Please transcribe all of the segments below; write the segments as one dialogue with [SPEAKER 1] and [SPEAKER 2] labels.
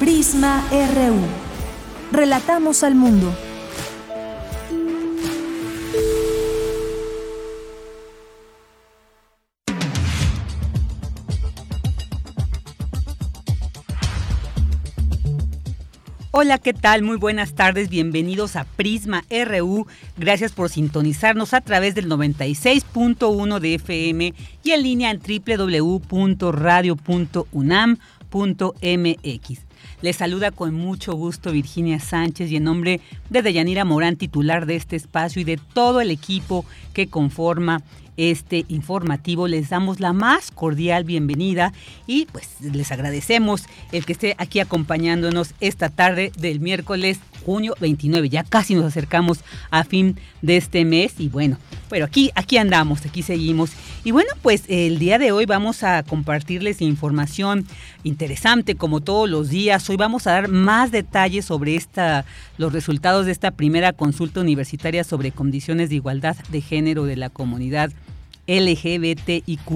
[SPEAKER 1] Prisma RU. Relatamos al mundo.
[SPEAKER 2] Hola, ¿qué tal? Muy buenas tardes, bienvenidos a Prisma RU. Gracias por sintonizarnos a través del 96.1 de FM y en línea en www.radio.unam.mx. Les saluda con mucho gusto Virginia Sánchez y en nombre de Deyanira Morán, titular de este espacio y de todo el equipo que conforma este informativo. Les damos la más cordial bienvenida y pues les agradecemos el que esté aquí acompañándonos esta tarde del miércoles junio 29. Ya casi nos acercamos a fin de este mes y bueno, pero aquí, aquí andamos, aquí seguimos. Y bueno, pues el día de hoy vamos a compartirles información interesante como todos los días. Hoy vamos a dar más detalles sobre esta, los resultados de esta primera consulta universitaria sobre condiciones de igualdad de género de la comunidad LGBTIQ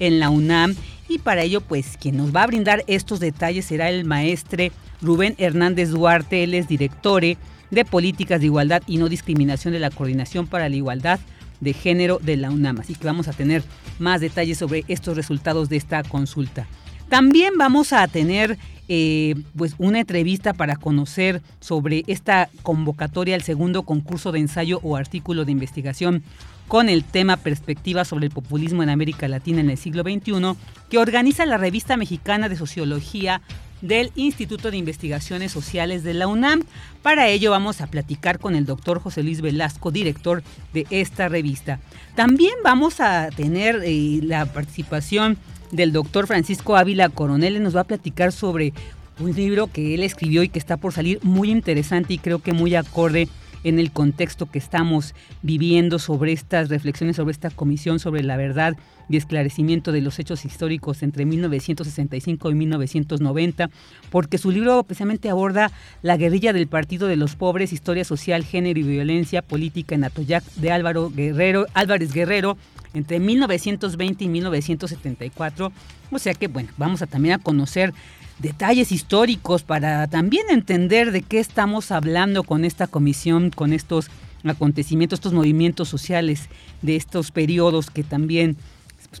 [SPEAKER 2] en la UNAM. Y para ello, pues quien nos va a brindar estos detalles será el maestre Rubén Hernández Duarte, él es director de Políticas de Igualdad y No Discriminación de la Coordinación para la Igualdad de Género de la UNAM. Así que vamos a tener más detalles sobre estos resultados de esta consulta. También vamos a tener eh, pues una entrevista para conocer sobre esta convocatoria al segundo concurso de ensayo o artículo de investigación con el tema Perspectiva sobre el populismo en América Latina en el siglo XXI, que organiza la revista mexicana de sociología del Instituto de Investigaciones Sociales de la UNAM. Para ello vamos a platicar con el doctor José Luis Velasco, director de esta revista. También vamos a tener eh, la participación del doctor Francisco Ávila Coronel, nos va a platicar sobre un libro que él escribió y que está por salir muy interesante y creo que muy acorde en el contexto que estamos viviendo sobre estas reflexiones, sobre esta comisión, sobre la verdad y esclarecimiento de los hechos históricos entre 1965 y 1990, porque su libro precisamente aborda la guerrilla del Partido de los Pobres, historia social, género y violencia política en Atoyac de Álvaro Guerrero, Álvarez Guerrero entre 1920 y 1974. O sea que, bueno, vamos a también a conocer detalles históricos para también entender de qué estamos hablando con esta comisión, con estos acontecimientos, estos movimientos sociales de estos periodos que también,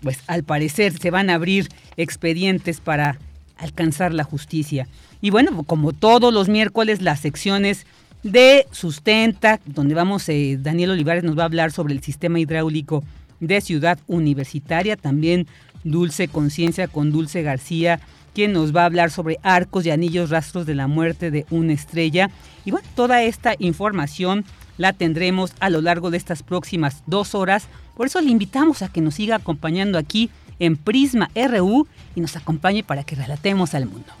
[SPEAKER 2] pues al parecer, se van a abrir expedientes para alcanzar la justicia. Y bueno, como todos los miércoles, las secciones de Sustenta, donde vamos, eh, Daniel Olivares nos va a hablar sobre el sistema hidráulico de Ciudad Universitaria, también Dulce Conciencia con Dulce García quien nos va a hablar sobre arcos y anillos rastros de la muerte de una estrella. Y bueno, toda esta información la tendremos a lo largo de estas próximas dos horas. Por eso le invitamos a que nos siga acompañando aquí en Prisma RU y nos acompañe para que relatemos al mundo.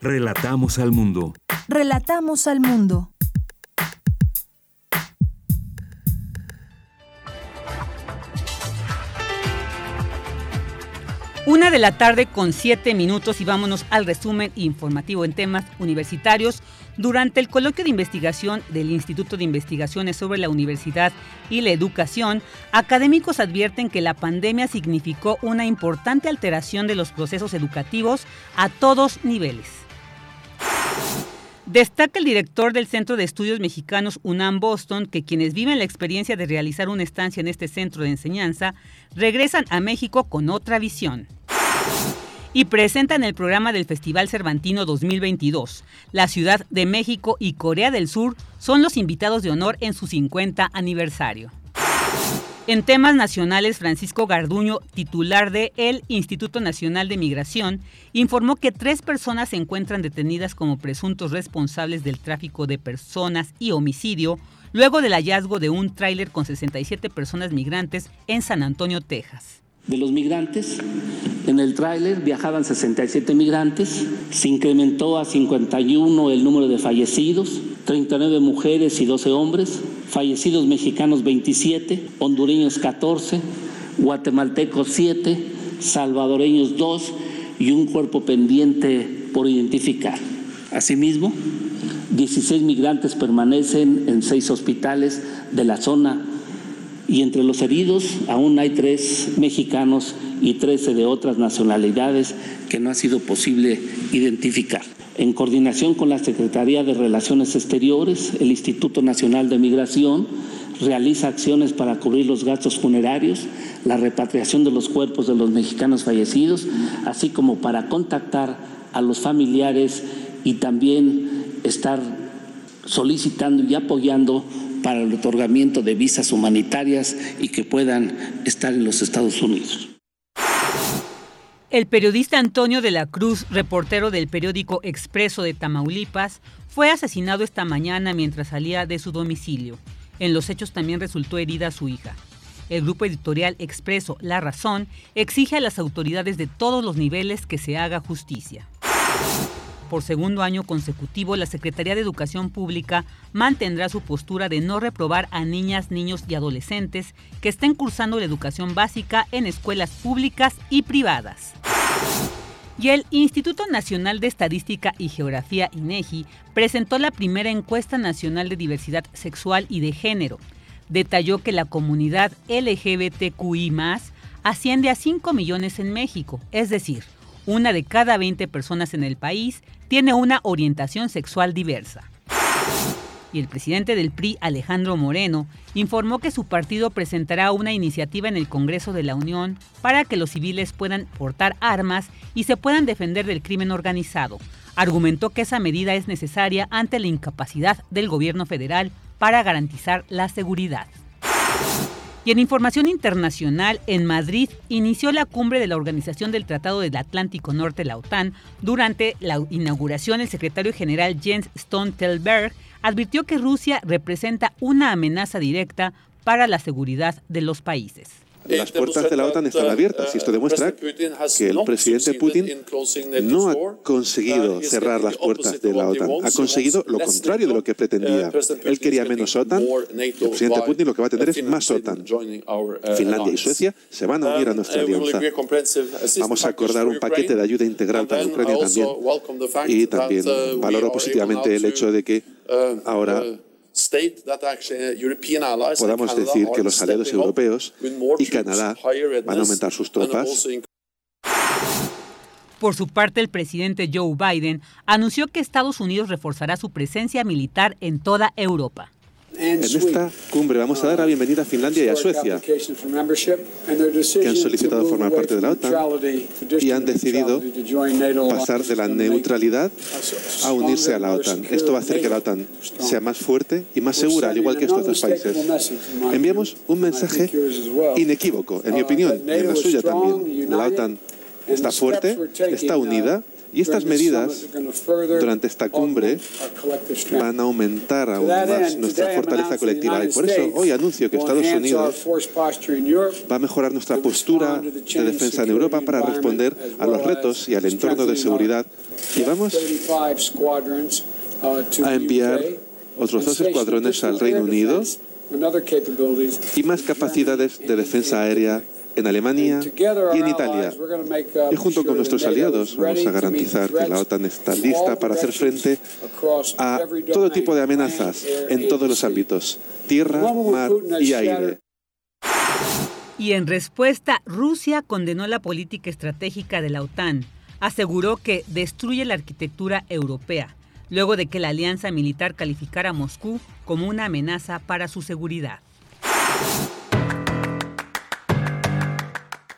[SPEAKER 3] Relatamos al mundo.
[SPEAKER 1] Relatamos al mundo.
[SPEAKER 2] Una de la tarde con siete minutos y vámonos al resumen informativo en temas universitarios. Durante el coloquio de investigación del Instituto de Investigaciones sobre la Universidad y la Educación, académicos advierten que la pandemia significó una importante alteración de los procesos educativos a todos niveles. Destaca el director del Centro de Estudios Mexicanos UNAM Boston que quienes viven la experiencia de realizar una estancia en este centro de enseñanza regresan a México con otra visión. Y presentan el programa del Festival Cervantino 2022. La Ciudad de México y Corea del Sur son los invitados de honor en su 50 aniversario. En temas nacionales, Francisco Garduño, titular de el Instituto Nacional de Migración, informó que tres personas se encuentran detenidas como presuntos responsables del tráfico de personas y homicidio, luego del hallazgo de un tráiler con 67 personas migrantes en San Antonio, Texas.
[SPEAKER 4] De los migrantes, en el tráiler viajaban 67 migrantes, se incrementó a 51 el número de fallecidos, 39 mujeres y 12 hombres, fallecidos mexicanos 27, hondureños 14, guatemaltecos 7, salvadoreños 2 y un cuerpo pendiente por identificar. Asimismo, 16 migrantes permanecen en seis hospitales de la zona y entre los heridos aún hay tres mexicanos y 13 de otras nacionalidades que no ha sido posible identificar. En coordinación con la Secretaría de Relaciones Exteriores, el Instituto Nacional de Migración realiza acciones para cubrir los gastos funerarios, la repatriación de los cuerpos de los mexicanos fallecidos, así como para contactar a los familiares y también estar solicitando y apoyando para el otorgamiento de visas humanitarias y que puedan estar en los Estados Unidos.
[SPEAKER 2] El periodista Antonio de la Cruz, reportero del periódico Expreso de Tamaulipas, fue asesinado esta mañana mientras salía de su domicilio. En los hechos también resultó herida su hija. El grupo editorial Expreso La Razón exige a las autoridades de todos los niveles que se haga justicia. Por segundo año consecutivo, la Secretaría de Educación Pública mantendrá su postura de no reprobar a niñas, niños y adolescentes que estén cursando la educación básica en escuelas públicas y privadas. Y el Instituto Nacional de Estadística y Geografía, INEGI, presentó la primera encuesta nacional de diversidad sexual y de género. Detalló que la comunidad LGBTQI asciende a 5 millones en México, es decir, una de cada 20 personas en el país tiene una orientación sexual diversa. Y el presidente del PRI, Alejandro Moreno, informó que su partido presentará una iniciativa en el Congreso de la Unión para que los civiles puedan portar armas y se puedan defender del crimen organizado. Argumentó que esa medida es necesaria ante la incapacidad del gobierno federal para garantizar la seguridad. En información internacional, en Madrid inició la cumbre de la Organización del Tratado del Atlántico Norte, la OTAN. Durante la inauguración, el secretario general Jens Stoltenberg advirtió que Rusia representa una amenaza directa para la seguridad de los países.
[SPEAKER 5] Las puertas de la OTAN están abiertas y esto demuestra que el presidente Putin no ha conseguido cerrar las puertas de la OTAN, ha conseguido lo contrario de lo que pretendía. Él quería menos OTAN el presidente Putin lo que va a tener es más OTAN. Finlandia y Suecia se van a unir a nuestra alianza. Vamos a acordar un paquete de ayuda integral para Ucrania también y también valoro positivamente el hecho de que ahora podamos decir que los aliados europeos y Canadá van a aumentar sus tropas.
[SPEAKER 2] Por su parte, el presidente Joe Biden anunció que Estados Unidos reforzará su presencia militar en toda Europa.
[SPEAKER 5] En esta cumbre vamos a dar la bienvenida a Finlandia y a Suecia, que han solicitado formar parte de la OTAN y han decidido pasar de la neutralidad a unirse a la OTAN. Esto va a hacer que la OTAN sea más fuerte y más segura, al igual que estos dos países. Enviamos un mensaje inequívoco, en mi opinión, y en la suya también. La OTAN está fuerte, está unida y estas medidas durante esta cumbre van a aumentar aún más nuestra fortaleza colectiva. Y por eso hoy anuncio que Estados Unidos va a mejorar nuestra postura de defensa en Europa para responder a los retos y al entorno de seguridad. Y vamos a enviar otros dos escuadrones al Reino Unido y más capacidades de defensa aérea en Alemania y en Italia. Y junto con nuestros aliados vamos a garantizar que la OTAN está lista para hacer frente a todo tipo de amenazas en todos los ámbitos, tierra, mar y aire.
[SPEAKER 2] Y en respuesta, Rusia condenó la política estratégica de la OTAN. Aseguró que destruye la arquitectura europea, luego de que la alianza militar calificara a Moscú como una amenaza para su seguridad.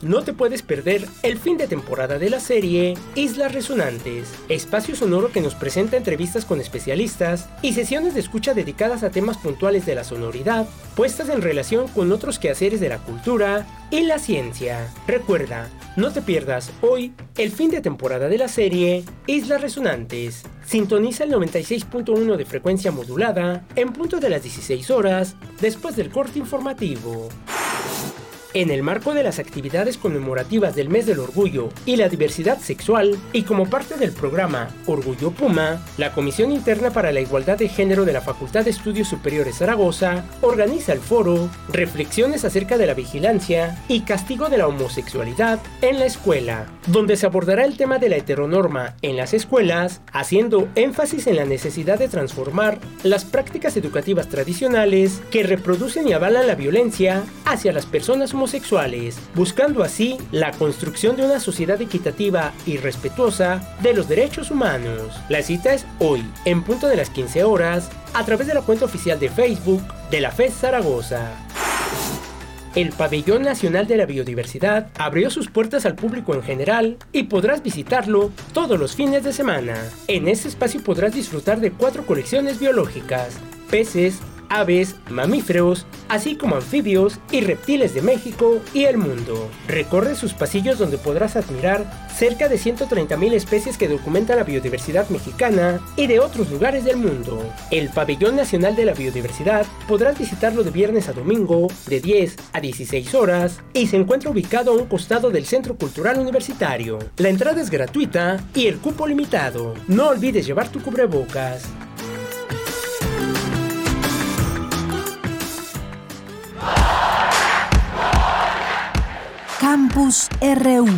[SPEAKER 6] No te puedes perder el fin de temporada de la serie Islas Resonantes, espacio sonoro que nos presenta entrevistas con especialistas y sesiones de escucha dedicadas a temas puntuales de la sonoridad, puestas en relación con otros quehaceres de la cultura y la ciencia. Recuerda, no te pierdas hoy el fin de temporada de la serie Islas Resonantes. Sintoniza el 96.1 de frecuencia modulada en punto de las 16 horas después del corte informativo. En el marco de las actividades conmemorativas del Mes del Orgullo y la Diversidad Sexual, y como parte del programa Orgullo Puma, la Comisión Interna para la Igualdad de Género de la Facultad de Estudios Superiores Zaragoza organiza el foro Reflexiones acerca de la vigilancia y castigo de la homosexualidad en la escuela, donde se abordará el tema de la heteronorma en las escuelas, haciendo énfasis en la necesidad de transformar las prácticas educativas tradicionales que reproducen y avalan la violencia hacia las personas homosexuales, buscando así la construcción de una sociedad equitativa y respetuosa de los derechos humanos. La cita es hoy, en punto de las 15 horas, a través de la cuenta oficial de Facebook de la FES Zaragoza. El Pabellón Nacional de la Biodiversidad abrió sus puertas al público en general y podrás visitarlo todos los fines de semana. En este espacio podrás disfrutar de cuatro colecciones biológicas, peces, aves, mamíferos, así como anfibios y reptiles de México y el mundo. Recorre sus pasillos donde podrás admirar cerca de 130.000 especies que documentan la biodiversidad mexicana y de otros lugares del mundo. El Pabellón Nacional de la Biodiversidad podrás visitarlo de viernes a domingo de 10 a 16 horas y se encuentra ubicado a un costado del Centro Cultural Universitario. La entrada es gratuita y el cupo limitado. No olvides llevar tu cubrebocas.
[SPEAKER 1] Campus RU.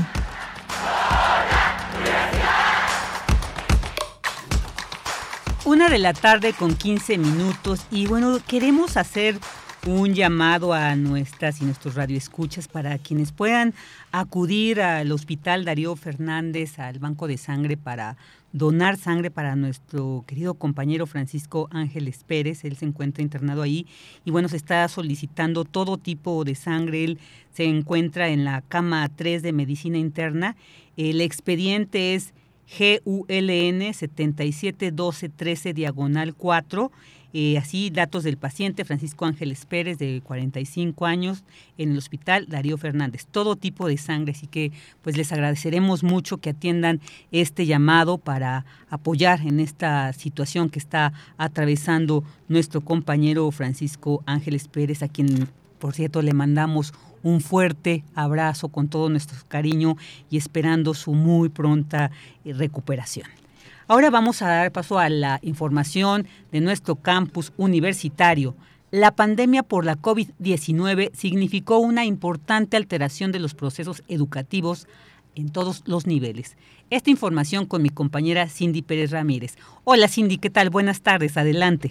[SPEAKER 2] Una de la tarde con 15 minutos y bueno, queremos hacer un llamado a nuestras y nuestros radioescuchas para quienes puedan acudir al Hospital Darío Fernández, al Banco de Sangre para donar sangre para nuestro querido compañero Francisco Ángeles Pérez. Él se encuentra internado ahí y bueno, se está solicitando todo tipo de sangre. Él se encuentra en la cama 3 de medicina interna. El expediente es GULN 771213 diagonal 4 eh, así, datos del paciente Francisco Ángeles Pérez, de 45 años, en el hospital Darío Fernández. Todo tipo de sangre, así que pues les agradeceremos mucho que atiendan este llamado para apoyar en esta situación que está atravesando nuestro compañero Francisco Ángeles Pérez, a quien, por cierto, le mandamos un fuerte abrazo con todo nuestro cariño y esperando su muy pronta recuperación. Ahora vamos a dar paso a la información de nuestro campus universitario. La pandemia por la COVID-19 significó una importante alteración de los procesos educativos en todos los niveles. Esta información con mi compañera Cindy Pérez Ramírez. Hola Cindy, ¿qué tal? Buenas tardes, adelante.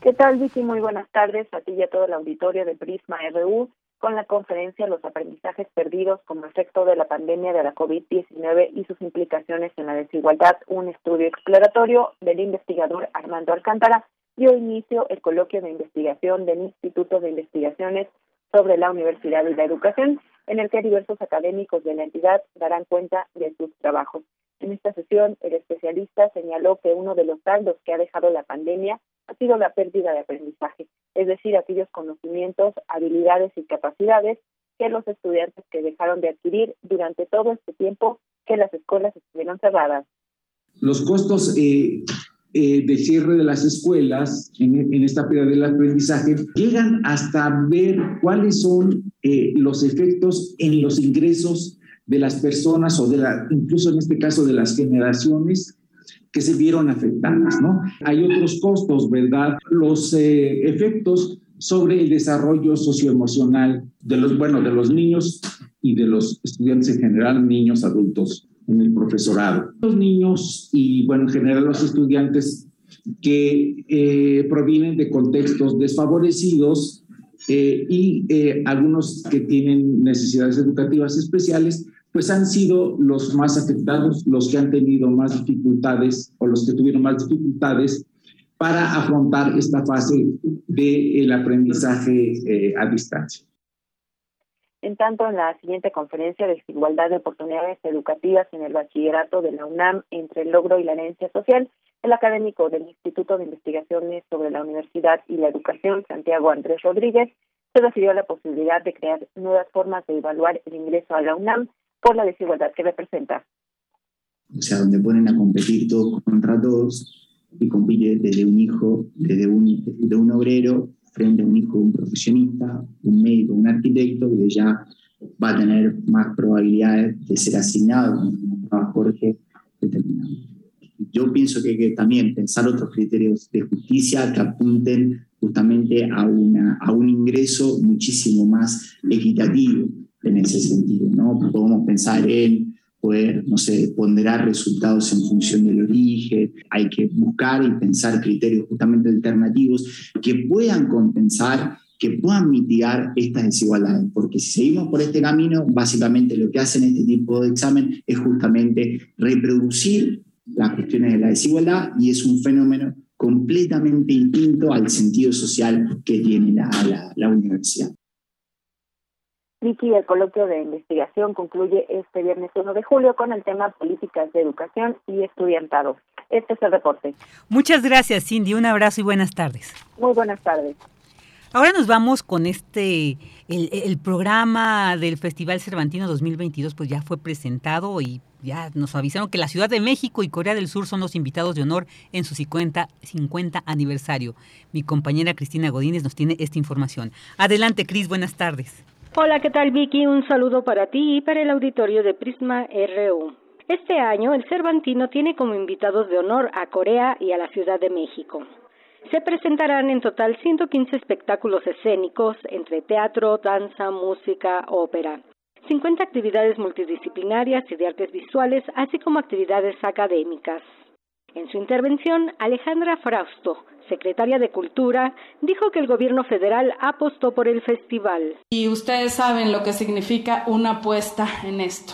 [SPEAKER 7] ¿Qué tal Vicky? Muy buenas tardes a ti y a todo el auditorio de Prisma RU con la conferencia Los aprendizajes perdidos como efecto de la pandemia de la COVID-19 y sus implicaciones en la desigualdad, un estudio exploratorio del investigador Armando Alcántara, dio inicio el coloquio de investigación del Instituto de Investigaciones sobre la Universidad y la Educación, en el que diversos académicos de la entidad darán cuenta de sus trabajos. En esta sesión, el especialista señaló que uno de los saldos que ha dejado la pandemia ha sido la pérdida de aprendizaje, es decir, aquellos conocimientos, habilidades y capacidades que los estudiantes que dejaron de adquirir durante todo este tiempo que las escuelas estuvieron cerradas.
[SPEAKER 8] Los costos eh, eh, de cierre de las escuelas en, esta pérdida del aprendizaje llegan hasta ver cuáles son eh, los efectos en los ingresos de las personas o de la, incluso en este caso de las generaciones que se vieron afectadas, ¿no? Hay otros costos, ¿verdad? Los eh, efectos sobre el desarrollo socioemocional de los, bueno, de los niños y de los estudiantes en general, niños, adultos en el profesorado. Los niños y, bueno, en general los estudiantes que eh, provienen de contextos desfavorecidos eh, y algunos que tienen necesidades educativas especiales, pues han sido los más afectados, los que han tenido más dificultades o los que tuvieron más dificultades para afrontar esta fase del aprendizaje eh, a distancia.
[SPEAKER 7] En tanto, en la siguiente conferencia, Desigualdad de Oportunidades Educativas en el Bachillerato de la UNAM entre el logro y la herencia social, el académico del Instituto de Investigaciones sobre la Universidad y la Educación, Santiago Andrés Rodríguez, se refirió a la posibilidad de crear nuevas formas de evaluar el ingreso a la UNAM por la desigualdad que representa.
[SPEAKER 9] O sea, donde ponen a competir todos contra todos y compite desde un hijo, desde un, de un obrero frente a un hijo de un profesionista, un médico, un arquitecto, que ya va a tener más probabilidades de ser asignado, como Jorge, determinado. Yo pienso que hay que también pensar otros criterios de justicia que apunten justamente a, una, a un ingreso muchísimo más equitativo en ese sentido. ¿no? Podemos pensar en poder, no sé, ponderar resultados en función del origen, hay que buscar y pensar criterios justamente alternativos que puedan compensar que puedan mitigar estas desigualdades, porque si seguimos por este camino, básicamente lo que hacen este tipo de examen es justamente reproducir las cuestiones de la desigualdad y es un fenómeno completamente distinto al sentido social que tiene la, la, universidad.
[SPEAKER 7] Vicky, el coloquio de investigación concluye este viernes 1 de julio con el tema políticas de educación y estudiantado. Este es el reporte.
[SPEAKER 2] Muchas gracias, Cindy. Un abrazo y buenas tardes.
[SPEAKER 7] Muy buenas tardes.
[SPEAKER 2] Ahora nos vamos con este, el, el, programa del Festival Cervantino 2022, pues ya fue presentado y ya nos avisaron que la Ciudad de México y Corea del Sur son los invitados de honor en su 50, 50 aniversario. Mi compañera Cristina Godínez nos tiene esta información. Adelante, Cris, buenas tardes.
[SPEAKER 10] Hola, ¿qué tal, Vicky? Un saludo para ti y para el auditorio de Prisma RU. Este año, el Cervantino tiene como invitados de honor a Corea y a la Ciudad de México. Se presentarán en total 115 espectáculos escénicos entre teatro, danza, música, ópera. 50 actividades multidisciplinarias y de artes visuales, así como actividades académicas. En su intervención, Alejandra Frausto, secretaria de Cultura, dijo que el gobierno federal apostó por el festival.
[SPEAKER 11] Y ustedes saben lo que significa una apuesta en esto,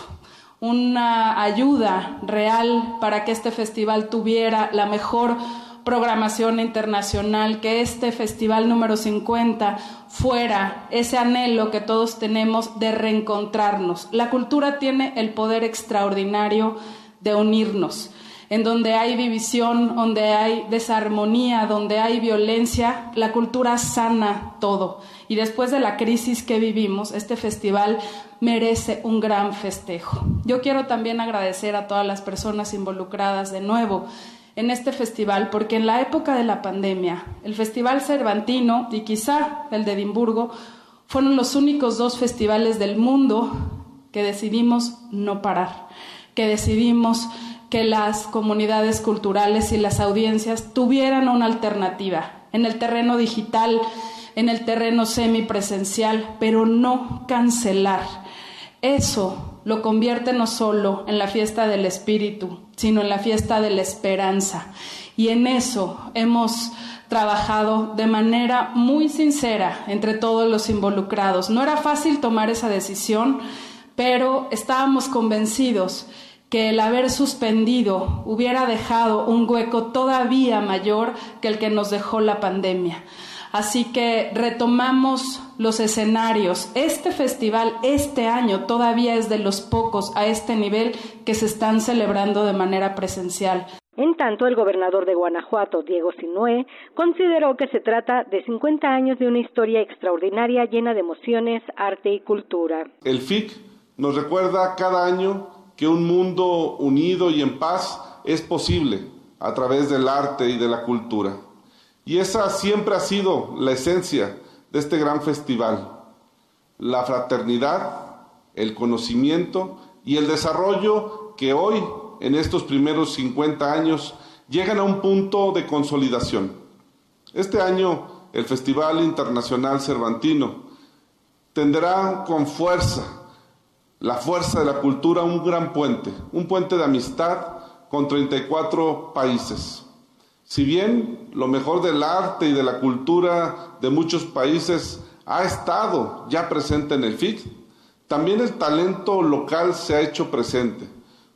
[SPEAKER 11] una ayuda real para que este festival tuviera la mejor programación internacional, que este festival número 50 fuera ese anhelo que todos tenemos de reencontrarnos. La cultura tiene el poder extraordinario de unirnos. En donde hay división, donde hay desarmonía, donde hay violencia, la cultura sana todo. Y después de la crisis que vivimos, este festival merece un gran festejo. Yo quiero también agradecer a todas las personas involucradas de nuevo en este festival, porque en la época de la pandemia, el Festival Cervantino y quizá el de Edimburgo fueron los únicos dos festivales del mundo que decidimos no parar, que decidimos que las comunidades culturales y las audiencias tuvieran una alternativa en el terreno digital, en el terreno semipresencial, pero no cancelar. Eso lo convierte no solo en la fiesta del Espíritu, sino en la fiesta de la esperanza. Y en eso hemos trabajado de manera muy sincera entre todos los involucrados. No era fácil tomar esa decisión, pero estábamos convencidos que el haber suspendido hubiera dejado un hueco todavía mayor que el que nos dejó la pandemia. Así que retomamos los escenarios. Este festival este año todavía es de los pocos a este nivel que se están celebrando de manera presencial.
[SPEAKER 10] En tanto, el gobernador de Guanajuato, Diego Sinué, consideró que se trata de 50 años de una historia extraordinaria llena de emociones, arte y cultura.
[SPEAKER 12] El FIC nos recuerda cada año que un mundo unido y en paz es posible a través del arte y de la cultura. Y esa siempre ha sido la esencia de este gran festival. La fraternidad, el conocimiento y el desarrollo que hoy, en estos primeros 50 años, llegan a un punto de consolidación. Este año, el Festival Internacional Cervantino tendrá con fuerza, la fuerza de la cultura, un gran puente, un puente de amistad con 34 países. Si bien lo mejor del arte y de la cultura de muchos países ha estado ya presente en el FIC, también el talento local se ha hecho presente,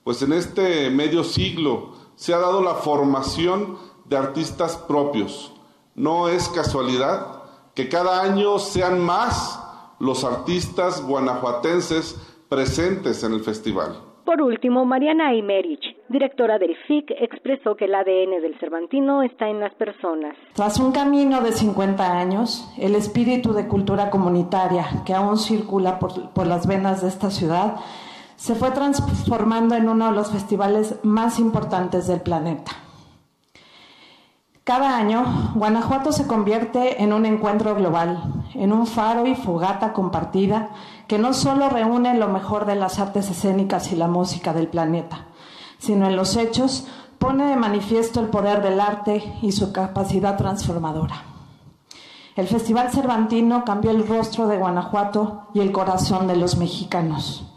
[SPEAKER 12] pues en este medio siglo se ha dado la formación de artistas propios. No es casualidad que cada año sean más los artistas guanajuatenses presentes en el festival.
[SPEAKER 10] Por último, Mariana Aymerich, directora del FIC, expresó que el ADN del Cervantino está en las personas.
[SPEAKER 13] Tras un camino de 50 años, el espíritu de cultura comunitaria que aún circula por, por las venas de esta ciudad se fue transformando en uno de los festivales más importantes del planeta. Cada año, Guanajuato se convierte en un encuentro global, en un faro y fogata compartida que no solo reúne lo mejor de las artes escénicas y la música del planeta, sino en los hechos pone de manifiesto el poder del arte y su capacidad transformadora. El Festival Cervantino cambió el rostro de Guanajuato y el corazón de los mexicanos.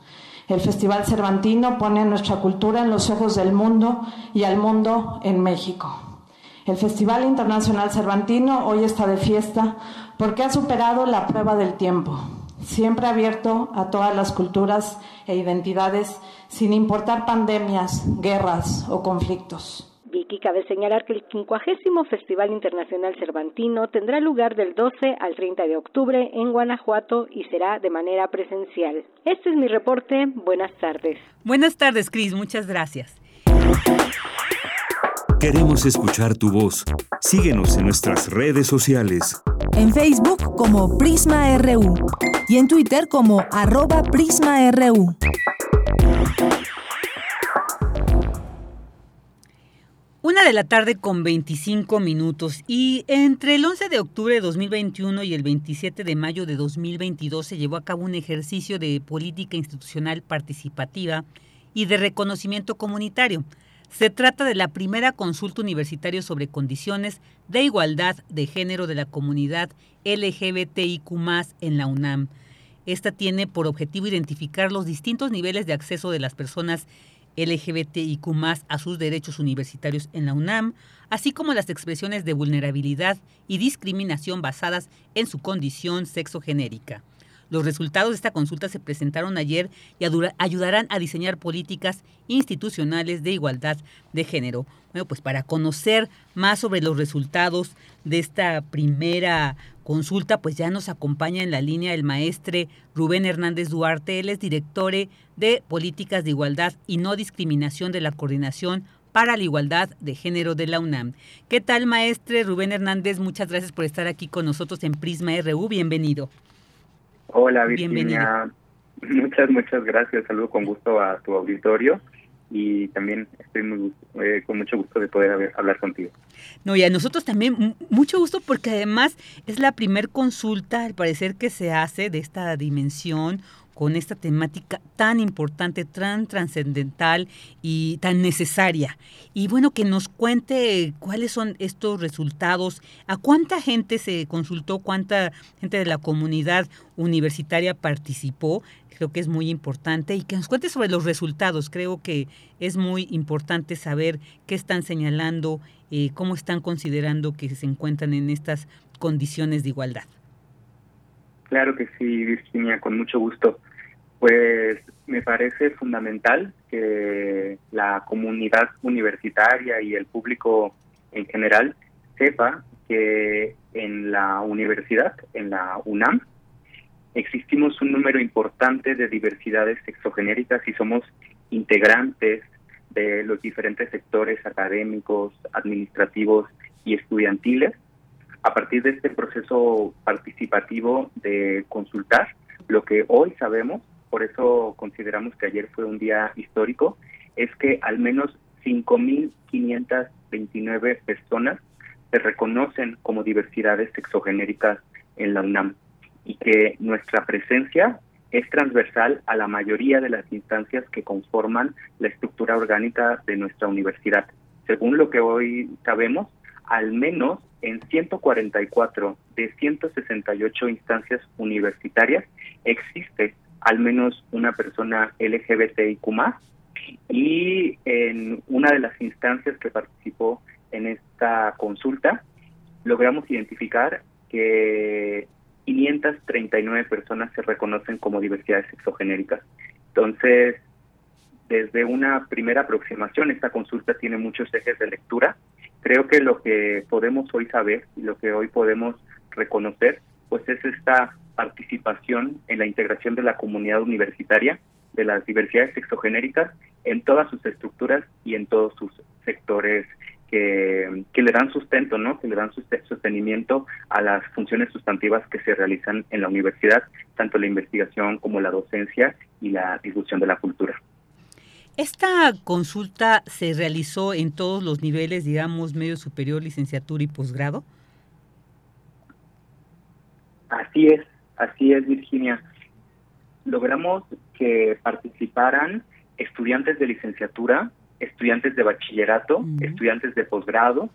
[SPEAKER 13] El Festival Cervantino pone nuestra cultura en los ojos del mundo y al mundo en México. El Festival Internacional Cervantino hoy está de fiesta porque ha superado la prueba del tiempo, siempre abierto a todas las culturas e identidades, sin importar pandemias, guerras o conflictos.
[SPEAKER 10] Vicky, cabe señalar que el 50 Festival Internacional Cervantino tendrá lugar del 12 al 30 de octubre en Guanajuato y será de manera presencial. Este es mi reporte. Buenas tardes.
[SPEAKER 2] Buenas tardes, Cris. Muchas gracias.
[SPEAKER 3] Queremos escuchar tu voz. Síguenos en nuestras redes sociales.
[SPEAKER 1] En Facebook como Prisma RU y en Twitter como arroba PrismaRU.
[SPEAKER 2] Una de la tarde con 25 minutos y entre el 11 de octubre de 2021 y el 27 de mayo de 2022 se llevó a cabo un ejercicio de política institucional participativa y de reconocimiento comunitario se trata de la primera consulta universitaria sobre condiciones de igualdad de género de la comunidad LGBTIQ en la UNAM. Esta tiene por objetivo identificar los distintos niveles de acceso de las personas LGBTIQ a sus derechos universitarios en la UNAM, así como las expresiones de vulnerabilidad y discriminación basadas en su condición sexogenérica. Los resultados de esta consulta se presentaron ayer y ayudarán a diseñar políticas institucionales de igualdad de género. Bueno, pues para conocer más sobre los resultados de esta primera consulta, pues ya nos acompaña en la línea el maestre Rubén Hernández Duarte. Él es director de Políticas de Igualdad y No Discriminación de la Coordinación para la Igualdad de Género de la UNAM. ¿Qué tal, maestre Rubén Hernández? Muchas gracias por estar aquí con nosotros en Prisma RU. Bienvenido.
[SPEAKER 14] Hola Virginia, muchas, muchas gracias. Saludo con gusto a tu auditorio y también estoy muy eh, con mucho gusto de poder hablar contigo.
[SPEAKER 2] No, y a nosotros también mucho gusto porque además es la primer consulta, al parecer, que se hace de esta dimensión con esta temática tan importante, tan trascendental y tan necesaria. Y bueno, que nos cuente cuáles son estos resultados, a cuánta gente se consultó, cuánta gente de la comunidad universitaria participó, creo que es muy importante, y que nos cuente sobre los resultados. Creo que es muy importante saber qué están señalando, eh, cómo están considerando que se encuentran en estas condiciones de igualdad.
[SPEAKER 14] Claro que sí, Virginia, con mucho gusto. Pues me parece fundamental que la comunidad universitaria y el público en general sepa que en la universidad, en la UNAM, existimos un número importante de diversidades sexogenéricas y somos integrantes de los diferentes sectores académicos, administrativos y estudiantiles. A partir de este proceso participativo de consultar, lo que hoy sabemos por eso consideramos que ayer fue un día histórico, es que al menos 5.529 personas se reconocen como diversidades sexogenéricas en la UNAM y que nuestra presencia es transversal a la mayoría de las instancias que conforman la estructura orgánica de nuestra universidad. Según lo que hoy sabemos, al menos en 144 de 168 instancias universitarias existe al menos una persona LGBTIQ y en una de las instancias que participó en esta consulta logramos identificar que 539 personas se reconocen como diversidades sexogenéricas. Entonces, desde una primera aproximación, esta consulta tiene muchos ejes de lectura. Creo que lo que podemos hoy saber y lo que hoy podemos reconocer, pues es esta participación en la integración de la comunidad universitaria, de las diversidades sexogenéricas en todas sus estructuras y en todos sus sectores que, que, le dan sustento, ¿no? Que le dan sostenimiento a las funciones sustantivas que se realizan en la universidad, tanto la investigación como la docencia y la difusión de la cultura.
[SPEAKER 2] Esta consulta se realizó en todos los niveles, digamos, medio superior, licenciatura y posgrado.
[SPEAKER 14] Así es, así es, Virginia. Logramos que participaran estudiantes de licenciatura, estudiantes de bachillerato, estudiantes de posgrado,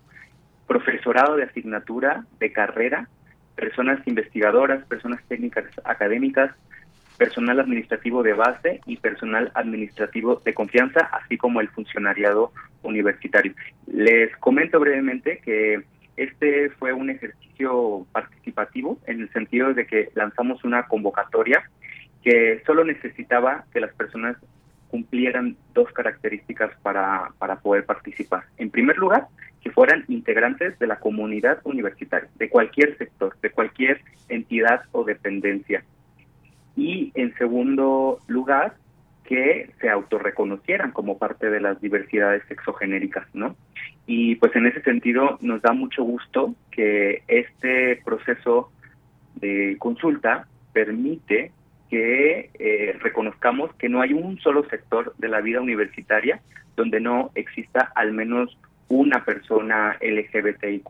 [SPEAKER 14] profesorado de asignatura, de carrera, personas investigadoras, personas técnicas académicas, personal administrativo de base y personal administrativo de confianza, así como el funcionariado universitario. Les comento brevemente que este fue un ejercicio participativo en el sentido de que lanzamos una convocatoria que solo necesitaba que las personas cumplieran dos características para, para poder participar. En primer lugar, que fueran integrantes de la comunidad universitaria, de cualquier sector, de cualquier entidad o dependencia. Y en segundo lugar, que se autorreconocieran como parte de las diversidades sexogenéricas, ¿no? Y pues en ese sentido nos da mucho gusto que este proceso de consulta permite que eh, reconozcamos que no hay un solo sector de la vida universitaria donde no exista al menos una persona LGBTIQ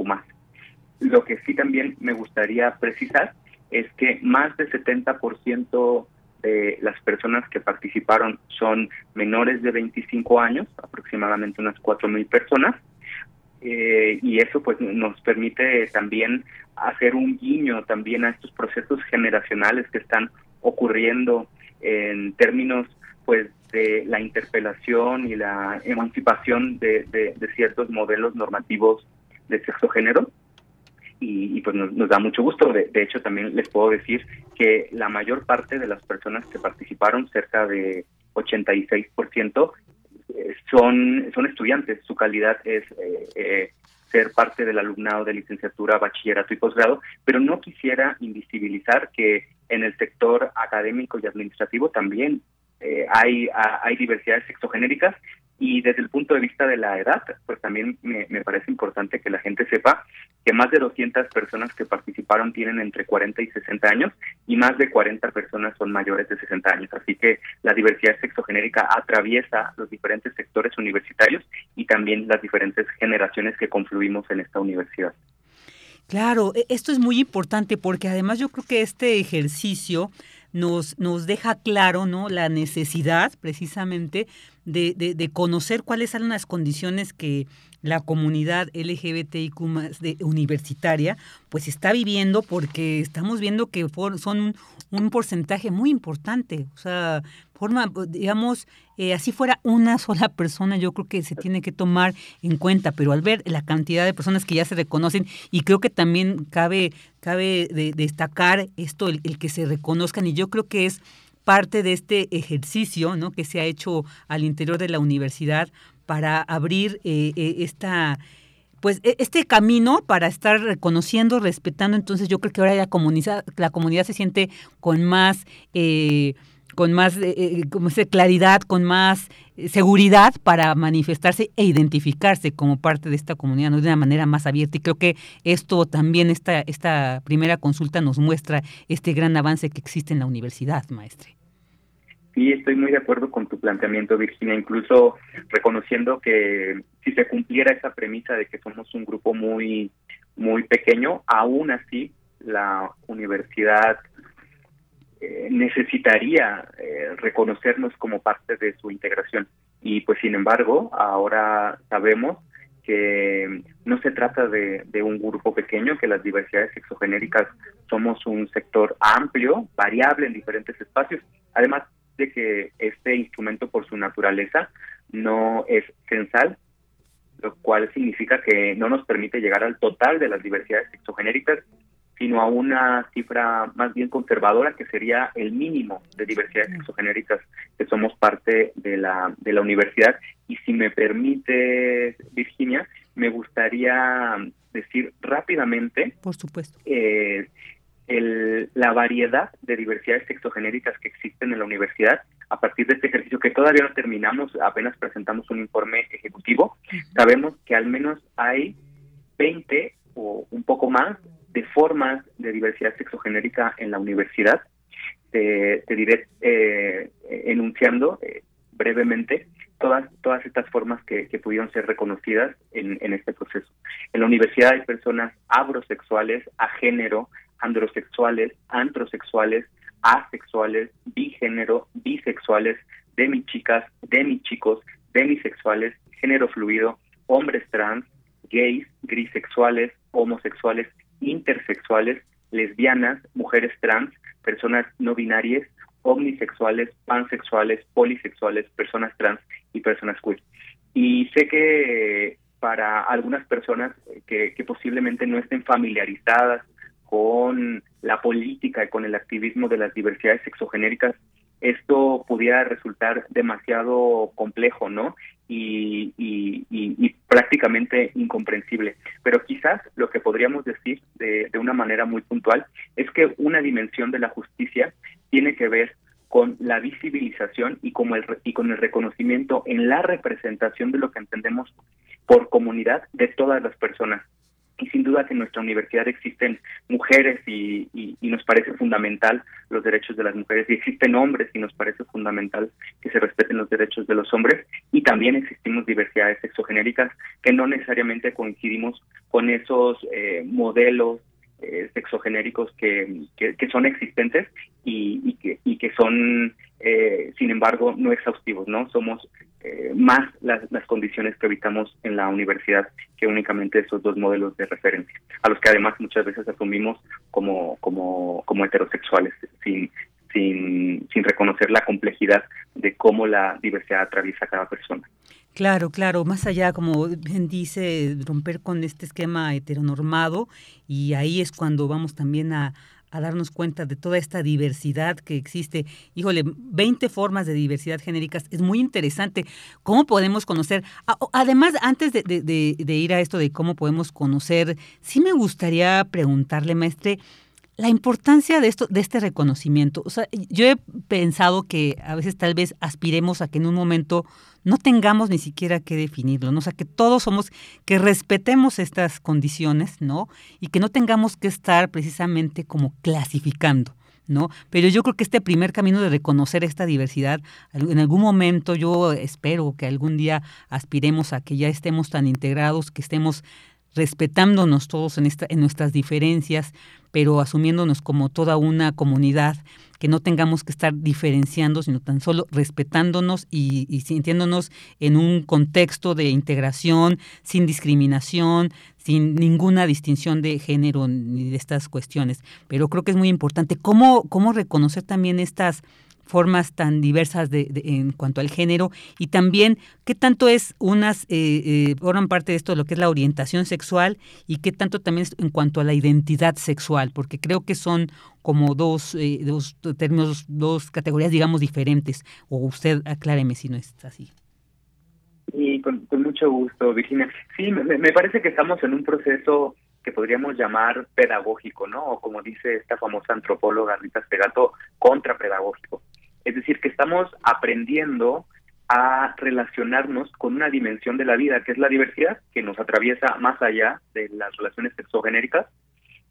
[SPEAKER 14] Lo que sí también me gustaría precisar es que más del 70% de las personas que participaron son menores de 25 años, aproximadamente unas 4.000 personas, eh, y eso pues nos permite también hacer un guiño también a estos procesos generacionales que están ocurriendo en términos pues de la interpelación y la emancipación de, ciertos modelos normativos de sexo género y, pues nos, da mucho gusto. De, hecho, también les puedo decir que la mayor parte de las personas que participaron, cerca de 86%, eh, son, son estudiantes. Su calidad es eh, eh, ser parte del alumnado de licenciatura, bachillerato y posgrado, pero no quisiera invisibilizar que en el sector académico y administrativo también eh, hay, hay diversidades sexogenéricas y desde el punto de vista de la edad, pues también me, me, parece importante que la gente sepa que más de 200 personas que participaron tienen entre 40 y 60 años y más de 40 personas son mayores de 60 años. Así que la diversidad sexogenérica atraviesa los diferentes sectores universitarios y también las diferentes generaciones que confluimos en esta universidad.
[SPEAKER 2] Claro, e, esto es muy importante porque además yo creo que este ejercicio nos, nos deja claro ¿no? la necesidad precisamente de, de, conocer cuáles son las condiciones que la comunidad LGBTIQ de, universitaria pues está viviendo porque estamos viendo que son un, porcentaje muy importante. O sea, forma, digamos, eh, así fuera una sola persona, yo creo que se tiene que tomar en cuenta, pero al ver la cantidad de personas que ya se reconocen, y creo que también cabe, cabe destacar esto, el, que se reconozcan, y yo creo que es parte de este ejercicio ¿no? que se ha hecho al interior de la universidad para abrir eh, eh, esta pues e, este camino para estar reconociendo, respetando, entonces yo creo que ahora la comunidad, la comunidad se siente con más eh, con más eh, eh, como claridad, con más eh, seguridad para manifestarse e identificarse como parte de esta comunidad ¿no? de una manera más abierta. Y creo que esto también, esta, esta primera consulta nos muestra este gran avance que existe en la universidad, maestre.
[SPEAKER 14] Sí, estoy muy de acuerdo con tu planteamiento, Virginia, incluso reconociendo que si se cumpliera esa premisa de que somos un grupo muy, muy pequeño, aún así la universidad eh, necesitaría eh, reconocernos como parte de su integración. Y pues sin embargo, ahora sabemos que no se trata de, un grupo pequeño, que las diversidades sexogenéricas somos un sector amplio, variable en diferentes espacios, además de que este instrumento por su naturaleza no es censal, lo cual significa que no nos permite llegar al total de las diversidades sexogenéricas sino a una cifra más bien conservadora que sería el mínimo de diversidades exogenéricas que somos parte de la, de la universidad. Y si me permite, Virginia, me gustaría decir rápidamente
[SPEAKER 2] Por supuesto.
[SPEAKER 14] Eh, la variedad de diversidades sexogenéricas que existen en la universidad a partir de este ejercicio que todavía no terminamos, apenas presentamos un informe ejecutivo, sabemos que al menos hay 20 o un poco más de formas de diversidad sexogenérica en la universidad. Te, diré eh, enunciando eh, brevemente todas, todas estas formas que, pudieron ser reconocidas en, en, este proceso. En la universidad hay personas abrosexuales, a género, androsexuales, antrosexuales, asexuales, bigénero, bisexuales, demichicas, demichicos, demisexuales, género fluido, hombres trans, gays, grisexuales, homosexuales, intersexuales, lesbianas, mujeres trans, personas no binarias, omnisexuales, pansexuales, polisexuales, personas trans y personas queer. Y sé que para algunas personas que, que posiblemente no estén familiarizadas con la política y con el activismo de las diversidades sexogenéricas, esto pudiera resultar demasiado complejo, ¿no? Y, prácticamente incomprensible. Pero quizás lo que podríamos decir de, de una manera muy puntual es que una dimensión de la justicia tiene que ver con la visibilización y, como el, y con el reconocimiento en la representación de lo que entendemos por comunidad de todas las personas y sin duda que en nuestra universidad existen mujeres y, nos parece fundamental los derechos de las mujeres y existen hombres y nos parece fundamental que se respeten los derechos de los hombres y también existimos diversidades sexogenéricas que no necesariamente coincidimos con esos eh, modelos eh, sexogenéricos que, que, son existentes y, que, y que son, eh, sin embargo, no exhaustivos, ¿no? Somos eh, más las, condiciones que habitamos en la universidad que únicamente esos dos modelos de referencia, a los que además muchas veces asumimos como, como, como heterosexuales, sin, sin, sin reconocer la complejidad de cómo la diversidad atraviesa a cada persona.
[SPEAKER 2] Claro, claro, más allá, como bien dice, romper con este esquema heteronormado y ahí es cuando vamos también a, a darnos cuenta de toda esta diversidad que existe. Híjole, 20 formas de diversidad genéricas. Es muy interesante. ¿Cómo podemos conocer? Además, antes de, ir a esto de cómo podemos conocer, sí me gustaría preguntarle, maestre, la importancia de esto, de este reconocimiento. O sea, yo he pensado que a veces tal vez aspiremos a que en un momento no tengamos ni siquiera que definirlo, ¿no? O sea, que todos somos, que respetemos estas condiciones, ¿no? Y que no tengamos que estar precisamente como clasificando. ¿no? Pero yo creo que este primer camino de reconocer esta diversidad, en algún momento yo espero que algún día aspiremos a que ya estemos tan integrados, que estemos respetándonos todos en, esta, en nuestras diferencias, pero asumiéndonos como toda una comunidad, que no tengamos que estar diferenciando, sino tan solo respetándonos y, y, sintiéndonos en un contexto de integración, sin discriminación, sin ninguna distinción de género ni de estas cuestiones. Pero creo que es muy importante cómo, cómo reconocer también estas formas tan diversas de, en cuanto al género y también qué tanto es unas, eh, eh, forman parte de esto lo que es la orientación sexual y qué tanto también es en cuanto a la identidad sexual, porque creo que son como dos, eh, dos términos, dos categorías, digamos, diferentes. O usted acláreme si no es así.
[SPEAKER 14] Y con, mucho gusto, Virginia. Sí, me parece que estamos en un proceso que podríamos llamar pedagógico, ¿no? O como dice esta famosa antropóloga Rita Segato, contrapedagógico. Es decir, que estamos aprendiendo a relacionarnos con una dimensión de la vida, que es la diversidad, que nos atraviesa más allá de las relaciones sexogenéricas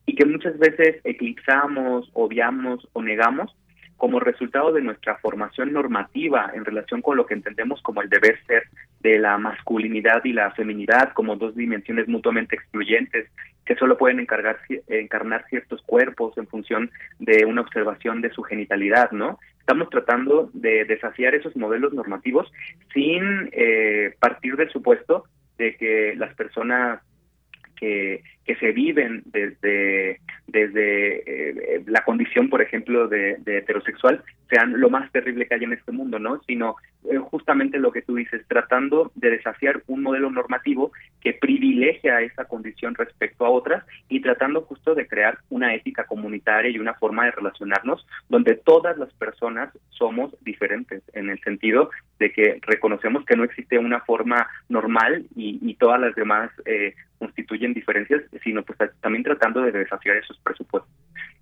[SPEAKER 14] y que muchas veces eclipsamos, obviamos o negamos como resultado de nuestra formación normativa en relación con lo que entendemos como el deber ser de la masculinidad y la feminidad como dos dimensiones mutuamente excluyentes que solo pueden encargar, encarnar ciertos cuerpos en función de una observación de su genitalidad, ¿no? Estamos tratando de desafiar esos modelos normativos sin eh, partir del supuesto de que las personas que, que se viven desde, desde eh, la condición, por ejemplo, de, heterosexual, sean lo más terrible que hay en este mundo, ¿no? Sino eh, justamente lo que tú dices, tratando de desafiar un modelo normativo que privilegia esa condición respecto a otras y tratando justo de crear una ética comunitaria y una forma de relacionarnos donde todas las personas somos diferentes, en el sentido de que reconocemos que no existe una forma normal y, y todas las demás eh, constituyen diferencias, sino pues también tratando de desafiar esos presupuestos.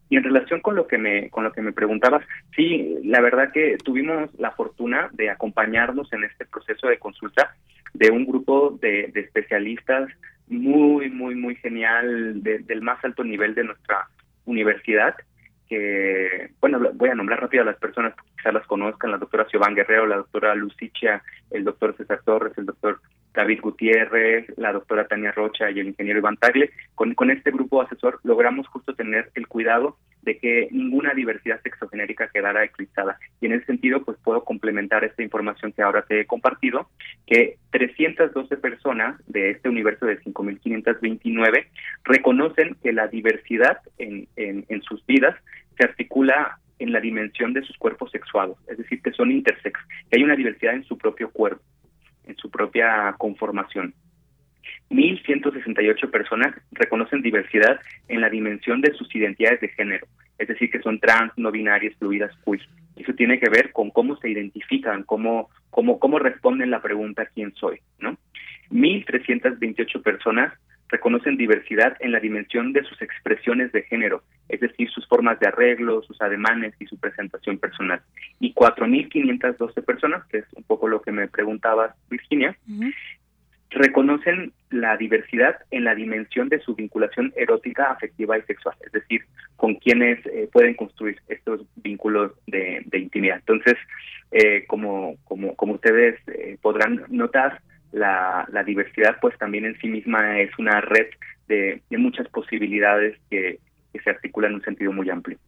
[SPEAKER 14] Y en relación con lo que me con lo que me preguntabas, sí, la verdad que tuvimos la fortuna de acompañarnos en este proceso de consulta de un grupo de, especialistas muy, muy, muy genial, del más alto nivel de nuestra universidad, que, bueno, voy a nombrar rápido a las personas quizás las conozcan, la doctora Siobhan Guerrero, la doctora Lucicia, el doctor César Torres, el doctor David Gutiérrez, la doctora Tania Rocha y el ingeniero Iván Tagle. Con, este grupo asesor logramos justo tener el cuidado de que ninguna diversidad sexogenérica quedara eclipsada. Y en ese sentido, pues puedo complementar esta información que ahora te he compartido, que 312 personas de este universo de 5.529 reconocen que la diversidad en sus vidas se articula en la dimensión de sus cuerpos sexuados, es decir, que son intersex, que hay una diversidad en su propio cuerpo en su propia conformación. 1.168 personas reconocen diversidad en la dimensión de sus identidades de género, es decir, que son trans, no binarias, fluidas, queer. Eso tiene que ver con cómo se identifican, cómo, cómo, cómo responden la pregunta ¿quién soy? ¿no? 1.328 personas reconocen diversidad en la dimensión de sus expresiones de género, es decir, sus formas de arreglo, sus ademanes y su presentación personal. Y 4.512 personas, que es un poco lo que me preguntabas, Virginia, reconocen la diversidad en la dimensión de su vinculación erótica, afectiva y sexual, es decir, con quienes eh, pueden construir estos vínculos de, intimidad. Entonces, eh, como, como, como ustedes eh, podrán notar, la, diversidad pues también en sí misma es una red de, muchas posibilidades que, se articulan en un sentido muy amplio.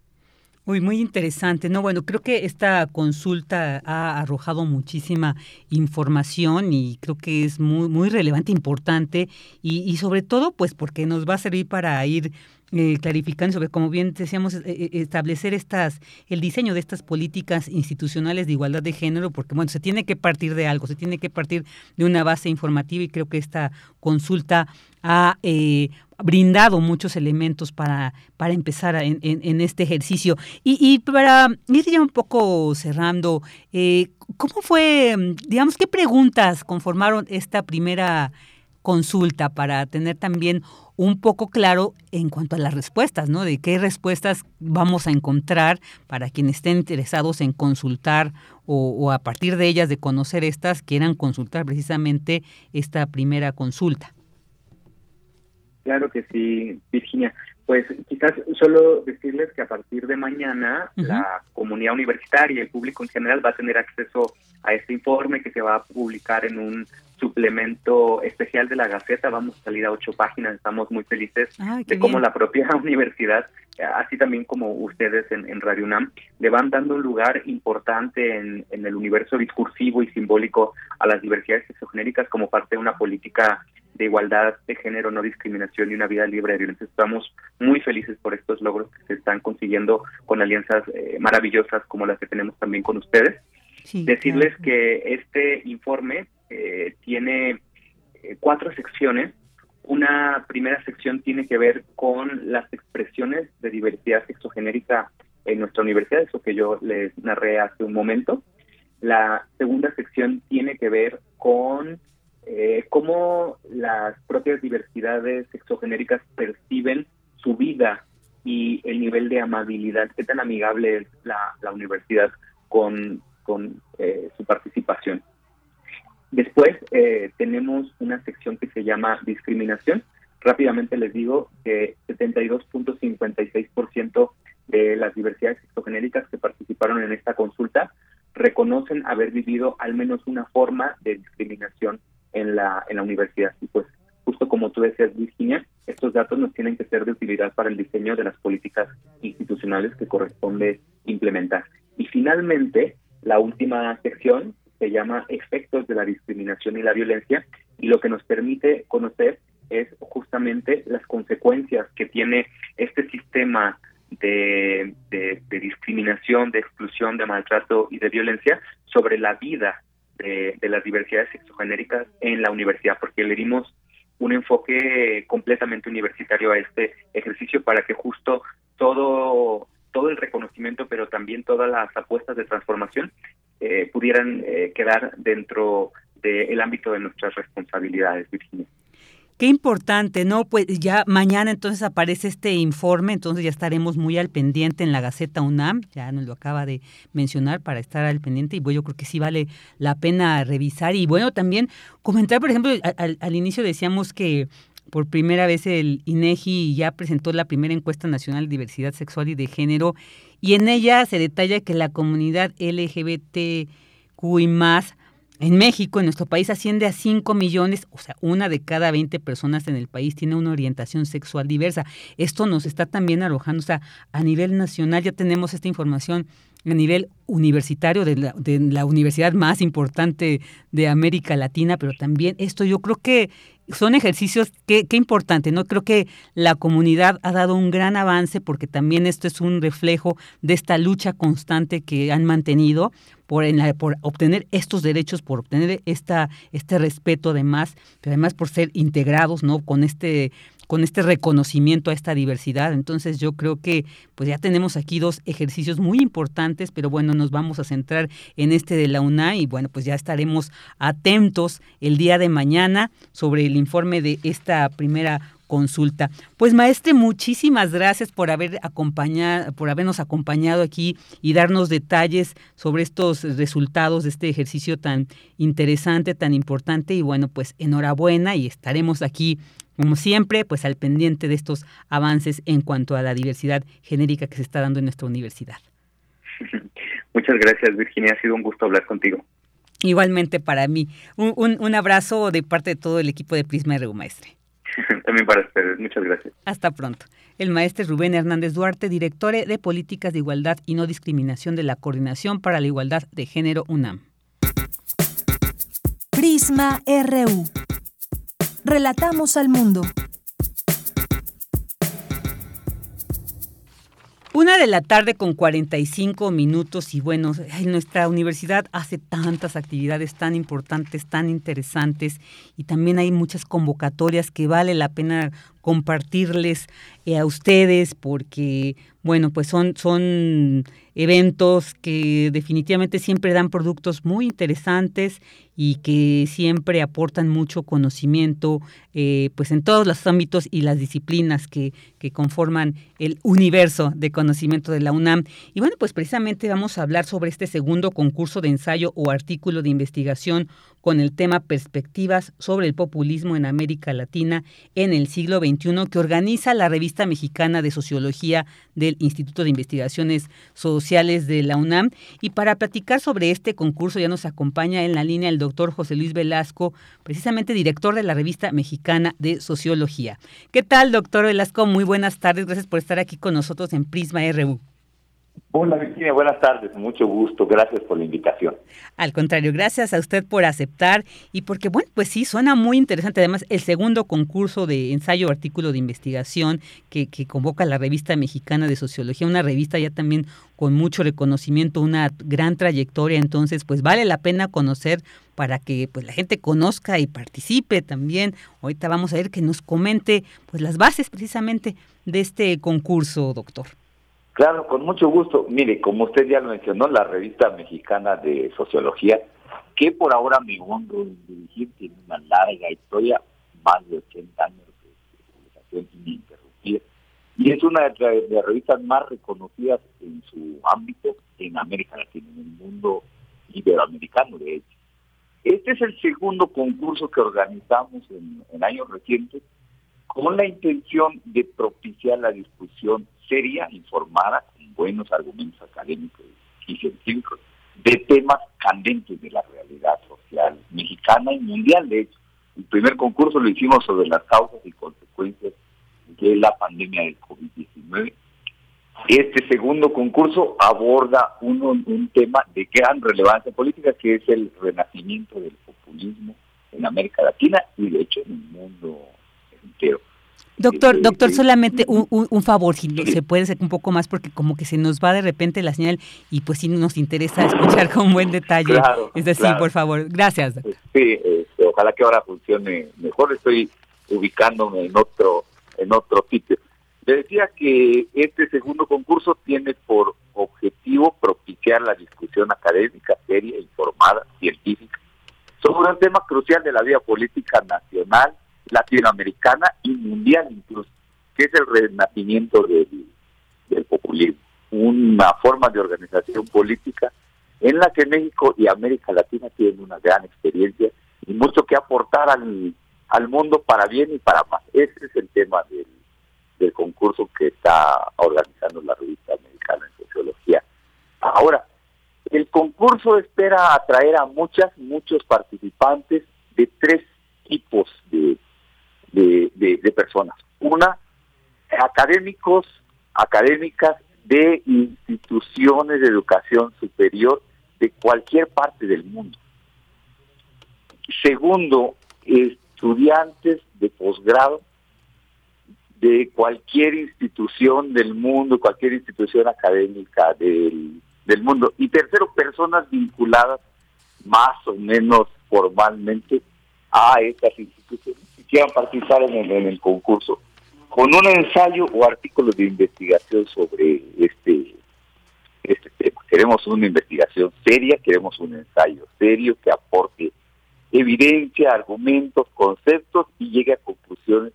[SPEAKER 2] Uy, muy interesante. No, bueno, creo que esta consulta ha arrojado muchísima información y creo que es muy, muy relevante, importante y, y sobre todo, pues, porque nos va a servir para ir eh, clarificando sobre, como bien decíamos, eh, eh, establecer estas, el diseño de estas políticas institucionales de igualdad de género, porque bueno, se tiene que partir de algo, se tiene que partir de una base informativa y creo que esta consulta ha brindado muchos elementos para, para empezar en, en, este ejercicio. Y, y, para ir ya un poco cerrando, ¿cómo fue, digamos, qué preguntas conformaron esta primera consulta para tener también un poco claro en cuanto a las respuestas, ¿no? De qué respuestas vamos a encontrar para quienes estén interesados en consultar o, a partir de ellas de conocer estas, quieran consultar precisamente esta primera consulta.
[SPEAKER 14] Claro que sí, Virginia. Pues quizás solo decirles que a partir de mañana la comunidad universitaria y el público en general va a tener acceso a este informe que se va a publicar en un suplemento especial de la Gaceta. Vamos a salir a ocho páginas. Estamos muy felices de cómo la propia universidad, así también como ustedes en, Radio UNAM, le van dando un lugar importante en, en el universo discursivo y simbólico a las diversidades sexogenéricas como parte de una política de igualdad de género, no discriminación y una vida libre de violencia. Estamos muy felices por estos logros que se están consiguiendo con alianzas eh, maravillosas como las que tenemos también con ustedes. Decirles que este informe eh, tiene eh, cuatro secciones. Una primera sección tiene que ver con las expresiones de diversidad sexogenérica en nuestra universidad, eso que yo les narré hace un momento. La segunda sección tiene que ver con eh, cómo las propias diversidades sexogenéricas perciben su vida y el nivel de amabilidad, qué tan amigable es la, universidad con, con eh, su participación. Después eh, tenemos una sección que se llama discriminación. Rápidamente les digo que 72.56% de las diversidades sexogenéricas que participaron en esta consulta reconocen haber vivido al menos una forma de discriminación en la, en la universidad. Y pues, justo como tú decías, Virginia, estos datos nos tienen que ser de utilidad para el diseño de las políticas institucionales que corresponde implementar. Y finalmente, la última sección se llama efectos de la discriminación y la violencia y lo que nos permite conocer es justamente las consecuencias que tiene este sistema de, de, discriminación, de exclusión, de maltrato y de violencia sobre la vida de, las diversidades sexogenéricas en la universidad, porque le dimos un enfoque completamente universitario a este ejercicio para que justo todo todo el reconocimiento, pero también todas las apuestas de transformación eh, pudieran eh, quedar dentro del ámbito de nuestras responsabilidades, Virginia.
[SPEAKER 2] Qué importante, ¿no? Pues ya mañana entonces aparece este informe, entonces ya estaremos muy al pendiente en la Gaceta UNAM, ya nos lo acaba de mencionar para estar al pendiente y bueno, yo creo que sí vale la pena revisar y bueno, también comentar, por ejemplo, al, al inicio decíamos que por primera vez el INEGI ya presentó la primera encuesta nacional de diversidad sexual y de género y en ella se detalla que la comunidad LGBTQI más en México, en nuestro país, asciende a 5 millones, o sea, una de cada 20 personas en el país tiene una orientación sexual diversa. Esto nos está también arrojando, o sea, a nivel nacional ya tenemos esta información a nivel universitario de la, de la universidad más importante de América Latina, pero también esto yo creo que son ejercicios que, que importante, ¿no? Creo que la comunidad ha dado un gran avance porque también esto es un reflejo de esta lucha constante que han mantenido por, en la, por obtener estos derechos, por obtener esta, este respeto además, pero además por ser integrados, ¿no? Con este con este reconocimiento a esta diversidad. Entonces yo creo que pues ya tenemos aquí dos ejercicios muy importantes, pero bueno, nos vamos a centrar en este de la UNA y bueno, pues ya estaremos atentos el día de mañana sobre el informe de esta primera consulta. Pues maestre, muchísimas gracias por haber acompañado, por habernos acompañado aquí y darnos detalles sobre estos resultados de este ejercicio tan interesante, tan importante y bueno, pues enhorabuena y estaremos aquí como siempre, pues al pendiente de estos avances en cuanto a la diversidad genérica que se está dando en nuestra universidad.
[SPEAKER 14] Muchas gracias, Virginia. Ha sido un gusto hablar contigo.
[SPEAKER 2] Igualmente para mí. Un, un, abrazo de parte de todo el equipo de Prisma RU, maestre.
[SPEAKER 14] También para ustedes. Muchas gracias.
[SPEAKER 2] Hasta pronto. El maestro Rubén Hernández Duarte, director de Políticas de Igualdad y No Discriminación de la Coordinación para la Igualdad de Género UNAM.
[SPEAKER 1] Prisma RU. Relatamos al mundo.
[SPEAKER 2] Una de la tarde con 45 minutos y bueno, nuestra universidad hace tantas actividades tan importantes, tan interesantes y también hay muchas convocatorias que vale la pena compartirles eh, a ustedes porque bueno, pues son, son eventos que definitivamente siempre dan productos muy interesantes y que siempre aportan mucho conocimiento eh, pues en todos los ámbitos y las disciplinas que, que conforman el universo de conocimiento de la UNAM. Y bueno, pues precisamente vamos a hablar sobre este segundo concurso de ensayo o artículo de investigación con el tema Perspectivas sobre el populismo en América Latina en el siglo XXI que organiza la revista mexicana de sociología del Instituto de Investigaciones Sociales de la UNAM. Y para platicar sobre este concurso ya nos acompaña en la línea el doctor José Luis Velasco, precisamente director de la revista mexicana de sociología. ¿Qué tal, doctor Velasco? Muy buenas tardes. Gracias por estar aquí con nosotros en Prisma RU.
[SPEAKER 15] Hola Virginia, buenas tardes, mucho gusto, gracias por la invitación.
[SPEAKER 2] Al contrario, gracias a usted por aceptar y porque, bueno, pues sí, suena muy interesante. Además, el segundo concurso de ensayo artículo de investigación que, que convoca la revista mexicana de sociología, una revista ya también con mucho reconocimiento, una gran trayectoria, entonces, pues vale la pena conocer para que pues la gente conozca y participe también. Ahorita vamos a ver que nos comente pues las bases precisamente de este concurso, doctor.
[SPEAKER 15] Claro, con mucho gusto. Mire, como usted ya lo mencionó, la revista mexicana de sociología, que por ahora me honro en dirigir, tiene una larga historia, más de 80 años de publicación ininterrumpida, y es una de las revistas más reconocidas en su ámbito en América Latina, en el mundo iberoamericano, de hecho. Este es el segundo concurso que organizamos en, en años recientes con la intención de propiciar la discusión seria, informada, con buenos argumentos académicos y científicos, de temas candentes de la realidad social mexicana y mundial. De hecho, el primer concurso lo hicimos sobre las causas y consecuencias de la pandemia del COVID-19. Este segundo concurso aborda un tema de gran relevancia política, que es el renacimiento del populismo en América Latina y de hecho en el mundo entero.
[SPEAKER 2] Doctor, doctor, solamente un, un, favor, si se puede hacer un poco más, porque como que se nos va de repente la señal y pues sí nos interesa escuchar con buen detalle. es decir, por favor, gracias.
[SPEAKER 15] Sí, este, ojalá que ahora funcione mejor. Estoy ubicándome en otro, en otro sitio. Le decía que este segundo concurso tiene por objetivo propiciar la discusión académica, seria, informada, científica, sobre un tema crucial de la vida política nacional latinoamericana y mundial incluso, que es el renacimiento del, del populismo, una forma de organización política en la que México y América Latina tienen una gran experiencia y mucho que aportar al, al mundo para bien y para mal. Ese es el tema del, del concurso que está organizando la revista americana en sociología. Ahora, el concurso espera atraer a muchas, muchos participantes de tres tipos de, de, personas. Una, académicos, académicas de instituciones de educación superior de cualquier parte del mundo. Segundo, estudiantes de posgrado de cualquier institución del mundo, cualquier institución académica del, del mundo. Y tercero, personas vinculadas más o menos formalmente a estas instituciones quieran participar en el, en el concurso con un ensayo o artículo de investigación sobre este, este tema. Queremos una investigación seria, queremos un ensayo serio que aporte evidencia, argumentos, conceptos y llegue a conclusiones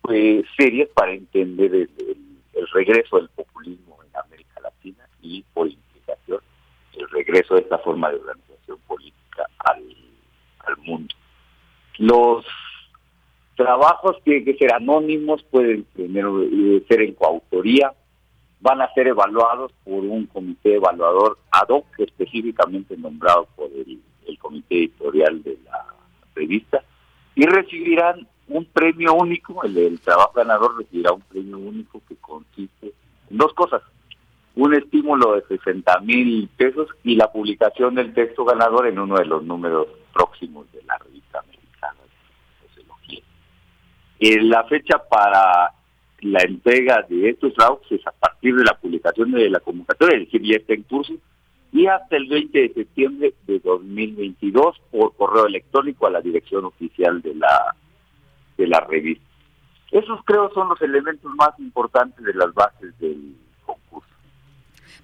[SPEAKER 15] pues, serias para entender el, regreso del populismo en América Latina y por implicación el regreso de esta forma de organización política al, al mundo. Los trabajos tienen que ser anónimos, pueden primero eh, ser en coautoría, van a ser evaluados por un comité evaluador ad hoc específicamente nombrado por el, comité editorial de la revista y recibirán un premio único, el, trabajo ganador recibirá un premio único que consiste en dos cosas, un estímulo de 60 mil pesos y la publicación del texto ganador en uno de los números próximos de la revista americana de sociología. Eh, la fecha para la entrega de estos trabajos es a partir de la publicación de la convocatoria, es decir, ya está en curso, y hasta el 20 de septiembre de 2022 por correo electrónico a la dirección oficial de la de la revista. Esos creo son los elementos más importantes de las bases del.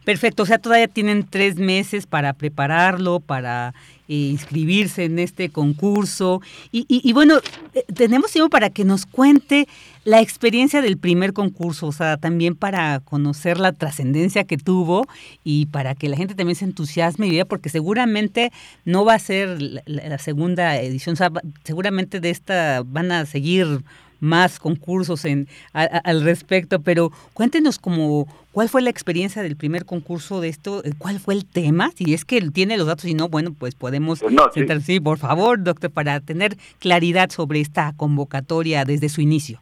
[SPEAKER 2] Perfecto, o sea, todavía tienen tres meses para prepararlo, para eh, inscribirse en este concurso. Y, bueno, eh, tenemos tiempo para que nos cuente la experiencia del primer concurso, o sea, también para conocer la trascendencia que tuvo y para que la gente también se entusiasme y vea, porque seguramente no va a ser la, la segunda edición, o sea, seguramente de esta van a seguir más concursos en, al respecto, pero cuéntenos como cuál fue la experiencia del primer concurso de esto, cuál fue el tema, si es que tiene los datos, y no, bueno, pues podemos pues sentar, sí. por favor, doctor, para tener claridad sobre esta convocatoria desde su inicio.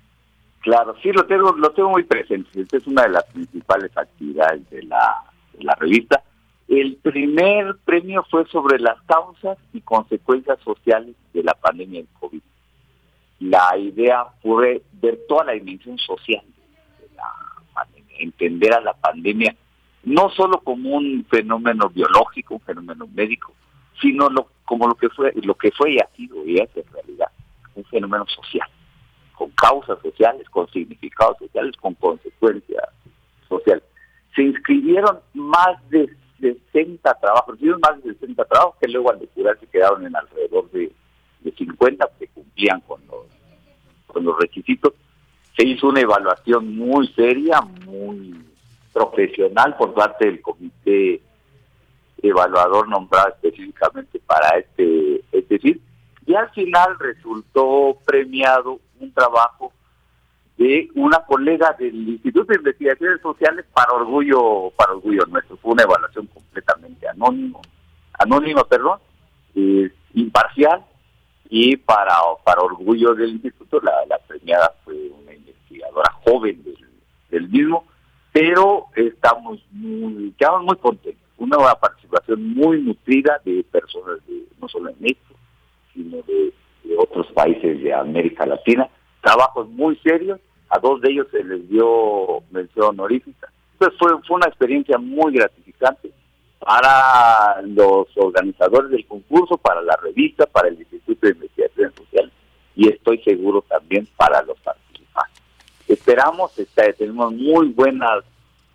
[SPEAKER 15] Claro, sí, lo tengo, lo tengo muy presente. Esta es una de las principales actividades de la, de la revista. El primer premio fue sobre las causas y consecuencias sociales de la pandemia del COVID la idea fue ver toda la dimensión social de la pandemia, entender a la pandemia no solo como un fenómeno biológico, un fenómeno médico, sino lo, como lo que fue, lo que fue y ha sido y es en realidad un fenómeno social, con causas sociales, con significados sociales, con consecuencias sociales. Se inscribieron más de 60 trabajos, más de 60 trabajos que luego al depurar se quedaron en alrededor de de 50 que cumplían con los, con los requisitos. Se hizo una evaluación muy seria, muy profesional por parte del comité evaluador nombrado específicamente para este, este y al final resultó premiado un trabajo de una colega del Instituto de Investigaciones Sociales para orgullo para orgullo nuestro fue una evaluación completamente anónimo anónima perdón eh, imparcial y para, para orgullo del instituto, la, la premiada fue una investigadora joven del, mismo, pero estamos muy, quedamos muy contentos. Una participación muy nutrida de personas de, no solo en México, sino de, otros países de América Latina. Trabajos muy serios, a dos de ellos se les dio mención honorífica. Entonces fue, fue una experiencia muy gratificante para los organizadores del concurso, para la revista, para el Instituto de Investigación Social y estoy seguro también para los participantes. Esperamos, está, tenemos muy buenas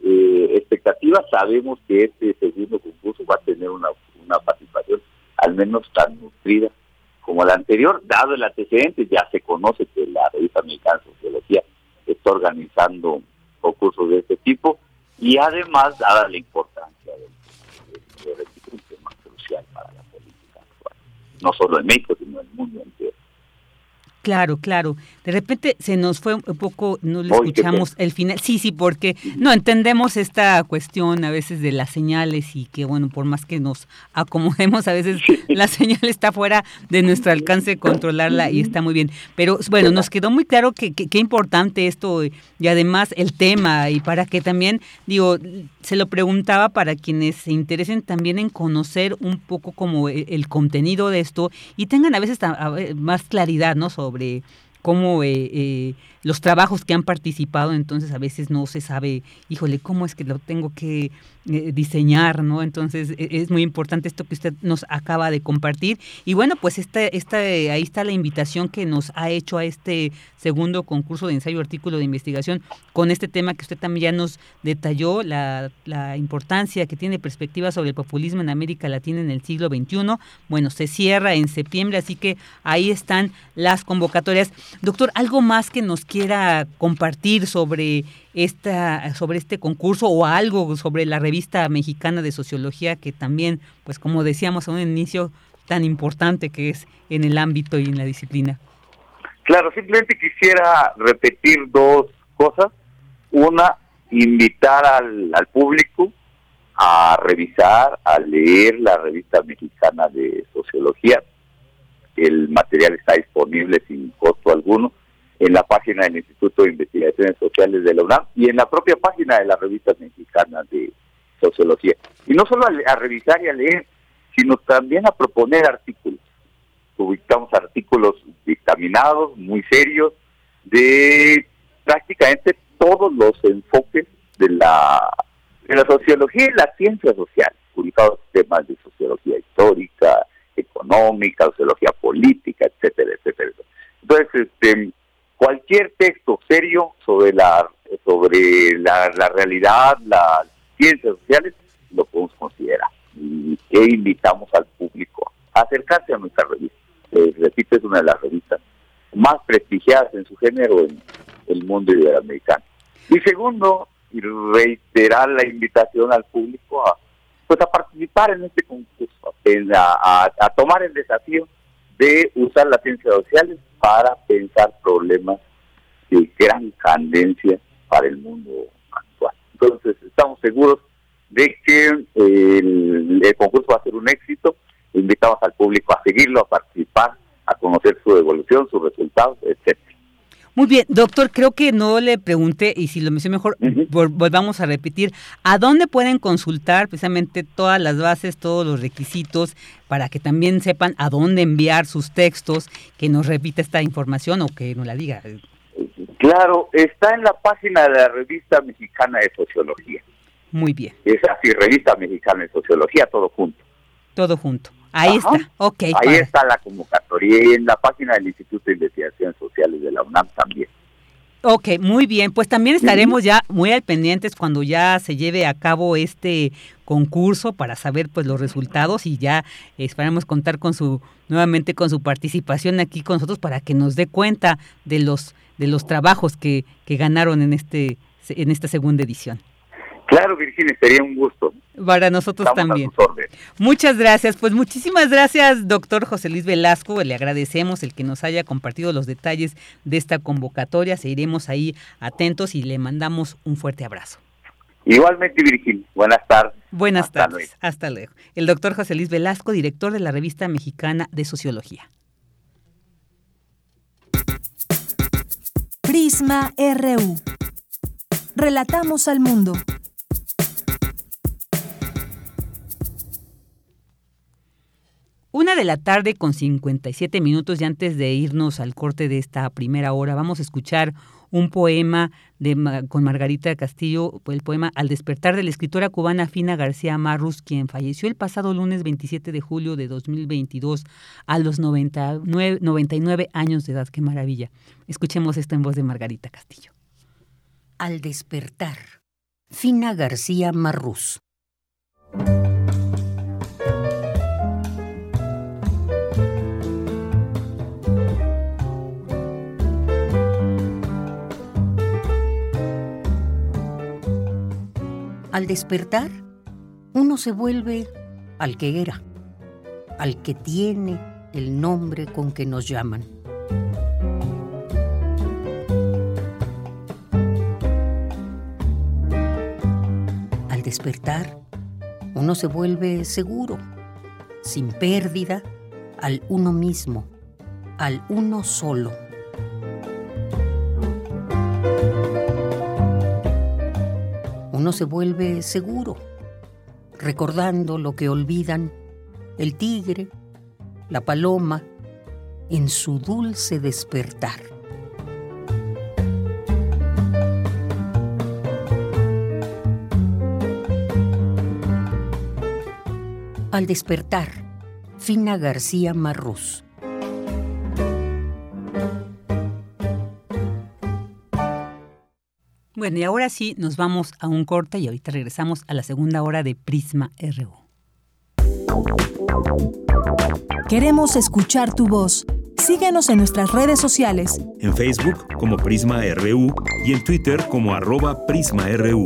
[SPEAKER 15] eh, expectativas, sabemos que este segundo concurso va a tener una, una participación al menos tan nutrida como la anterior, dado el antecedente, ya se conoce que la revista mexicana de sociología está organizando concursos de este tipo y además, dada la importancia del, del, un tema crucial para la política actual, no solo en México, sino en el mundo entero.
[SPEAKER 2] Claro, claro. De repente se nos fue un poco, no le escuchamos el final. Sí, sí, porque no entendemos esta cuestión a veces de las señales y que, bueno, por más que nos acomodemos, a veces la señal está fuera de nuestro alcance controlarla y está muy bien. Pero bueno, nos quedó muy claro que qué importante esto y además el tema y para que también, digo, se lo preguntaba para quienes se interesen también en conocer un poco como el, el contenido de esto y tengan a veces más claridad, ¿no? Sobre sobre cómo eh, eh, los trabajos que han participado, entonces a veces no se sabe, híjole, cómo es que lo tengo que eh, diseñar, ¿no? Entonces e, es muy importante esto que usted nos acaba de compartir. Y bueno, pues esta, esta, ahí está la invitación que nos ha hecho a este segundo concurso de ensayo artículo de investigación con este tema que usted también ya nos detalló, la, la importancia que tiene perspectiva sobre el populismo en América Latina en el siglo XXI. Bueno, se cierra en septiembre, así que ahí están las convocatorias. Doctor, ¿algo más que nos quiera compartir sobre esta sobre este concurso o algo sobre la revista mexicana de sociología que también, pues como decíamos a un inicio, tan importante que es en el ámbito y en la disciplina.
[SPEAKER 15] Claro, simplemente quisiera repetir dos cosas. Una, invitar al, al público a revisar, a leer la revista mexicana de sociología. El material está disponible sin costo alguno en la página del Instituto de Investigaciones Sociales de la UNAM y en la propia página de la revista mexicana de sociología. Y no solo a, revisar y a leer, sino también a proponer artículos. Publicamos artículos dictaminados, muy serios, de prácticamente todos los enfoques de la, de la sociología y la ciencia social, publicados temas de sociología histórica, económica, sociología política, etcétera, etcétera. Entonces, este, cualquier texto serio sobre la sobre la, realidad, las ciencias sociales, lo podemos considerar. Y que invitamos al público a acercarse a nuestra revista. repito, es una de las revistas más prestigiadas en su género en el mundo iberoamericano. Y segundo, reiterar la invitación al público a, pues a participar en este concurso, a, a tomar el desafío de usar las ciencias sociales para pensar problemas de gran candencia para el mundo actual. Entonces, estamos seguros de que el, concurso va a ser un éxito. Invitamos al público a seguirlo, a participar, a conocer su evolución, sus resultados, etcétera.
[SPEAKER 2] Muy bien, doctor, creo que no le pregunté, y si lo mencioné mejor, volvamos a repetir, ¿a dónde pueden consultar precisamente todas las bases, todos los requisitos, para que también sepan a dónde enviar sus textos, que nos repita esta información o que nos la diga?
[SPEAKER 15] Claro, está en la página de la revista mexicana de sociología.
[SPEAKER 2] Muy bien.
[SPEAKER 15] Es así, revista mexicana de sociología, todo junto.
[SPEAKER 2] Todo junto. Ahí está, ok.
[SPEAKER 15] Ahí está la convocatoria y en la página del Instituto de Investigaciones Sociales de la UNAM también.
[SPEAKER 2] Ok, muy bien. Pues también estaremos ya muy al pendientes cuando ya se lleve a cabo este concurso para saber pues los resultados y ya esperamos contar con su nuevamente con su participación aquí con nosotros para que nos dé cuenta de los de los trabajos que, que ganaron en este en esta segunda edición.
[SPEAKER 15] Claro, Virginia, sería un gusto.
[SPEAKER 2] Para nosotros también. Muchas gracias. Pues muchísimas gracias, doctor José Luis Velasco. Le agradecemos el que nos haya compartido los detalles de esta convocatoria. Seguiremos ahí atentos y le mandamos un fuerte abrazo.
[SPEAKER 15] Igualmente, Virginia. Buenas tardes.
[SPEAKER 2] Buenas tardes. Hasta luego. El doctor José Luis Velasco, director de la revista mexicana de Sociología.
[SPEAKER 1] Prisma RU. Relatamos al mundo.
[SPEAKER 2] Una de la tarde con 57 minutos y antes de irnos al corte de esta primera hora vamos a escuchar un poema con Margarita Castillo, el poema Al despertar de la escritora cubana Fina García Marrus, quien falleció el pasado lunes 27 de julio de 2022 a los 99, 99 años de edad. ¡Qué maravilla! Escuchemos esto en voz de Margarita Castillo.
[SPEAKER 16] Al despertar. Fina García Marrús. Al despertar, uno se vuelve al que era, al que tiene el nombre con que nos llaman. Al despertar, uno se vuelve seguro, sin pérdida, al uno mismo, al uno solo. Uno se vuelve seguro, recordando lo que olvidan el tigre, la paloma, en su dulce despertar. Al despertar, Fina García Marrús.
[SPEAKER 2] Bueno, y ahora sí nos vamos a un corte y ahorita regresamos a la segunda hora de Prisma RU.
[SPEAKER 1] Queremos escuchar tu voz. Síguenos en nuestras redes sociales.
[SPEAKER 3] En Facebook como Prisma RU y en Twitter como arroba PrismaRU.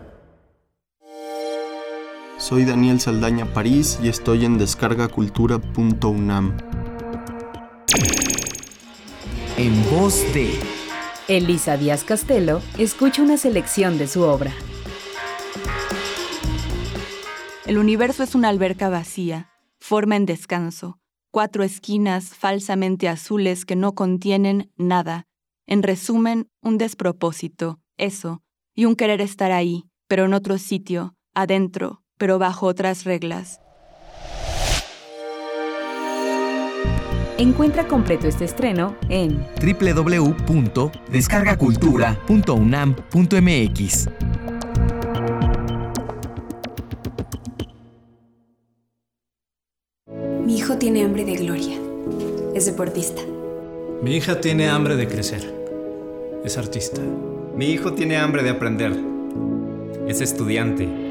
[SPEAKER 17] Soy Daniel Saldaña París y estoy en descargacultura.unam.
[SPEAKER 18] En voz de
[SPEAKER 19] Elisa Díaz Castelo, escucha una selección de su obra.
[SPEAKER 20] El universo es una alberca vacía, forma en descanso, cuatro esquinas falsamente azules que no contienen nada. En resumen, un despropósito, eso, y un querer estar ahí, pero en otro sitio, adentro, pero bajo otras reglas.
[SPEAKER 19] Encuentra completo este estreno en
[SPEAKER 18] www.descargacultura.unam.mx.
[SPEAKER 21] Mi hijo tiene hambre de gloria. Es deportista.
[SPEAKER 22] Mi hija tiene hambre de crecer. Es artista.
[SPEAKER 23] Mi hijo tiene hambre de aprender. Es estudiante.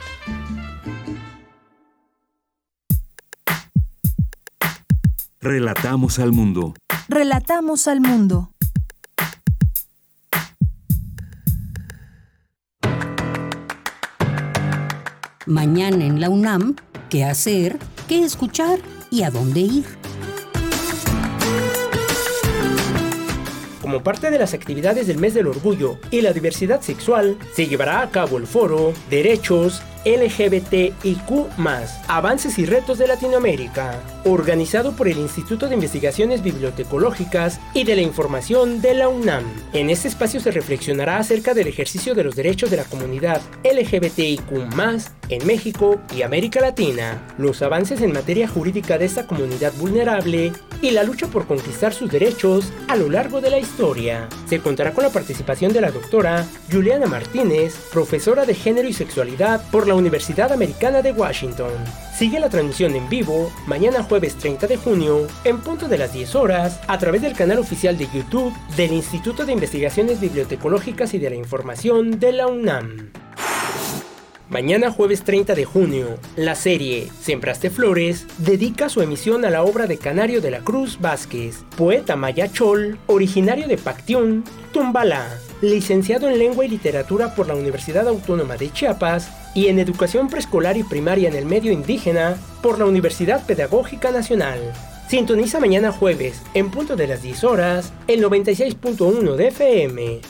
[SPEAKER 3] Relatamos al mundo.
[SPEAKER 1] Relatamos al mundo.
[SPEAKER 16] Mañana en la UNAM, ¿qué hacer? ¿Qué escuchar? ¿Y a dónde ir?
[SPEAKER 6] Como parte de las actividades del mes del orgullo y la diversidad sexual, se llevará a cabo el foro Derechos, LGBTIQ, Avances y Retos de Latinoamérica, organizado por el Instituto de Investigaciones Bibliotecológicas y de la Información de la UNAM. En este espacio se reflexionará acerca del ejercicio de los derechos de la comunidad LGBTIQ, en México y América Latina, los avances en materia jurídica de esta comunidad vulnerable y la lucha por conquistar sus derechos a lo largo de la historia. Se contará con la participación de la doctora Juliana Martínez, profesora de género y sexualidad por la Universidad Americana de Washington. Sigue la transmisión en vivo mañana jueves 30 de junio en punto de las 10 horas a través del canal oficial de YouTube del Instituto de Investigaciones Bibliotecológicas y de la Información de la UNAM. Mañana jueves 30 de junio, la serie Sembraste Flores dedica su emisión a la obra de Canario de la Cruz Vázquez, poeta maya chol, originario de Pactiún, Tumbalá, licenciado en Lengua y Literatura por la Universidad Autónoma de Chiapas y en Educación Preescolar y Primaria en el Medio Indígena por la Universidad Pedagógica Nacional. Sintoniza mañana jueves, en punto de las 10 horas, el 96.1 de FM.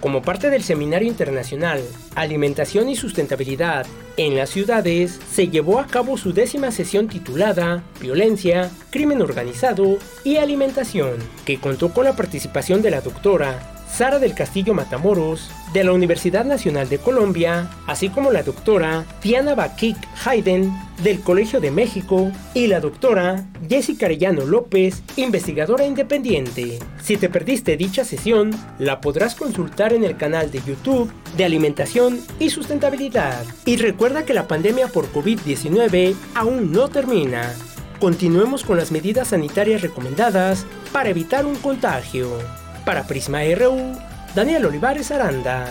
[SPEAKER 6] Como parte del Seminario Internacional Alimentación y Sustentabilidad en las ciudades, se llevó a cabo su décima sesión titulada Violencia, Crimen Organizado y Alimentación, que contó con la participación de la doctora Sara del Castillo Matamoros, de la Universidad Nacional de Colombia, así como la doctora Diana Bakik Hayden, del Colegio de México, y la doctora Jessica Arellano López, investigadora independiente. Si te perdiste dicha sesión, la podrás consultar en el canal de YouTube de Alimentación y Sustentabilidad. Y recuerda que la pandemia por COVID-19 aún no termina. Continuemos con las medidas sanitarias recomendadas para evitar un contagio. Para Prisma RU, Daniel Olivares Aranda.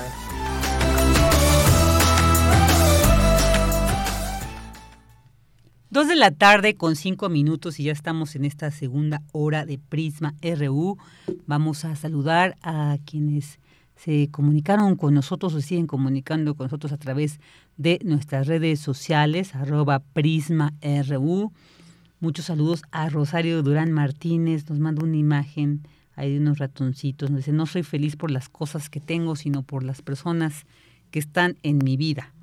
[SPEAKER 2] Dos de la tarde con cinco minutos y ya estamos en esta segunda hora de Prisma RU. Vamos a saludar a quienes se comunicaron con nosotros o siguen comunicando con nosotros a través de nuestras redes sociales, arroba Prisma RU. Muchos saludos a Rosario Durán Martínez, nos manda una imagen hay unos ratoncitos, nos dice, no soy feliz por las cosas que tengo, sino por las personas que están en mi vida.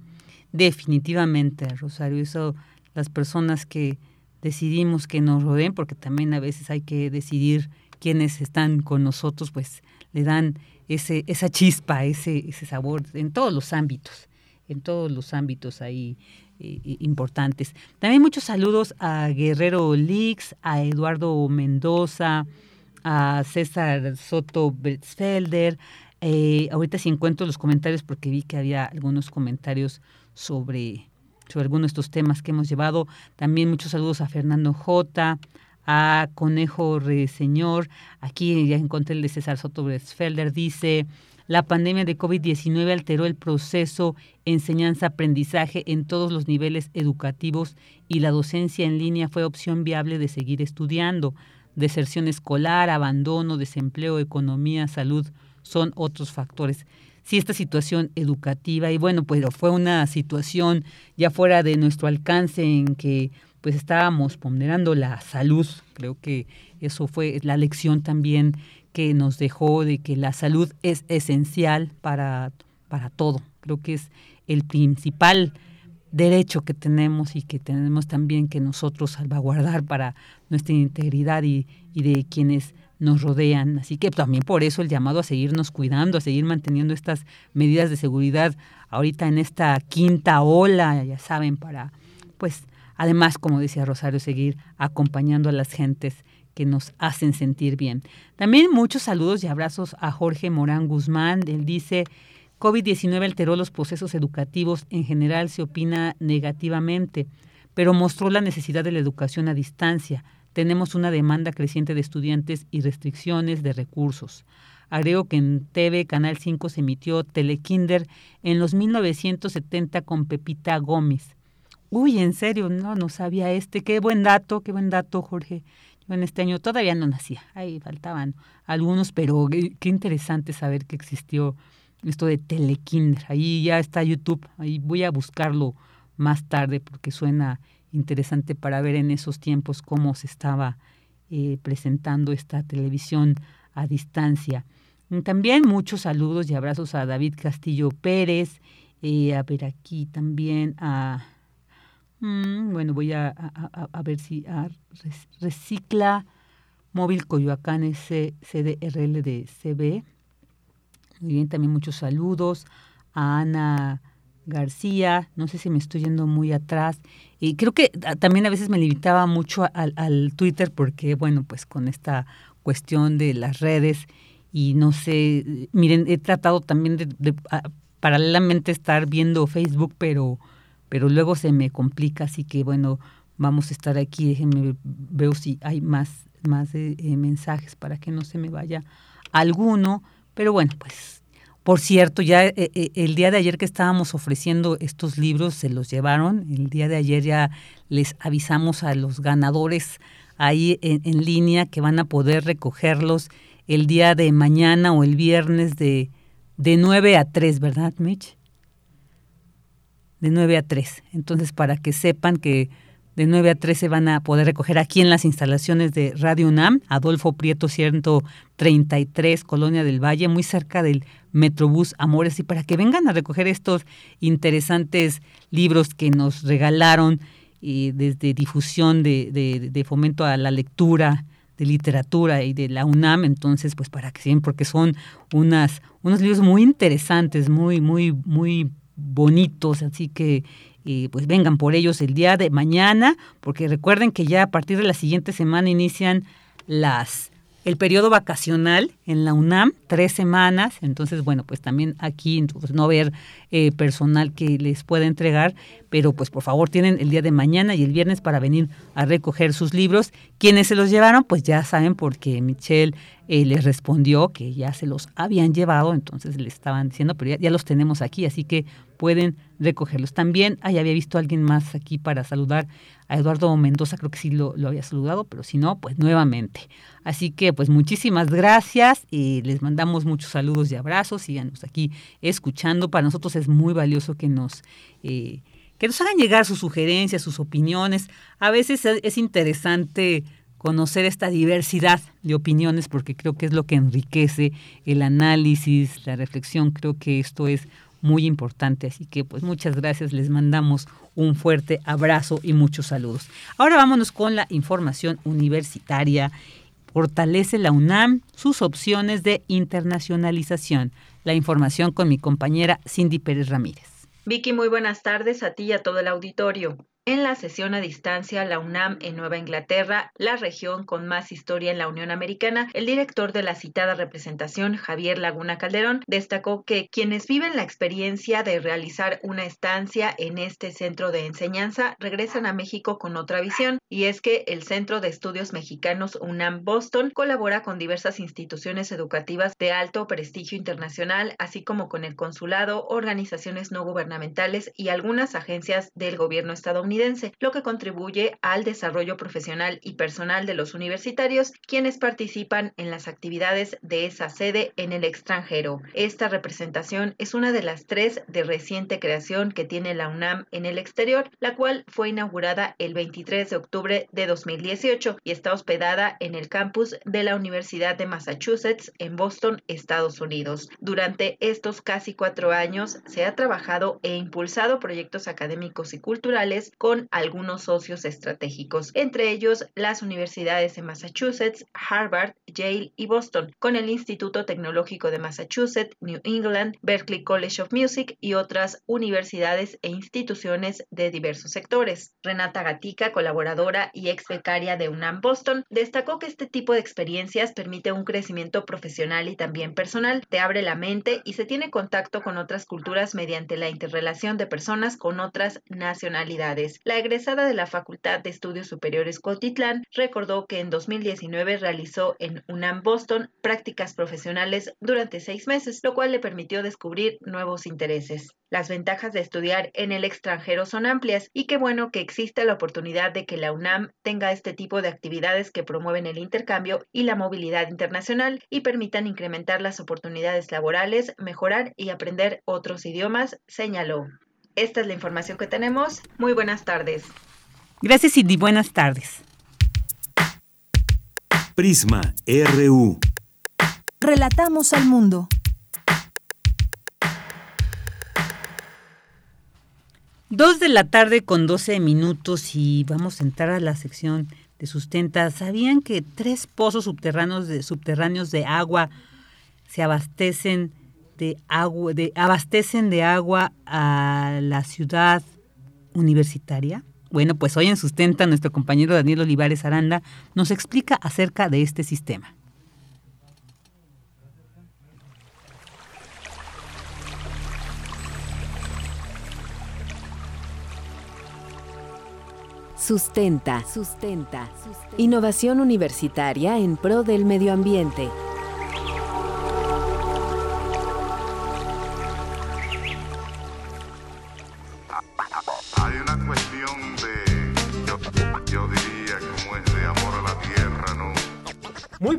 [SPEAKER 2] Definitivamente, Rosario, eso, las personas que decidimos que nos rodeen, porque también a veces hay que decidir quiénes están con nosotros, pues le dan ese, esa chispa, ese, ese sabor en todos los ámbitos, en todos los ámbitos ahí eh, importantes. También muchos saludos a Guerrero Lix, a Eduardo Mendoza, a César Soto Betzfelder. Eh, ahorita sí encuentro los comentarios porque vi que había algunos comentarios sobre, sobre algunos de estos temas que hemos llevado. También muchos saludos a Fernando J., a Conejo Señor. Aquí ya encontré el de César Soto Betzfelder. Dice, la pandemia de COVID-19 alteró el proceso enseñanza-aprendizaje en todos los niveles educativos y la docencia en línea fue opción viable de seguir estudiando deserción escolar, abandono, desempleo, economía, salud, son otros factores. Si esta situación educativa, y bueno, pues fue una situación ya fuera de nuestro alcance en que pues estábamos ponderando la salud, creo que eso fue la lección también que nos dejó de que la salud es esencial para, para todo. Creo que es el principal derecho que tenemos y que tenemos también que nosotros salvaguardar para nuestra integridad y, de quienes nos rodean. Así que también por eso el llamado a seguirnos cuidando, a seguir manteniendo estas medidas de seguridad ahorita en esta quinta ola, ya saben, para, pues, además, como decía Rosario, seguir acompañando a las gentes que nos hacen sentir bien. También muchos saludos y abrazos a Jorge Morán Guzmán. Él dice, COVID-19 alteró los procesos educativos, en general se opina negativamente, pero mostró la necesidad de la educación a distancia. Tenemos una demanda creciente de estudiantes y restricciones de recursos. Agrego que en TV Canal 5 se emitió Telekinder en los 1970 con Pepita Gómez. Uy, en serio, no, no sabía este. Qué buen dato, qué buen dato, Jorge. Yo en este año todavía no nacía. Ahí faltaban algunos, pero qué interesante saber que existió esto de Telekinder. Ahí ya está YouTube, ahí voy a buscarlo más tarde porque suena interesante para ver en esos tiempos cómo se estaba eh, presentando esta televisión a distancia. También muchos saludos y abrazos a David Castillo Pérez Eh, a ver aquí también a... Mm, bueno, voy a, a, ver si Recicla Móvil Coyoacán CDRL de CB. Muy bien, también muchos saludos. A Ana García, no sé si me estoy yendo muy atrás. Y creo que también a veces me limitaba mucho al, Twitter porque, bueno, pues con esta cuestión de las redes y no sé, miren, he tratado también de, paralelamente estar viendo Facebook, pero, pero luego se me complica, así que bueno, vamos a estar aquí, déjenme veo si hay más, más eh, mensajes para que no se me vaya alguno, pero bueno, pues por cierto, ya eh, eh, el día de ayer que estábamos ofreciendo estos libros, se los llevaron. El día de ayer ya les avisamos a los ganadores ahí en, línea que van a poder recogerlos el día de mañana o el viernes de, de 9 a 3, ¿verdad, Mitch? De 9 a 3. Entonces, para que sepan que de 9 a 13 van a poder recoger aquí en las instalaciones de Radio UNAM, Adolfo Prieto 133, Colonia del Valle, muy cerca del Metrobús Amores, y para que vengan a recoger estos interesantes libros que nos regalaron desde difusión de, de, fomento a la lectura, de literatura y de la UNAM, entonces pues para que sigan, porque son unas, unos libros muy interesantes, muy, muy, muy bonitos, así que pues vengan por ellos el día de mañana, porque recuerden que ya a partir de la siguiente semana inician las el periodo vacacional en la UNAM, tres semanas, entonces bueno, pues también aquí no haber eh, personal que les pueda entregar, pero pues por favor tienen el día de mañana y el viernes para venir a recoger sus libros. Quienes se los llevaron, pues ya saben porque Michelle eh, les respondió que ya se los habían llevado, entonces le estaban diciendo, pero ya, los tenemos aquí, así que pueden recogerlos. También, ahí había visto a alguien más aquí para saludar a Eduardo Mendoza, creo que sí lo, había saludado, pero si no, pues nuevamente. Así que pues muchísimas gracias y les mandamos muchos saludos y abrazos, síganos aquí escuchando. Para nosotros es muy valioso que nos... Eh, que nos hagan llegar sus sugerencias, sus opiniones. A veces es interesante conocer esta diversidad de opiniones porque creo que es lo que enriquece el análisis, la reflexión. Creo que esto es muy importante. Así que pues muchas gracias, les mandamos un fuerte abrazo y muchos saludos. Ahora vámonos con la información universitaria. Fortalece la UNAM sus opciones de internacionalización. La información con mi compañera Cindy Pérez Ramírez.
[SPEAKER 24] Vicky, muy buenas tardes a ti y a todo el auditorio. En la sesión a distancia, la UNAM en Nueva Inglaterra, la región con más historia en la Unión Americana, el director de la citada representación, Javier Laguna Calderón, destacó que quienes viven la experiencia de realizar una estancia en este centro de enseñanza regresan a México con otra visión, y es que el Centro de Estudios Mexicanos UNAM Boston colabora con diversas instituciones educativas de alto prestigio internacional, así como con el consulado, organizaciones no gubernamentales y algunas agencias del gobierno estadounidense lo que contribuye al desarrollo profesional y personal de los universitarios, quienes participan en las actividades de esa sede en el extranjero. Esta representación es una de las tres de reciente creación que tiene la UNAM en el exterior, la cual fue inaugurada el 23 de octubre de 2018 y está hospedada en el campus de la Universidad de Massachusetts en Boston, Estados Unidos. Durante estos casi cuatro años se ha trabajado e impulsado proyectos académicos y culturales con algunos socios estratégicos, entre ellos las universidades de Massachusetts, Harvard, Yale y Boston, con el Instituto Tecnológico de Massachusetts, New England, Berkeley College of Music y otras universidades e instituciones de diversos sectores. Renata Gatica, colaboradora y ex becaria de UNAM Boston, destacó que este tipo de experiencias permite un crecimiento profesional y también personal, te abre la mente y se tiene contacto con otras culturas mediante la interrelación de personas con otras nacionalidades. La egresada de la Facultad de Estudios Superiores Cotitlán recordó que en 2019 realizó en UNAM Boston prácticas profesionales durante seis meses, lo cual le permitió descubrir nuevos intereses. Las ventajas de estudiar en el extranjero son amplias y qué bueno que exista la oportunidad de que la UNAM tenga este tipo de actividades que promueven el intercambio y la movilidad internacional y permitan incrementar las oportunidades laborales, mejorar y aprender otros idiomas, señaló. Esta es la información que tenemos. Muy buenas tardes.
[SPEAKER 2] Gracias, Cindy. Buenas tardes.
[SPEAKER 3] Prisma RU.
[SPEAKER 19] Relatamos al mundo.
[SPEAKER 2] Dos de la tarde con 12 minutos y vamos a entrar a la sección de sustenta. ¿Sabían que tres pozos subterráneos de, subterráneos de agua se abastecen de agua, abastecen de agua a la ciudad universitaria? Bueno, pues hoy en Sustenta nuestro compañero Daniel Olivares Aranda nos explica acerca de este sistema.
[SPEAKER 19] Sustenta. Sustenta. Innovación universitaria en pro del medio ambiente.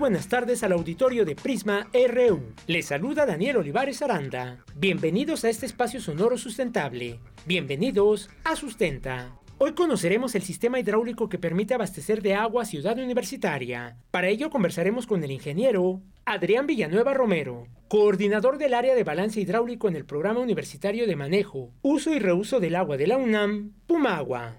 [SPEAKER 6] Buenas tardes al auditorio de Prisma RU. Les saluda Daniel Olivares Aranda. Bienvenidos a este espacio sonoro sustentable. Bienvenidos a Sustenta. Hoy conoceremos el sistema hidráulico que permite abastecer de agua a Ciudad Universitaria. Para ello conversaremos con el ingeniero Adrián Villanueva Romero, coordinador del área de balance hidráulico en el Programa Universitario de Manejo, Uso y Reuso del Agua de la UNAM, Pumagua.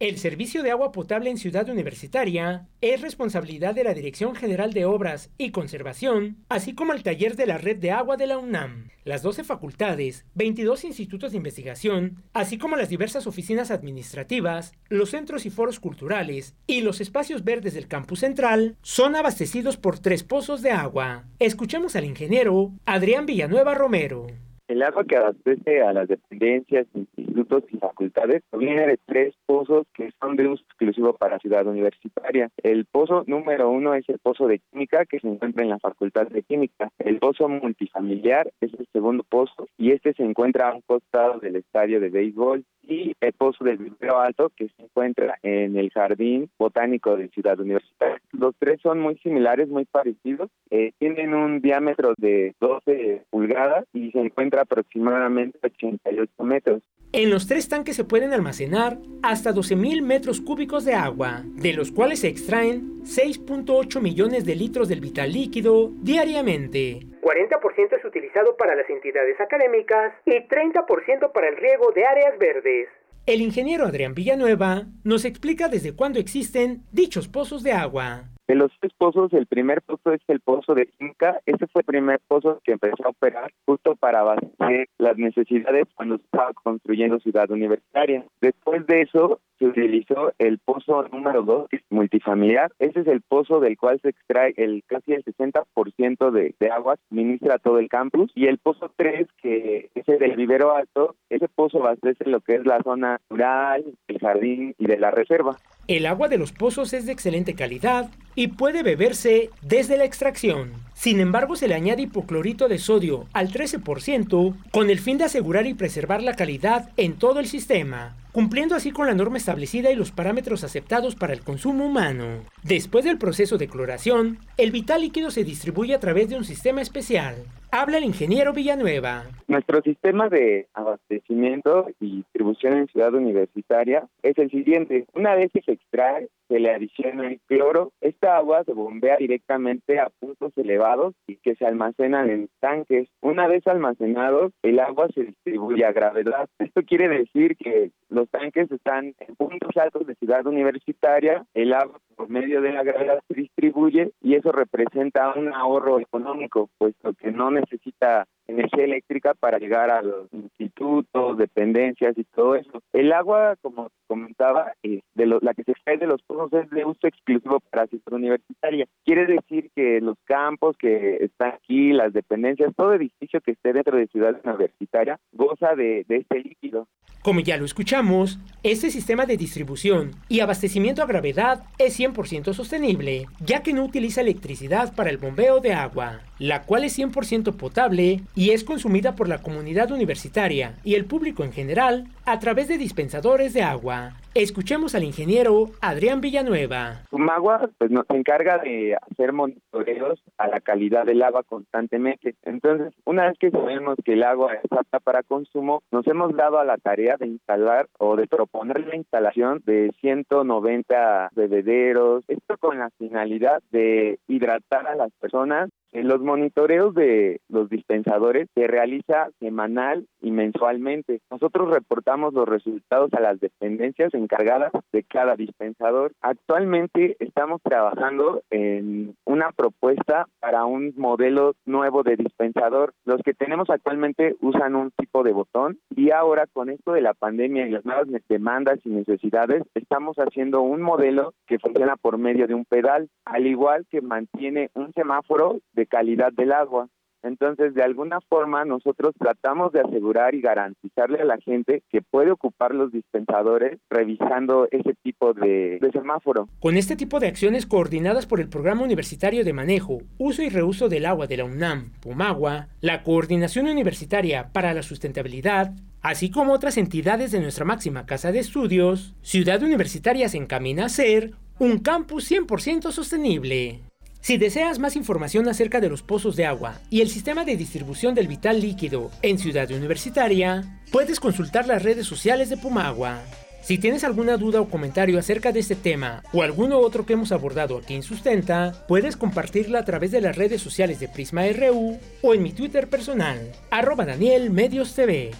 [SPEAKER 6] El servicio de agua potable en Ciudad Universitaria es responsabilidad de la Dirección General de Obras y Conservación, así como el taller de la Red de Agua de la UNAM, las 12 facultades, 22 institutos de investigación, así como las diversas oficinas administrativas, los centros y foros culturales y los espacios verdes del campus central son abastecidos por tres pozos de agua. Escuchemos al ingeniero Adrián Villanueva Romero.
[SPEAKER 25] El agua que abastece a las dependencias, institutos y facultades proviene de tres pozos que son de uso exclusivo para Ciudad Universitaria. El pozo número uno es el pozo de química que se encuentra en la Facultad de Química. El pozo multifamiliar es el segundo pozo y este se encuentra a un costado del estadio de béisbol y el pozo del vivero alto que se encuentra en el jardín botánico de Ciudad Universitaria. Los tres son muy similares, muy parecidos. Eh, tienen un diámetro de 12 pulgadas y se encuentra aproximadamente 88 metros.
[SPEAKER 6] En los tres tanques se pueden almacenar hasta 12.000 metros cúbicos de agua, de los cuales se extraen 6.8 millones de litros del vital líquido diariamente. 40% es utilizado para las entidades académicas y 30% para el riego de áreas verdes. El ingeniero Adrián Villanueva nos explica desde cuándo existen dichos pozos de agua.
[SPEAKER 25] De los tres pozos, el primer pozo es el pozo de Inca. Este fue el primer pozo que empezó a operar justo para abastecer las necesidades cuando se estaba construyendo Ciudad Universitaria. Después de eso, se utilizó el pozo número dos, que es multifamiliar. Ese es el pozo del cual se extrae el casi el 60% de, de agua, ministra todo el campus. Y el pozo 3, que es el del vivero alto, ese pozo abastece lo que es la zona rural, el jardín y de la reserva.
[SPEAKER 6] El agua de los pozos es de excelente calidad y puede beberse desde la extracción. Sin embargo, se le añade hipoclorito de sodio al 13% con el fin de asegurar y preservar la calidad en todo el sistema, cumpliendo así con la norma establecida y los parámetros aceptados para el consumo humano. Después del proceso de cloración, el vital líquido se distribuye a través de un sistema especial. Habla el ingeniero Villanueva.
[SPEAKER 25] Nuestro sistema de abastecimiento y distribución en Ciudad Universitaria es el siguiente. Una vez que se extrae, se le adiciona el cloro. Esta agua se bombea directamente a puntos elevados y que se almacenan en tanques. Una vez almacenados, el agua se distribuye a gravedad. Esto quiere decir que los tanques están en puntos altos de Ciudad Universitaria, el agua por medio de la gravedad se distribuye y eso representa un ahorro económico, puesto que no necesita energía eléctrica para llegar a los institutos, dependencias y todo eso. El agua, como comentaba, eh, de lo, la que se extrae de los pozos es de uso exclusivo para Ciudad Universitaria. Quiere decir que los campos que están aquí, las dependencias, todo edificio que esté dentro de Ciudad Universitaria goza de, de este líquido.
[SPEAKER 6] Como ya lo escuchamos, este sistema de distribución y abastecimiento a gravedad es 100% sostenible, ya que no utiliza electricidad para el bombeo de agua, la cual es 100% potable y es consumida por la comunidad universitaria y el público en general a través de dispensadores de agua. Escuchemos al ingeniero Adrián Villanueva.
[SPEAKER 25] Sumagua pues, nos encarga de hacer monitoreos a la calidad del agua constantemente. Entonces, una vez que sabemos que el agua es apta para consumo, nos hemos dado a la tarea de instalar o de proponer la instalación de 190 bebederos. Esto con la finalidad de hidratar a las personas Los monitoreos de los dispensadores se realiza semanal y mensualmente. Nosotros reportamos los resultados a las dependencias encargadas de cada dispensador. Actualmente estamos trabajando en una propuesta para un modelo nuevo de dispensador. Los que tenemos actualmente usan un tipo de botón y ahora con esto de la pandemia y las nuevas demandas y necesidades, estamos haciendo un modelo que funciona por medio de un pedal, al igual que mantiene un semáforo de calidad del agua. Entonces, de alguna forma, nosotros tratamos de asegurar y garantizarle a la gente que puede ocupar los dispensadores revisando ese tipo de, semáforo.
[SPEAKER 6] Con este tipo de acciones coordinadas por el Programa Universitario de Manejo, Uso y Reuso del Agua de la UNAM, Pumagua, la Coordinación Universitaria para la Sustentabilidad, así como otras entidades de nuestra máxima casa de estudios, Ciudad Universitaria se encamina a ser un campus 100% sostenible. Si deseas más información acerca de los pozos de agua y el sistema de distribución del vital líquido en Ciudad Universitaria, puedes consultar las redes sociales de Pumagua. Si tienes alguna duda o comentario acerca de este tema o alguno otro que hemos abordado aquí en Sustenta, puedes compartirla a través de las redes sociales de Prisma RU o en mi Twitter personal, arroba Daniel Medios TV.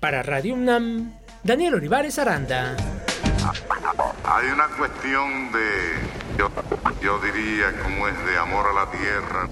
[SPEAKER 6] Para Radio UNAM, Daniel Olivares Aranda.
[SPEAKER 26] Hay una cuestión de yo, diría como es de amor a la tierra.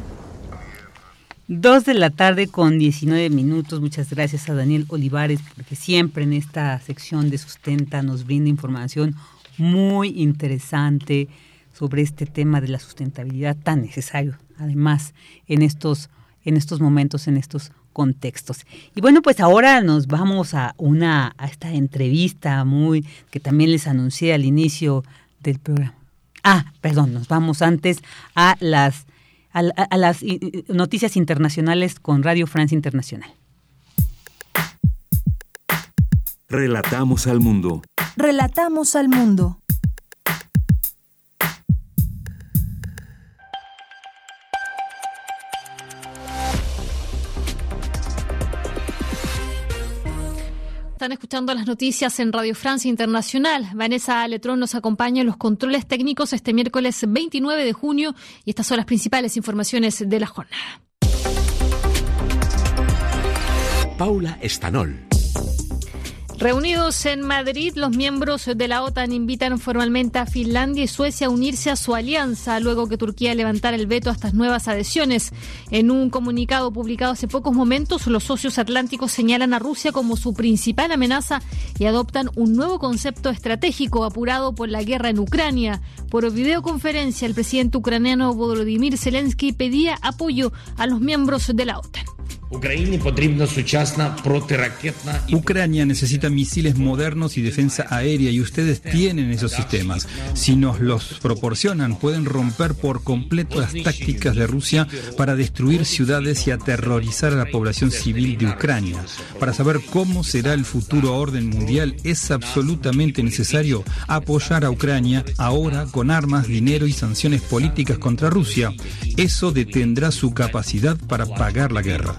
[SPEAKER 2] Dos de la tarde con 19 minutos. Muchas gracias a Daniel Olivares porque siempre en esta sección de Sustenta nos brinda información muy interesante sobre este tema de la sustentabilidad tan necesario, además, en estos, en estos momentos, en estos contextos. Y bueno, pues ahora nos vamos a una a esta entrevista muy que también les anuncié al inicio del programa. Ah, perdón, nos vamos antes a las, a, a las noticias internacionales con Radio France Internacional.
[SPEAKER 3] Relatamos al mundo.
[SPEAKER 1] Relatamos al mundo.
[SPEAKER 27] Están escuchando las noticias en Radio Francia Internacional. Vanessa Letrón nos acompaña en los controles técnicos este miércoles 29 de junio y estas son las principales informaciones de la jornada.
[SPEAKER 28] Paula Estanol.
[SPEAKER 27] Reunidos en Madrid, los miembros de la OTAN invitan formalmente a Finlandia y Suecia a unirse a su alianza luego que Turquía levantara el veto a estas nuevas adhesiones. En un comunicado publicado hace pocos momentos, los socios atlánticos señalan a Rusia como su principal amenaza y adoptan un nuevo concepto estratégico apurado por la guerra en Ucrania. Por videoconferencia, el presidente ucraniano Volodymyr Zelensky pedía apoyo a los miembros de la OTAN.
[SPEAKER 29] Ucrania necesita misiles modernos y defensa aérea y ustedes tienen esos sistemas. Si nos los proporcionan, pueden romper por completo las tácticas de Rusia para destruir ciudades y aterrorizar a la población civil de Ucrania. Para saber cómo será el futuro orden mundial, es absolutamente necesario apoyar a Ucrania ahora con armas, dinero y sanciones políticas contra Rusia. Eso detendrá su capacidad para pagar la guerra.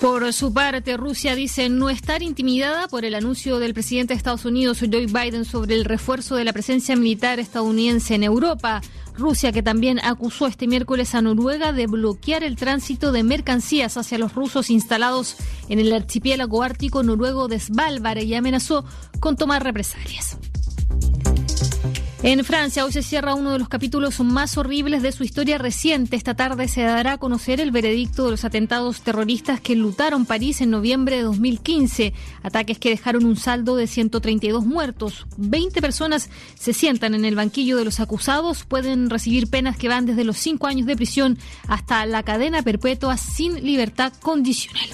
[SPEAKER 27] Por su parte, Rusia dice no estar intimidada por el anuncio del presidente de Estados Unidos, Joe Biden, sobre el refuerzo de la presencia militar estadounidense en Europa. Rusia, que también acusó este miércoles a Noruega de bloquear el tránsito de mercancías hacia los rusos instalados en el archipiélago ártico noruego de Svalbard y amenazó con tomar represalias. En Francia hoy se cierra uno de los capítulos más horribles de su historia reciente. Esta tarde se dará a conocer el veredicto de los atentados terroristas que lutaron París en noviembre de 2015. Ataques que dejaron un saldo de 132 muertos. 20 personas se sientan en el banquillo de los acusados. Pueden recibir penas que van desde los 5 años de prisión hasta la cadena perpetua sin libertad condicional.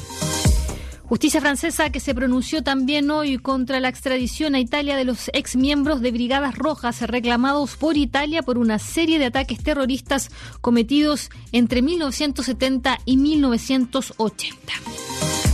[SPEAKER 27] Justicia francesa que se pronunció también hoy contra la extradición a Italia de los ex miembros de Brigadas Rojas reclamados por Italia por una serie de ataques terroristas cometidos entre 1970 y 1980.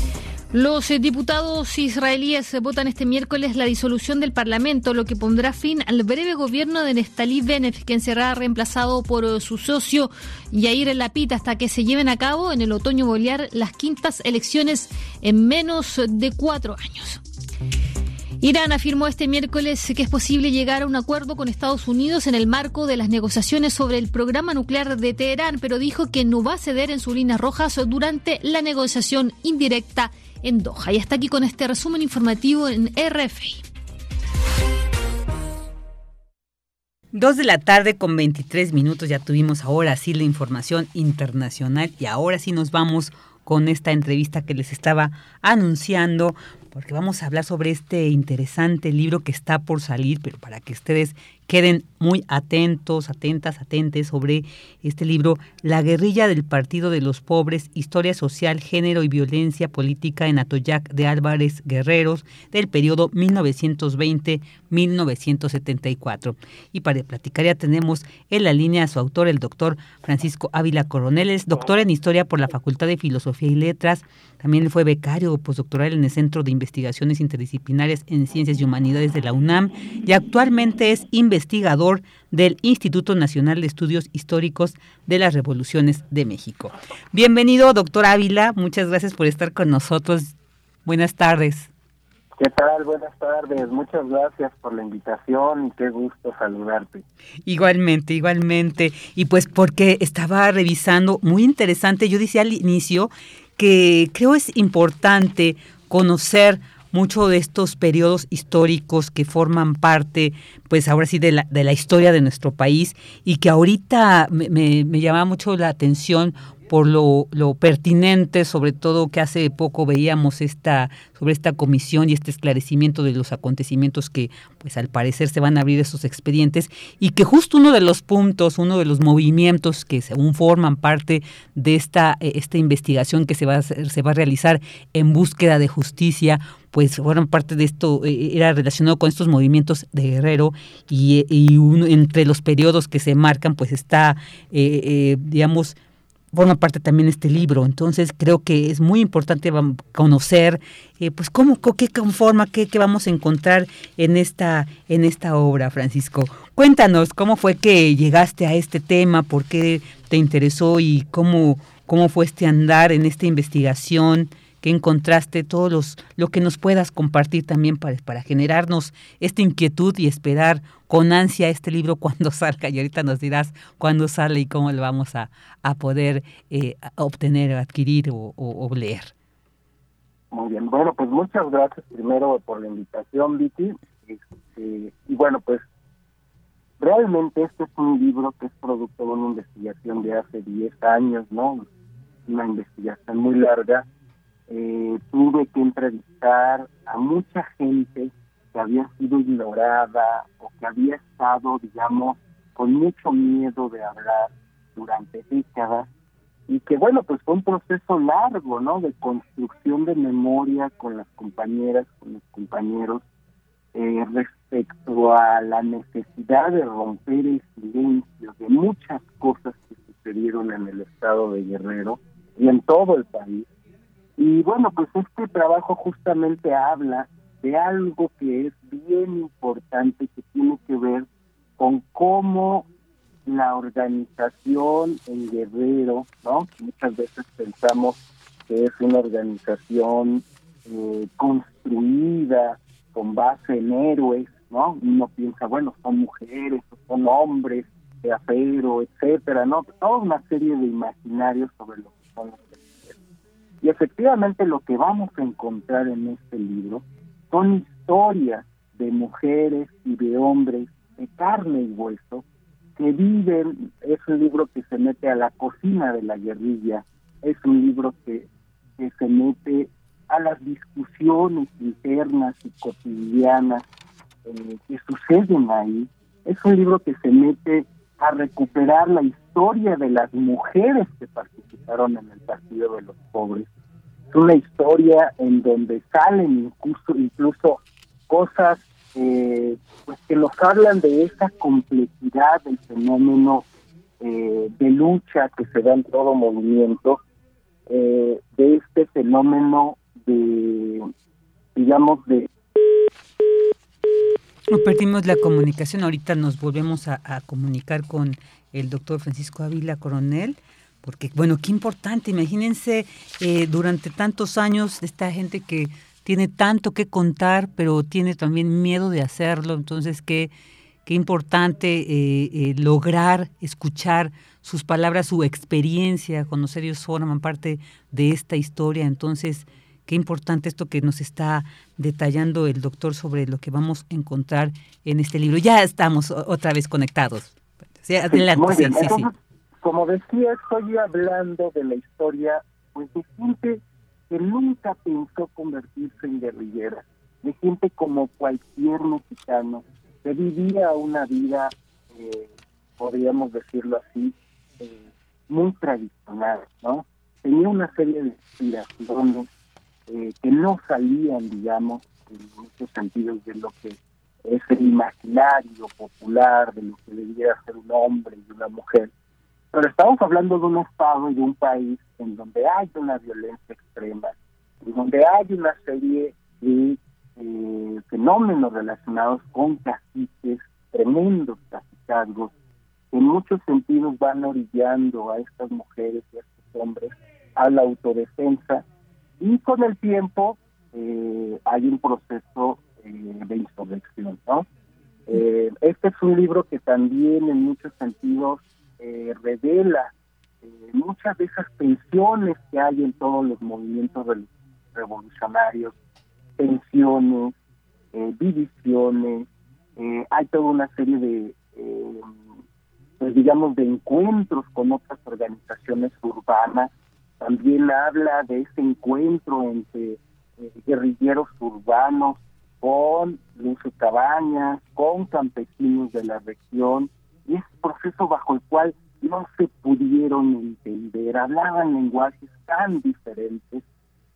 [SPEAKER 27] Los diputados israelíes votan este miércoles la disolución del Parlamento, lo que pondrá fin al breve gobierno de Nestalí Bennett, quien será reemplazado por su socio Yair Lapid hasta que se lleven a cabo en el otoño bolear las quintas elecciones en menos de cuatro años. Irán afirmó este miércoles que es posible llegar a un acuerdo con Estados Unidos en el marco de las negociaciones sobre el programa nuclear de Teherán, pero dijo que no va a ceder en sus líneas rojas durante la negociación indirecta en Doha. Y hasta aquí con este resumen informativo en RFI.
[SPEAKER 2] Dos de la tarde con 23 minutos, ya tuvimos ahora sí la información internacional y ahora sí nos vamos con esta entrevista que les estaba anunciando porque vamos a hablar sobre este interesante libro que está por salir, pero para que ustedes queden muy atentos, atentas, atentes sobre este libro, La guerrilla del Partido de los Pobres, Historia Social, Género y Violencia Política en Atoyac de Álvarez Guerreros, del periodo 1920-1974. Y para platicar ya tenemos en la línea a su autor, el doctor Francisco Ávila Coronel, es doctor en Historia por la Facultad de Filosofía y Letras, también fue becario postdoctoral en el Centro de Investigaciones Interdisciplinarias en Ciencias y Humanidades de la UNAM. Y actualmente es investigador del Instituto Nacional de Estudios Históricos de las Revoluciones de México. Bienvenido, doctor Ávila. Muchas gracias por estar con nosotros. Buenas tardes.
[SPEAKER 30] ¿Qué tal? Buenas tardes. Muchas gracias por la invitación y qué gusto saludarte.
[SPEAKER 2] Igualmente, igualmente. Y pues porque estaba revisando, muy interesante, yo decía al inicio que creo es importante conocer mucho de estos periodos históricos que forman parte, pues ahora sí, de la, de la historia de nuestro país y que ahorita me, me, me llama mucho la atención por lo, lo, pertinente, sobre todo que hace poco veíamos esta sobre esta comisión y este esclarecimiento de los acontecimientos que, pues al parecer se van a abrir esos expedientes y que justo uno de los puntos, uno de los movimientos que según forman parte de esta eh, esta investigación que se va a hacer, se va a realizar en búsqueda de justicia, pues fueron parte de esto, eh, era relacionado con estos movimientos de Guerrero y, y entre los periodos que se marcan, pues está, eh, eh, digamos, forma parte también este libro. Entonces creo que es muy importante conocer eh, pues cómo, qué conforma, qué, qué, vamos a encontrar en esta, en esta obra, Francisco. Cuéntanos cómo fue que llegaste a este tema, por qué te interesó y cómo, cómo fue este andar en esta investigación que encontraste, todos los, lo que nos puedas compartir también para, para generarnos esta inquietud y esperar con ansia este libro cuando salga. Y ahorita nos dirás cuándo sale y cómo lo vamos a, a poder eh, obtener, adquirir o, o, leer.
[SPEAKER 30] Muy bien, bueno, pues muchas gracias primero por la invitación, Vicky. Este, y bueno, pues realmente este es un libro que es producto de una investigación de hace 10 años, ¿no? Una investigación muy larga eh, tuve que entrevistar a mucha gente que había sido ignorada o que había estado, digamos, con mucho miedo de hablar durante décadas y que bueno, pues fue un proceso largo, ¿no? De construcción de memoria con las compañeras, con los compañeros, eh, respecto a la necesidad de romper el silencio de muchas cosas que sucedieron en el estado de Guerrero y en todo el país y bueno, pues este trabajo justamente habla de algo que es bien importante, que tiene que ver con cómo la organización en Guerrero, ¿no? Muchas veces pensamos que es una organización eh, construida con base en héroes, ¿no? Uno piensa, bueno, son mujeres, son hombres de acero, etcétera, ¿no? Toda una serie de imaginarios sobre lo que son los y efectivamente lo que vamos a encontrar en este libro son historias de mujeres y de hombres de carne y hueso que viven, es un libro que se mete a la cocina de la guerrilla, es un libro que, que se mete a las discusiones internas y cotidianas eh, que suceden ahí, es un libro que se mete a recuperar la historia de las mujeres que participaron en el Partido de los Pobres. Es una historia en donde salen incluso, incluso cosas eh, pues que nos hablan de esa complejidad del fenómeno eh, de lucha que se da en todo movimiento, eh, de este fenómeno de, digamos, de
[SPEAKER 2] no perdimos la comunicación, ahorita nos volvemos a, comunicar con el doctor Francisco Ávila Coronel, porque bueno, qué importante, imagínense eh, durante tantos años esta gente que tiene tanto que contar, pero tiene también miedo de hacerlo. Entonces, qué, qué importante eh, eh, lograr escuchar sus palabras, su experiencia, conocer ellos forman parte de esta historia. Entonces, qué importante esto que nos está detallando el doctor sobre lo que vamos a encontrar en este libro. Ya estamos otra vez conectados.
[SPEAKER 30] adelante, sí, sí, sí. Como decía, estoy hablando de la historia pues, de gente que nunca pensó convertirse en guerrillera, de gente como cualquier mexicano, que vivía una vida, eh, podríamos decirlo así, eh, muy tradicional, ¿no? Tenía una serie de inspiraciones eh, que no salían, digamos, en muchos sentidos de lo que es el imaginario popular, de lo que debería ser un hombre y una mujer. Pero estamos hablando de un estado y de un país en donde hay una violencia extrema, en donde hay una serie de eh, fenómenos relacionados con caciques, tremendos cacicazgos, que en muchos sentidos van orillando a estas mujeres y a estos hombres a la autodefensa y con el tiempo eh, hay un proceso eh, de insurrección, ¿no? este es un libro que también en muchos sentidos eh, revela eh, muchas de esas tensiones que hay en todos los movimientos revolucionarios, tensiones, eh, divisiones, hay toda una serie de, pues digamos, de encuentros con otras organizaciones urbanas. También habla de ese encuentro entre guerrilleros urbanos con Lucio Cabañas, con campesinos de la región, y ese proceso bajo el cual no se pudieron entender, hablaban lenguajes tan diferentes,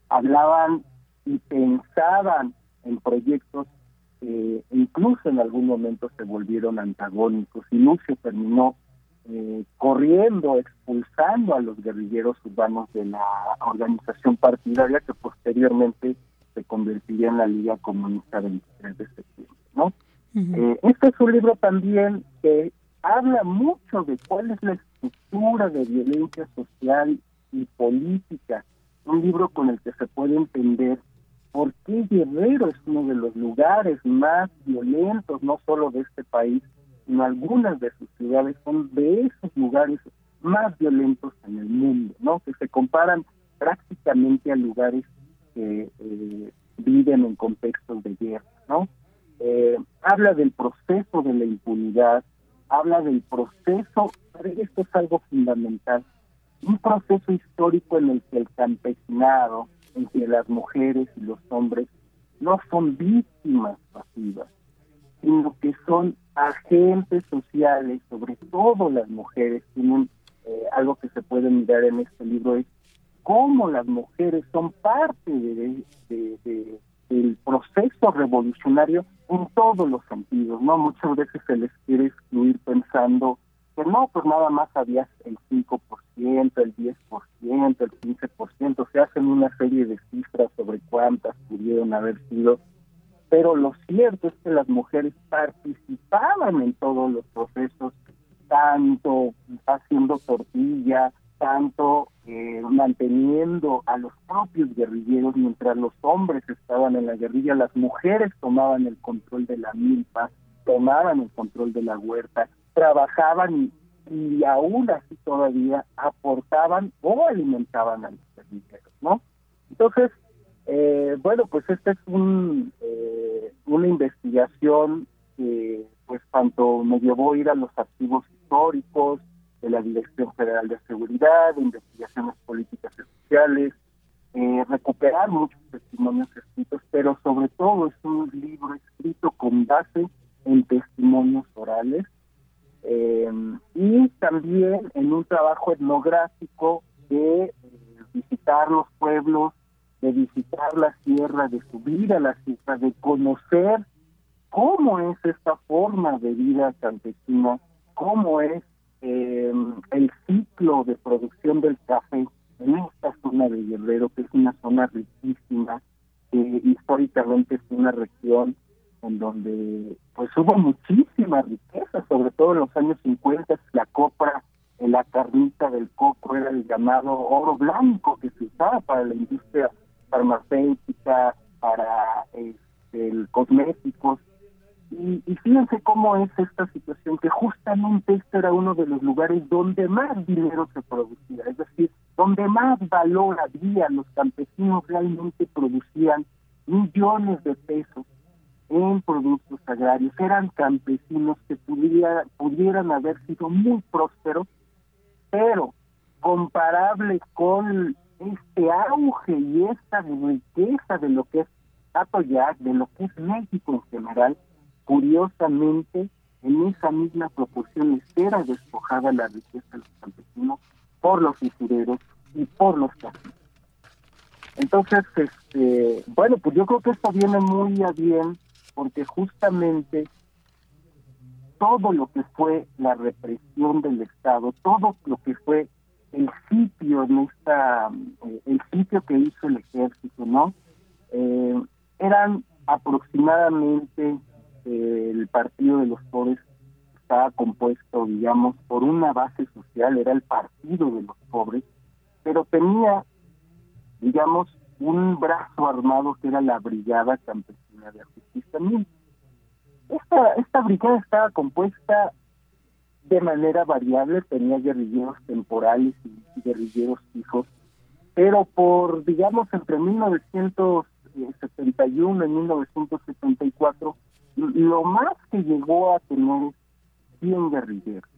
[SPEAKER 30] hablaban y pensaban en proyectos que incluso en algún momento se volvieron antagónicos y Lucio terminó eh, corriendo, expulsando a los guerrilleros urbanos de la organización partidaria que posteriormente se convertiría en la Liga Comunista 23 de septiembre. ¿no? Eh, este es un libro también que habla mucho de cuál es la estructura de violencia social y política, un libro con el que se puede entender por qué Guerrero es uno de los lugares más violentos, no solo de este país, sino algunas de sus ciudades son de esos lugares más violentos en el mundo, ¿no? Que se comparan prácticamente a lugares que eh, viven en contextos de guerra, ¿no? Eh, habla del proceso de la impunidad, habla del proceso, esto es algo fundamental, un proceso histórico en el que el campesinado, en que las mujeres y los hombres no son víctimas pasivas, sino que son agentes sociales, sobre todo las mujeres, tienen eh, algo que se puede mirar en este libro, es cómo las mujeres son parte de, del proceso revolucionario en todos los sentidos, ¿no? Muchas veces se les quiere excluir pensando que no, pues nada más había el 5%, el 10%, el 15%, se hacen una serie de cifras sobre cuántas pudieron haber sido, pero lo cierto es que las mujeres participaban en todos los procesos, tanto haciendo tortilla, tanto eh, manteniendo a los propios guerrilleros mientras los hombres estaban en la guerrilla, las mujeres tomaban el control de la milpa, tomaban el control de la huerta, trabajaban y, aún así todavía aportaban o alimentaban a los guerrilleros, ¿no? Entonces, eh, bueno, pues esta es un, una investigación que pues tanto me llevó a ir a los archivos históricos, de la Dirección Federal de Seguridad, Investigaciones Políticas y Sociales, eh, recuperar muchos testimonios escritos, pero sobre todo es un libro escrito con base en testimonios orales eh, y también en un trabajo etnográfico de eh, visitar los pueblos, de visitar la sierra, de subir a la sierra, de conocer cómo es esta forma de vida campesina, cómo es eh, el ciclo de producción del café en esta zona de Guerrero, que es una zona riquísima, que históricamente es una región en donde pues hubo muchísima riqueza, sobre todo en los años 50, la copra, la carnita del coco era el llamado oro blanco que se usaba para la industria farmacéutica, para este, cosméticos. Y, y fíjense cómo es esta situación, que justamente este era uno de los lugares donde más dinero se producía, es decir, donde más valor había, los campesinos realmente producían millones de pesos en productos agrarios, eran campesinos que pudiera, pudieran haber sido muy prósperos, pero comparable con este auge y esta riqueza de lo que es Atoyac, de lo que es México en general, curiosamente, en esa misma proporción era despojada la riqueza de los campesinos por los usureros y por los caciques. Entonces, este, bueno, pues yo creo que esto viene muy a bien porque justamente todo lo que fue la represión del Estado, todo lo que fue el sitio en esta, eh, el sitio que hizo el ejército, ¿no? Eh, eran aproximadamente eh, el Partido de los Pobres estaba compuesto, digamos, por una base social, era el Partido de los Pobres, pero tenía, digamos, un brazo armado que era la Brigada Campesina de Ajusticiamiento. Esta, esta brigada estaba compuesta de manera variable, tenía guerrilleros temporales y, guerrilleros fijos, pero por, digamos, entre 1971 y 1974, lo más que llegó a tener 100 guerrilleros.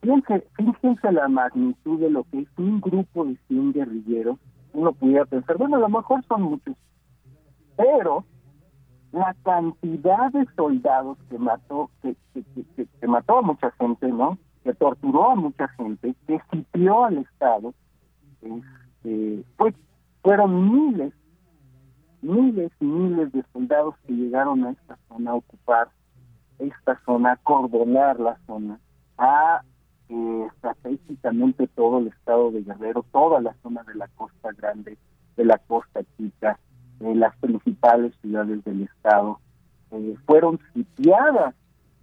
[SPEAKER 30] Fíjense, fíjense la magnitud de lo que es un grupo de 100 guerrilleros. Uno pudiera pensar, bueno, a lo mejor son muchos, pero la cantidad de soldados que mató, que, que, mató a mucha gente, ¿no? Que torturó a mucha gente, que sitió al Estado, este, pues fueron miles, miles y miles de soldados que llegaron a esta zona a ocupar esta zona, a cordonar la zona, a eh, estratégicamente todo el estado de Guerrero, toda la zona de la costa grande, de la costa chica, las principales ciudades del estado eh, fueron sitiadas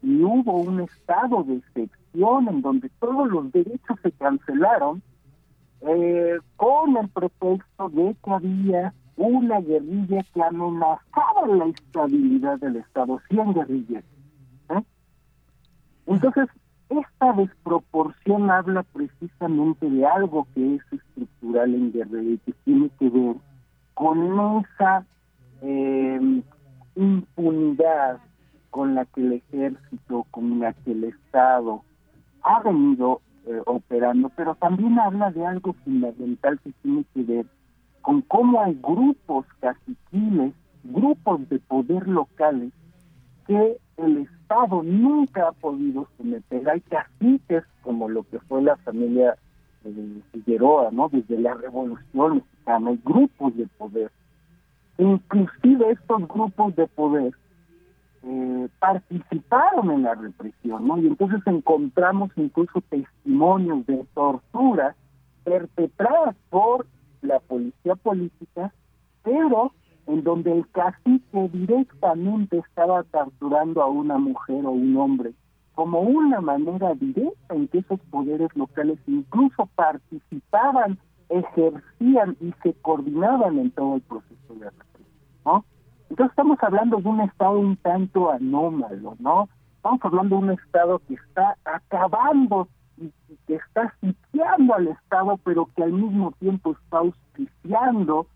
[SPEAKER 30] y hubo un estado de excepción en donde todos los derechos se cancelaron eh, con el pretexto de que había una guerrilla que amenazaba la estabilidad del Estado, 100 guerrillas. ¿eh? Entonces, esta desproporción habla precisamente de algo que es estructural en Guerrero y que tiene que ver con esa eh, impunidad con la que el ejército, con la que el Estado ha venido eh, operando, pero también habla de algo fundamental que tiene que ver con cómo hay grupos caciquiles, grupos de poder locales que el Estado nunca ha podido someter. Hay caciques como lo que fue la familia de Figueroa, ¿no? Desde la Revolución hay grupos de poder. Inclusive estos grupos de poder eh, participaron en la represión, ¿no? Y entonces encontramos incluso testimonios de tortura perpetradas por la policía política, pero en donde el cacique directamente estaba torturando a una mujer o un hombre, como una manera directa en que esos poderes locales incluso participaban ejercían y se coordinaban en todo el proceso de represión, ¿no? Entonces estamos hablando de un estado un tanto anómalo, ¿no? Estamos hablando de un estado que está acabando y, que está sitiando al estado, pero que al mismo tiempo está auspiciando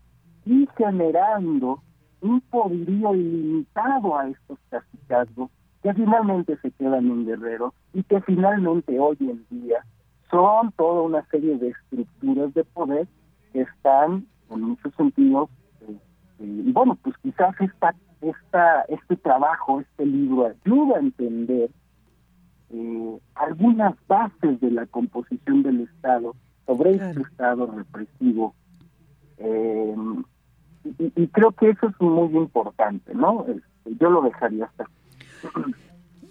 [SPEAKER 30] y generando un poderío ilimitado a estos cacicazgos que finalmente se quedan en Guerrero y que finalmente hoy en día son toda una serie de estructuras de poder que están en muchos sentidos este, y bueno pues quizás esta esta este trabajo este libro ayuda a entender eh, algunas bases de la composición del Estado sobre este Estado represivo eh, y, creo que eso es muy importante no este, yo lo dejaría hasta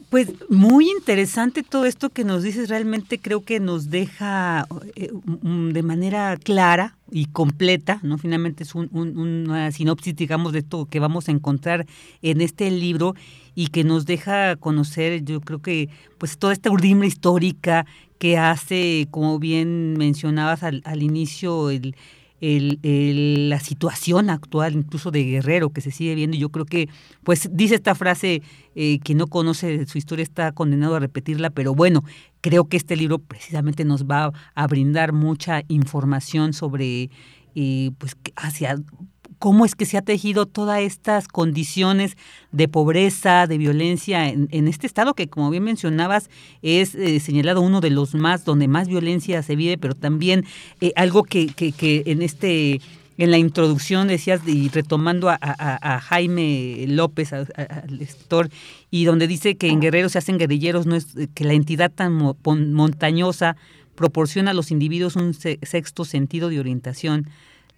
[SPEAKER 2] pues muy interesante todo esto que nos dices, realmente creo que nos deja eh, de manera clara y completa, ¿no? Finalmente es un, una sinopsis, digamos, de todo que vamos a encontrar en este libro y que nos deja conocer, yo creo que, pues toda esta urdimbre histórica que hace, como bien mencionabas al, al inicio, el, el, la situación actual, incluso de Guerrero, que se sigue viendo. Yo creo que, pues, dice esta frase, eh, que no conoce su historia está condenado a repetirla, pero bueno, creo que este libro precisamente nos va a brindar mucha información sobre, eh, pues, hacia cómo es que se ha tejido todas estas condiciones de pobreza, de violencia en, este estado que, como bien mencionabas, es eh, señalado uno de los más donde más violencia se vive, pero también eh, algo que, que, en este en la introducción decías y retomando a, Jaime López, al lector, y donde dice que en Guerrero se hacen guerrilleros, no es que la entidad tan montañosa proporciona a los individuos un sexto sentido de orientación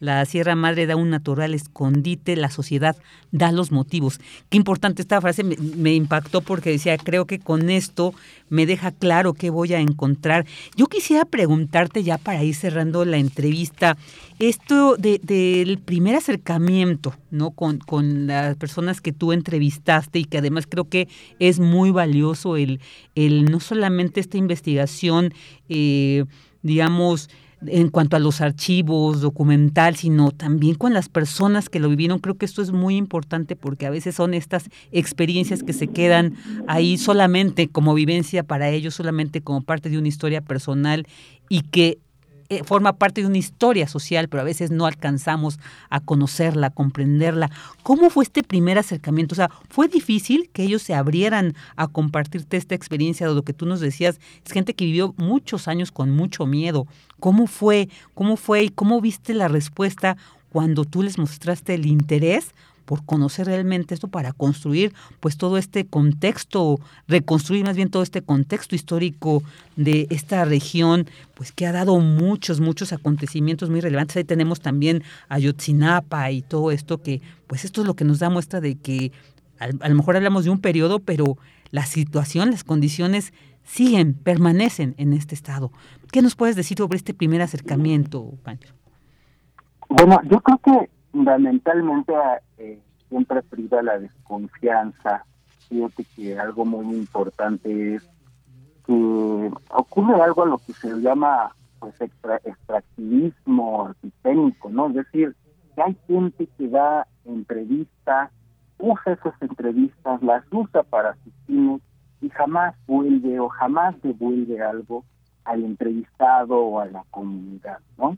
[SPEAKER 2] la Sierra Madre da un natural escondite, la sociedad da los motivos. Qué importante esta frase, me, impactó porque decía, creo que con esto me deja claro qué voy a encontrar. Yo quisiera preguntarte ya para ir cerrando la entrevista, esto del primer acercamiento ¿no? Con, con, las personas que tú entrevistaste y que además creo que es muy valioso el, el no solamente esta investigación, eh, digamos, en cuanto a los archivos, documental, sino también con las personas que lo vivieron. Creo que esto es muy importante porque a veces son estas experiencias que se quedan ahí solamente como vivencia para ellos, solamente como parte de una historia personal y que eh, forma parte de una historia social, pero a veces no alcanzamos a conocerla, a comprenderla. ¿Cómo fue este primer acercamiento? O sea, ¿fue difícil que ellos se abrieran a compartirte esta experiencia de lo que tú nos decías? Es gente que vivió muchos años con mucho miedo. ¿Cómo fue? ¿Cómo fue? ¿Y cómo viste la respuesta cuando tú les mostraste el interés por conocer realmente esto para construir pues todo este contexto, reconstruir más bien todo este contexto histórico de esta región, pues que ha dado muchos, muchos acontecimientos muy relevantes. Ahí tenemos también Ayotzinapa y todo esto que, pues esto es lo que nos da muestra de que a, lo mejor hablamos de un periodo, pero la situación, las condiciones siguen, permanecen en este estado. ¿Qué nos puedes decir sobre este primer acercamiento, Pancho?
[SPEAKER 30] Bueno, yo creo que fundamentalmente eh, siempre priva la desconfianza. Fíjate que algo muy importante es que ocurre algo a lo que se llama pues extractivismo arquitectónico, ¿no? Es decir, que hay gente que da entrevistas, usa esas entrevistas, las usa para sus fines y jamás vuelve o jamás devuelve algo al entrevistado o a la comunidad, ¿no?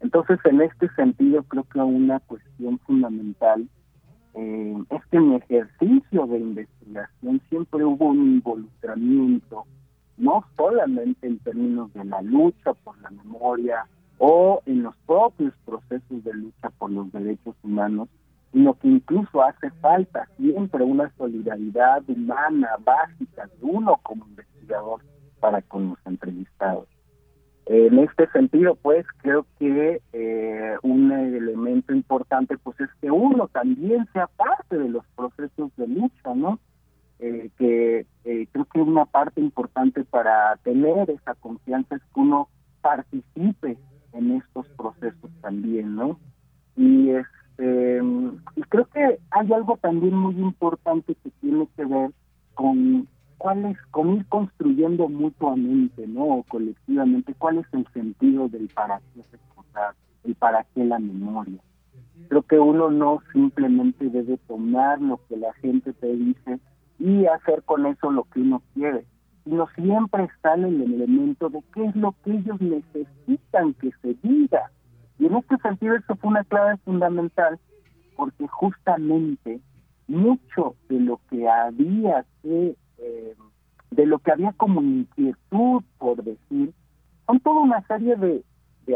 [SPEAKER 30] Entonces, en este sentido, creo que una cuestión fundamental eh, es que en mi ejercicio de investigación siempre hubo un involucramiento, no solamente en términos de la lucha por la memoria o en los propios procesos de lucha por los derechos humanos, sino que incluso hace falta siempre una solidaridad humana básica de uno como investigador para con los entrevistados. En este sentido, pues creo que eh, un elemento importante pues es que uno también sea parte de los procesos de lucha, ¿no? Eh, que eh, creo que una parte importante para tener esa confianza es que uno participe en estos procesos también, ¿no? Y este y creo que hay algo también muy importante que tiene que ver con cuál es, cómo ir construyendo mutuamente, ¿no? O colectivamente, cuál es el sentido del para qué recordar, el para qué la memoria. Creo que uno no simplemente debe tomar lo que la gente te dice y hacer con eso lo que uno quiere, sino siempre está en el elemento de qué es lo que ellos necesitan que se diga. Y en este sentido eso fue una clave fundamental, porque justamente mucho de lo que había que eh, de lo que había como inquietud por decir, son toda una serie de,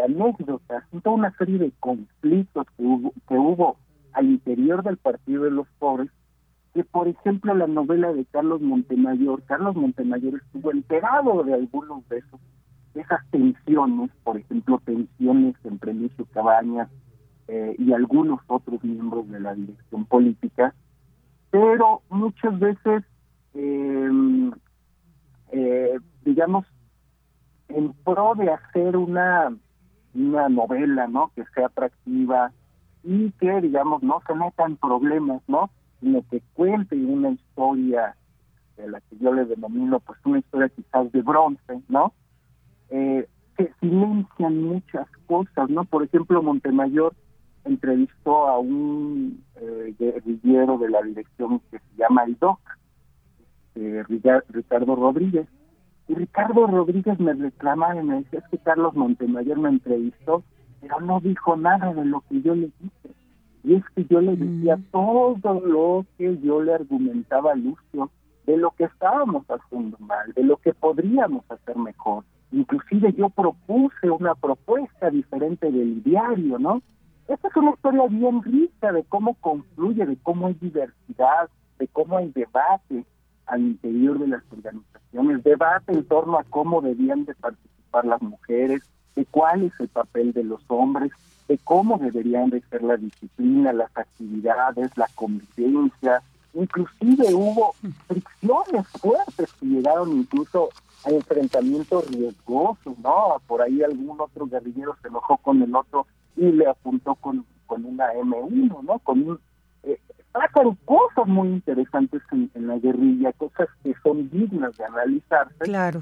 [SPEAKER 30] anécdotas, son toda una serie de conflictos que hubo, que hubo al interior del Partido de los Pobres, que por ejemplo la novela de Carlos Montemayor, Carlos Montemayor estuvo enterado de algunos de esos, esas tensiones, por ejemplo tensiones entre Lucio Cabañas eh, y algunos otros miembros de la dirección política, pero muchas veces eh, eh, digamos, en pro de hacer una, una novela, ¿no? Que sea atractiva y que, digamos, no se metan problemas, ¿no? Sino que cuente una historia de la que yo le denomino, pues, una historia quizás de bronce, ¿no? Eh, se silencian muchas cosas, ¿no? Por ejemplo, Montemayor entrevistó a un eh, guerrillero de la dirección que se llama el DOC, eh, Ricardo Rodríguez. Y Ricardo Rodríguez me reclamaba y me decía, es que Carlos Montemayor me entrevistó, pero no dijo nada de lo que yo le dije. Y es que yo le decía mm. todo lo que yo le argumentaba a Lucio, de lo que estábamos haciendo mal, de lo que podríamos hacer mejor. Inclusive yo propuse una propuesta diferente del diario, ¿no? Esta es una historia bien rica de cómo confluye, de cómo hay diversidad, de cómo hay debate al interior de las organizaciones, debate en torno a cómo debían de participar las mujeres, de cuál es el papel de los hombres, de cómo deberían de ser la disciplina, las actividades, la convivencia. Inclusive hubo fricciones fuertes que llegaron incluso a enfrentamientos riesgosos, ¿no? Por ahí algún otro guerrillero se enojó con el otro y le apuntó con, con una M1, ¿no? Con un, eh, pasan cosas muy interesantes en, la guerrilla, cosas que son dignas de analizarse.
[SPEAKER 2] Claro.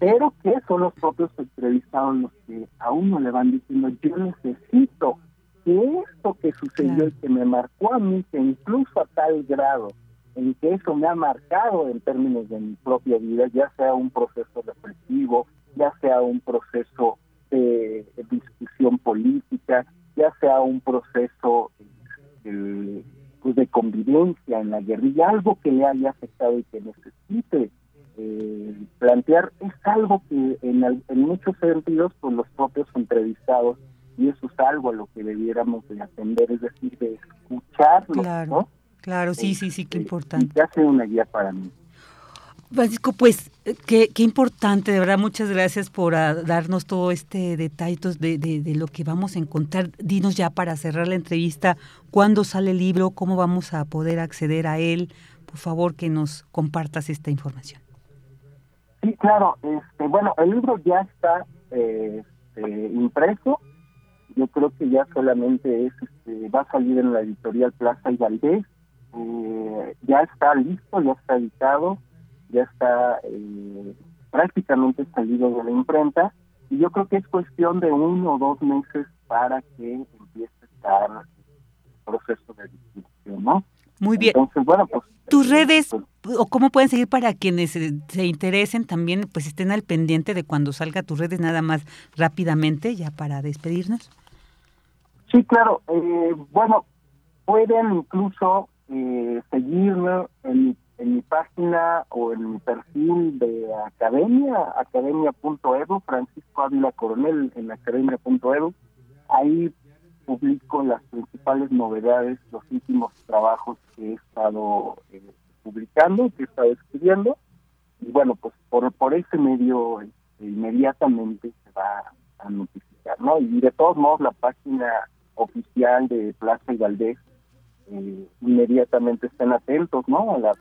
[SPEAKER 30] Pero que son los propios entrevistados los que a uno le van diciendo, yo necesito que esto que sucedió y que me marcó a mí, que incluso a tal grado en que eso me ha marcado en términos de mi propia vida, ya sea un proceso represivo, ya sea un proceso de discusión política, ya sea un proceso eh, pues de convivencia en la guerrilla, algo que le haya afectado y que necesite eh, plantear, es algo que en, en muchos sentidos, pues los propios entrevistados, y eso es algo a lo que debiéramos de atender, es decir, de escucharlo,
[SPEAKER 2] claro, Claro, sí, sí, sí, qué este, importante.
[SPEAKER 30] Ya sea una guía para mí.
[SPEAKER 2] Francisco, pues qué, qué, importante, de verdad, muchas gracias por ah, darnos todo este detalle de, de, lo que vamos a encontrar. Dinos ya para cerrar la entrevista, cuándo sale el libro, cómo vamos a poder acceder a él. Por favor, que nos compartas esta información.
[SPEAKER 30] Sí, claro. Este, bueno, el libro ya está eh, este, impreso. Yo creo que ya solamente es, este, va a salir en la editorial Plaza y Valdés. Eh, ya está listo, ya está editado ya está eh, prácticamente salido de la imprenta y yo creo que es cuestión de uno o dos meses para que empiece a estar el proceso de distribución, ¿no?
[SPEAKER 2] Muy bien.
[SPEAKER 30] Entonces, bueno, pues...
[SPEAKER 2] ¿Tus eh, redes pues, o cómo pueden seguir para quienes se, interesen también, pues estén al pendiente de cuando salga tus redes nada más rápidamente, ya para despedirnos?
[SPEAKER 30] Sí, claro. Eh, bueno, pueden incluso eh, seguirme en mi en mi página o en mi perfil de academia, academia.edu, Francisco Ávila Coronel en academia.edu. Ahí publico las principales novedades, los últimos trabajos que he estado eh, publicando, que he estado escribiendo. Y bueno, pues por, por ese medio este, inmediatamente se va a notificar, ¿no? Y de todos modos la página oficial de Plaza y eh, inmediatamente estén atentos ¿no? a la,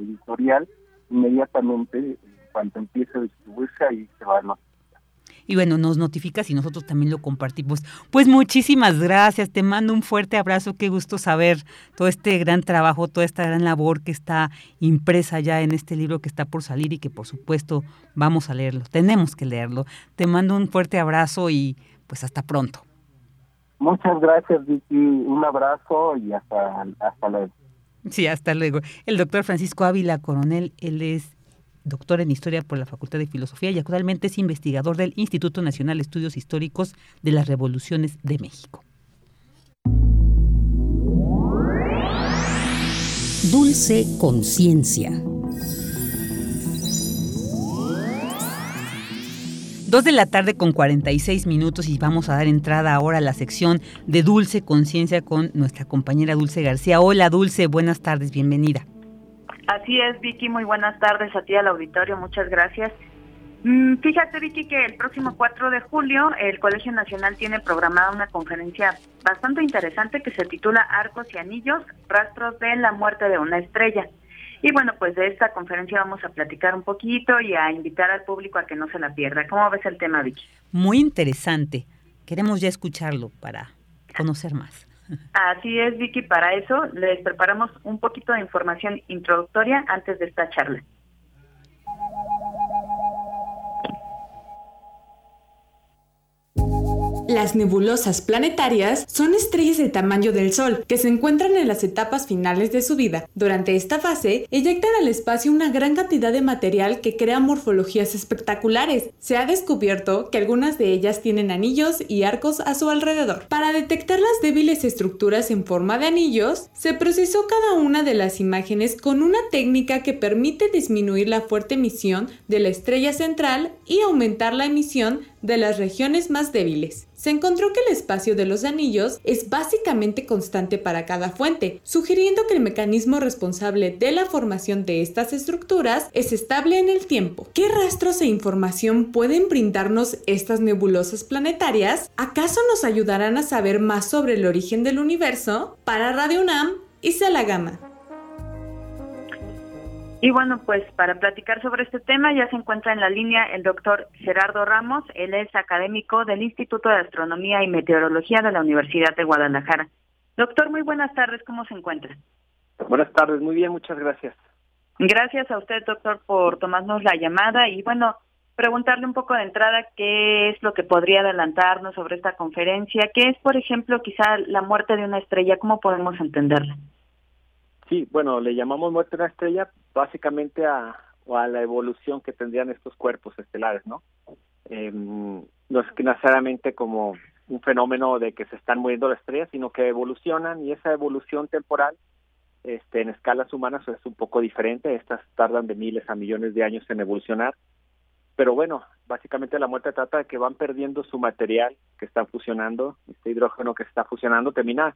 [SPEAKER 30] editorial, inmediatamente cuando empiece a distribuirse ahí se va a notificar.
[SPEAKER 2] Y bueno, nos notificas y nosotros también lo compartimos. Pues muchísimas gracias, te mando un fuerte abrazo, qué gusto saber todo este gran trabajo, toda esta gran labor que está impresa ya en este libro que está por salir y que por supuesto vamos a leerlo, tenemos que leerlo. Te mando un fuerte abrazo y pues hasta pronto.
[SPEAKER 30] Muchas gracias, Vicky. Un abrazo y hasta, hasta luego.
[SPEAKER 2] Sí, hasta luego. El doctor Francisco Ávila Coronel, él es doctor en Historia por la Facultad de Filosofía y actualmente es investigador del Instituto Nacional de Estudios Históricos de las Revoluciones de México.
[SPEAKER 16] Dulce Conciencia.
[SPEAKER 2] Dos de la tarde con 46 minutos y vamos a dar entrada ahora a la sección de Dulce Conciencia con nuestra compañera Dulce García. Hola Dulce, buenas tardes, bienvenida.
[SPEAKER 31] Así es, Vicky, muy buenas tardes a ti al auditorio, muchas gracias. Mm, fíjate, Vicky, que el próximo 4 de julio el Colegio Nacional tiene programada una conferencia bastante interesante que se titula Arcos y Anillos, Rastros de la Muerte de una Estrella. Y bueno, pues de esta conferencia vamos a platicar un poquito y a invitar al público a que no se la pierda. ¿Cómo ves el tema, Vicky?
[SPEAKER 2] Muy interesante. Queremos ya escucharlo para conocer más.
[SPEAKER 31] Así es, Vicky. Para eso les preparamos un poquito de información introductoria antes de esta charla.
[SPEAKER 32] Las nebulosas planetarias son estrellas del tamaño del Sol que se encuentran en las etapas finales de su vida. Durante esta fase, eyectan al espacio una gran cantidad de material que crea morfologías espectaculares. Se ha descubierto que algunas de ellas tienen anillos y arcos a su alrededor. Para detectar las débiles estructuras en forma de anillos, se procesó cada una de las imágenes con una técnica que permite disminuir la fuerte emisión de la estrella central y aumentar la emisión de las regiones más débiles. Se encontró que el espacio de los anillos es básicamente constante para cada fuente, sugiriendo que el mecanismo responsable de la formación de estas estructuras es estable en el tiempo. ¿Qué rastros e información pueden brindarnos estas nebulosas planetarias? ¿Acaso nos ayudarán a saber más sobre el origen del universo? Para Radio UNAM, la Gama.
[SPEAKER 31] Y bueno, pues para platicar sobre este tema ya se encuentra en la línea el doctor Gerardo Ramos, él es académico del Instituto de Astronomía y Meteorología de la Universidad de Guadalajara. Doctor, muy buenas tardes, ¿cómo se encuentra?
[SPEAKER 33] Buenas tardes, muy bien, muchas gracias.
[SPEAKER 31] Gracias a usted, doctor, por tomarnos la llamada y bueno, preguntarle un poco de entrada qué es lo que podría adelantarnos sobre esta conferencia, qué es, por ejemplo, quizá la muerte de una estrella, ¿cómo podemos entenderla?
[SPEAKER 33] Sí, bueno, le llamamos muerte de una estrella básicamente a, a la evolución que tendrían estos cuerpos estelares, ¿no? Eh, no es necesariamente como un fenómeno de que se están muriendo las estrellas, sino que evolucionan y esa evolución temporal este, en escalas humanas es un poco diferente. Estas tardan de miles a millones de años en evolucionar. Pero bueno, básicamente la muerte trata de que van perdiendo su material que están fusionando, este hidrógeno que se está fusionando, termina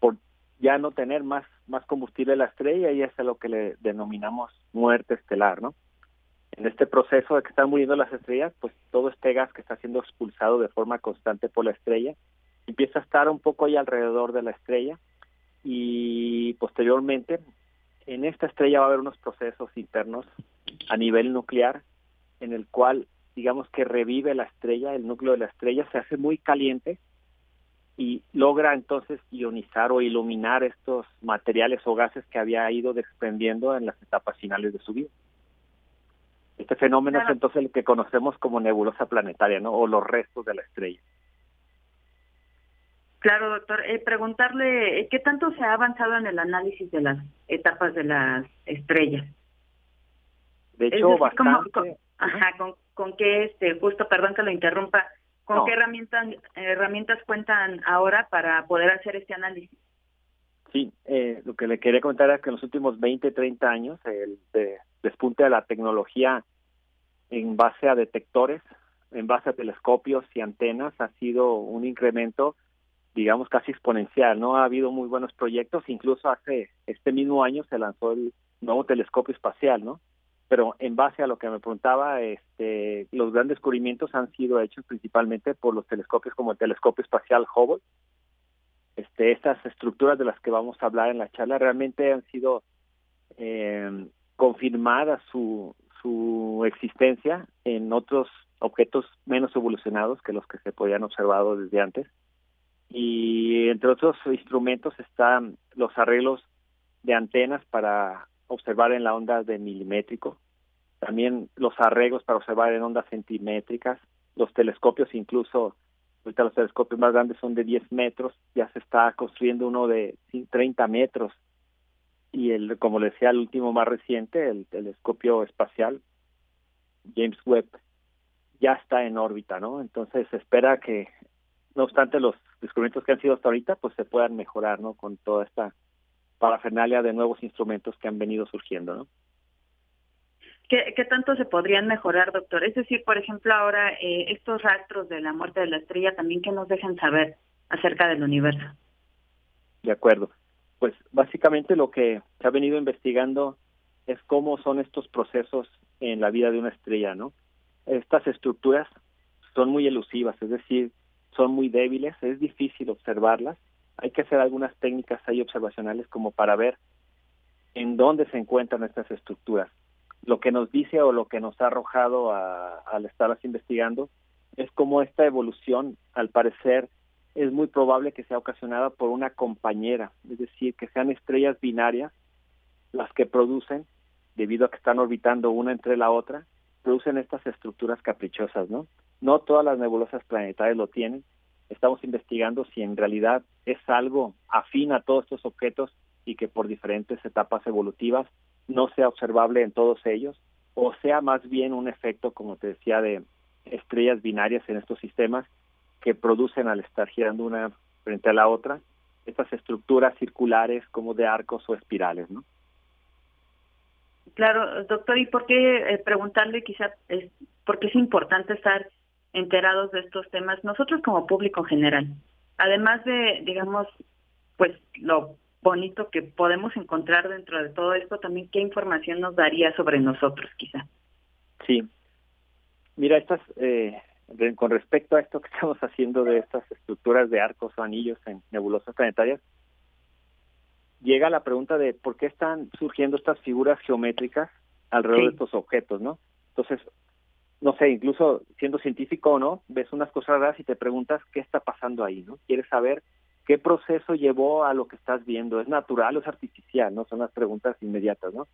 [SPEAKER 33] por ya no tener más, más combustible la estrella y es a lo que le denominamos muerte estelar, ¿no? En este proceso de que están muriendo las estrellas, pues todo este gas que está siendo expulsado de forma constante por la estrella empieza a estar un poco ahí alrededor de la estrella y posteriormente en esta estrella va a haber unos procesos internos a nivel nuclear en el cual digamos que revive la estrella, el núcleo de la estrella se hace muy caliente y logra entonces ionizar o iluminar estos materiales o gases que había ido desprendiendo en las etapas finales de su vida. Este fenómeno es entonces el que conocemos como nebulosa planetaria, ¿no? O los restos de la estrella.
[SPEAKER 31] Claro, doctor. Eh, preguntarle, eh, ¿qué tanto se ha avanzado en el análisis de las etapas de las estrellas?
[SPEAKER 33] De hecho, bastante.
[SPEAKER 31] con, ajá, con, con qué, este, justo, perdón que lo interrumpa, ¿Con qué herramientas, herramientas cuentan ahora para poder hacer este análisis?
[SPEAKER 33] Sí, eh, lo que le quería contar es que en los últimos 20, 30 años el despunte de la tecnología en base a detectores, en base a telescopios y antenas ha sido un incremento, digamos, casi exponencial, ¿no? Ha habido muy buenos proyectos, incluso hace este mismo año se lanzó el nuevo telescopio espacial, ¿no? Pero en base a lo que me preguntaba, este, los grandes descubrimientos han sido hechos principalmente por los telescopios como el telescopio espacial Hubble. Este, estas estructuras de las que vamos a hablar en la charla realmente han sido eh, confirmadas su, su existencia en otros objetos menos evolucionados que los que se podían observar desde antes. Y entre otros instrumentos están los arreglos de antenas para observar en la onda de milimétrico, también los arreglos para observar en ondas centimétricas, los telescopios incluso, ahorita los telescopios más grandes son de 10 metros, ya se está construyendo uno de 30 metros y el como le decía el último más reciente, el telescopio espacial James Webb ya está en órbita, ¿no? Entonces se espera que no obstante los descubrimientos que han sido hasta ahorita pues se puedan mejorar, ¿no? Con toda esta parafernalia de nuevos instrumentos que han venido surgiendo, ¿no?
[SPEAKER 31] ¿Qué, ¿Qué, tanto se podrían mejorar, doctor? Es decir, por ejemplo, ahora eh, estos rastros de la muerte de la estrella también que nos dejan saber acerca del universo.
[SPEAKER 33] De acuerdo. Pues básicamente lo que se ha venido investigando es cómo son estos procesos en la vida de una estrella, ¿no? Estas estructuras son muy elusivas, es decir, son muy débiles, es difícil observarlas hay que hacer algunas técnicas ahí observacionales como para ver en dónde se encuentran estas estructuras. Lo que nos dice o lo que nos ha arrojado al estarlas investigando es cómo esta evolución, al parecer, es muy probable que sea ocasionada por una compañera, es decir, que sean estrellas binarias las que producen, debido a que están orbitando una entre la otra, producen estas estructuras caprichosas, ¿no? No todas las nebulosas planetarias lo tienen, estamos investigando si en realidad es algo afín a todos estos objetos y que por diferentes etapas evolutivas no sea observable en todos ellos, o sea más bien un efecto, como te decía, de estrellas binarias en estos sistemas que producen al estar girando una frente a la otra estas estructuras circulares como de arcos o espirales, ¿no?
[SPEAKER 31] Claro, doctor, ¿y por qué eh, preguntarle quizás es, por qué es importante estar enterados de estos temas nosotros como público en general? Además de, digamos, pues lo bonito que podemos encontrar dentro de todo esto, también qué información nos daría sobre nosotros, quizá.
[SPEAKER 33] Sí. Mira, estas, eh, con respecto a esto que estamos haciendo de estas estructuras de arcos o anillos en nebulosas planetarias, llega la pregunta de por qué están surgiendo estas figuras geométricas alrededor de estos objetos, ¿no? Entonces, no sé, incluso siendo científico o no, ves unas cosas raras y te preguntas qué está pasando ahí, ¿no? Quieres saber qué proceso llevó a lo que estás viendo, es natural o es artificial, ¿no? Son las preguntas inmediatas, ¿no?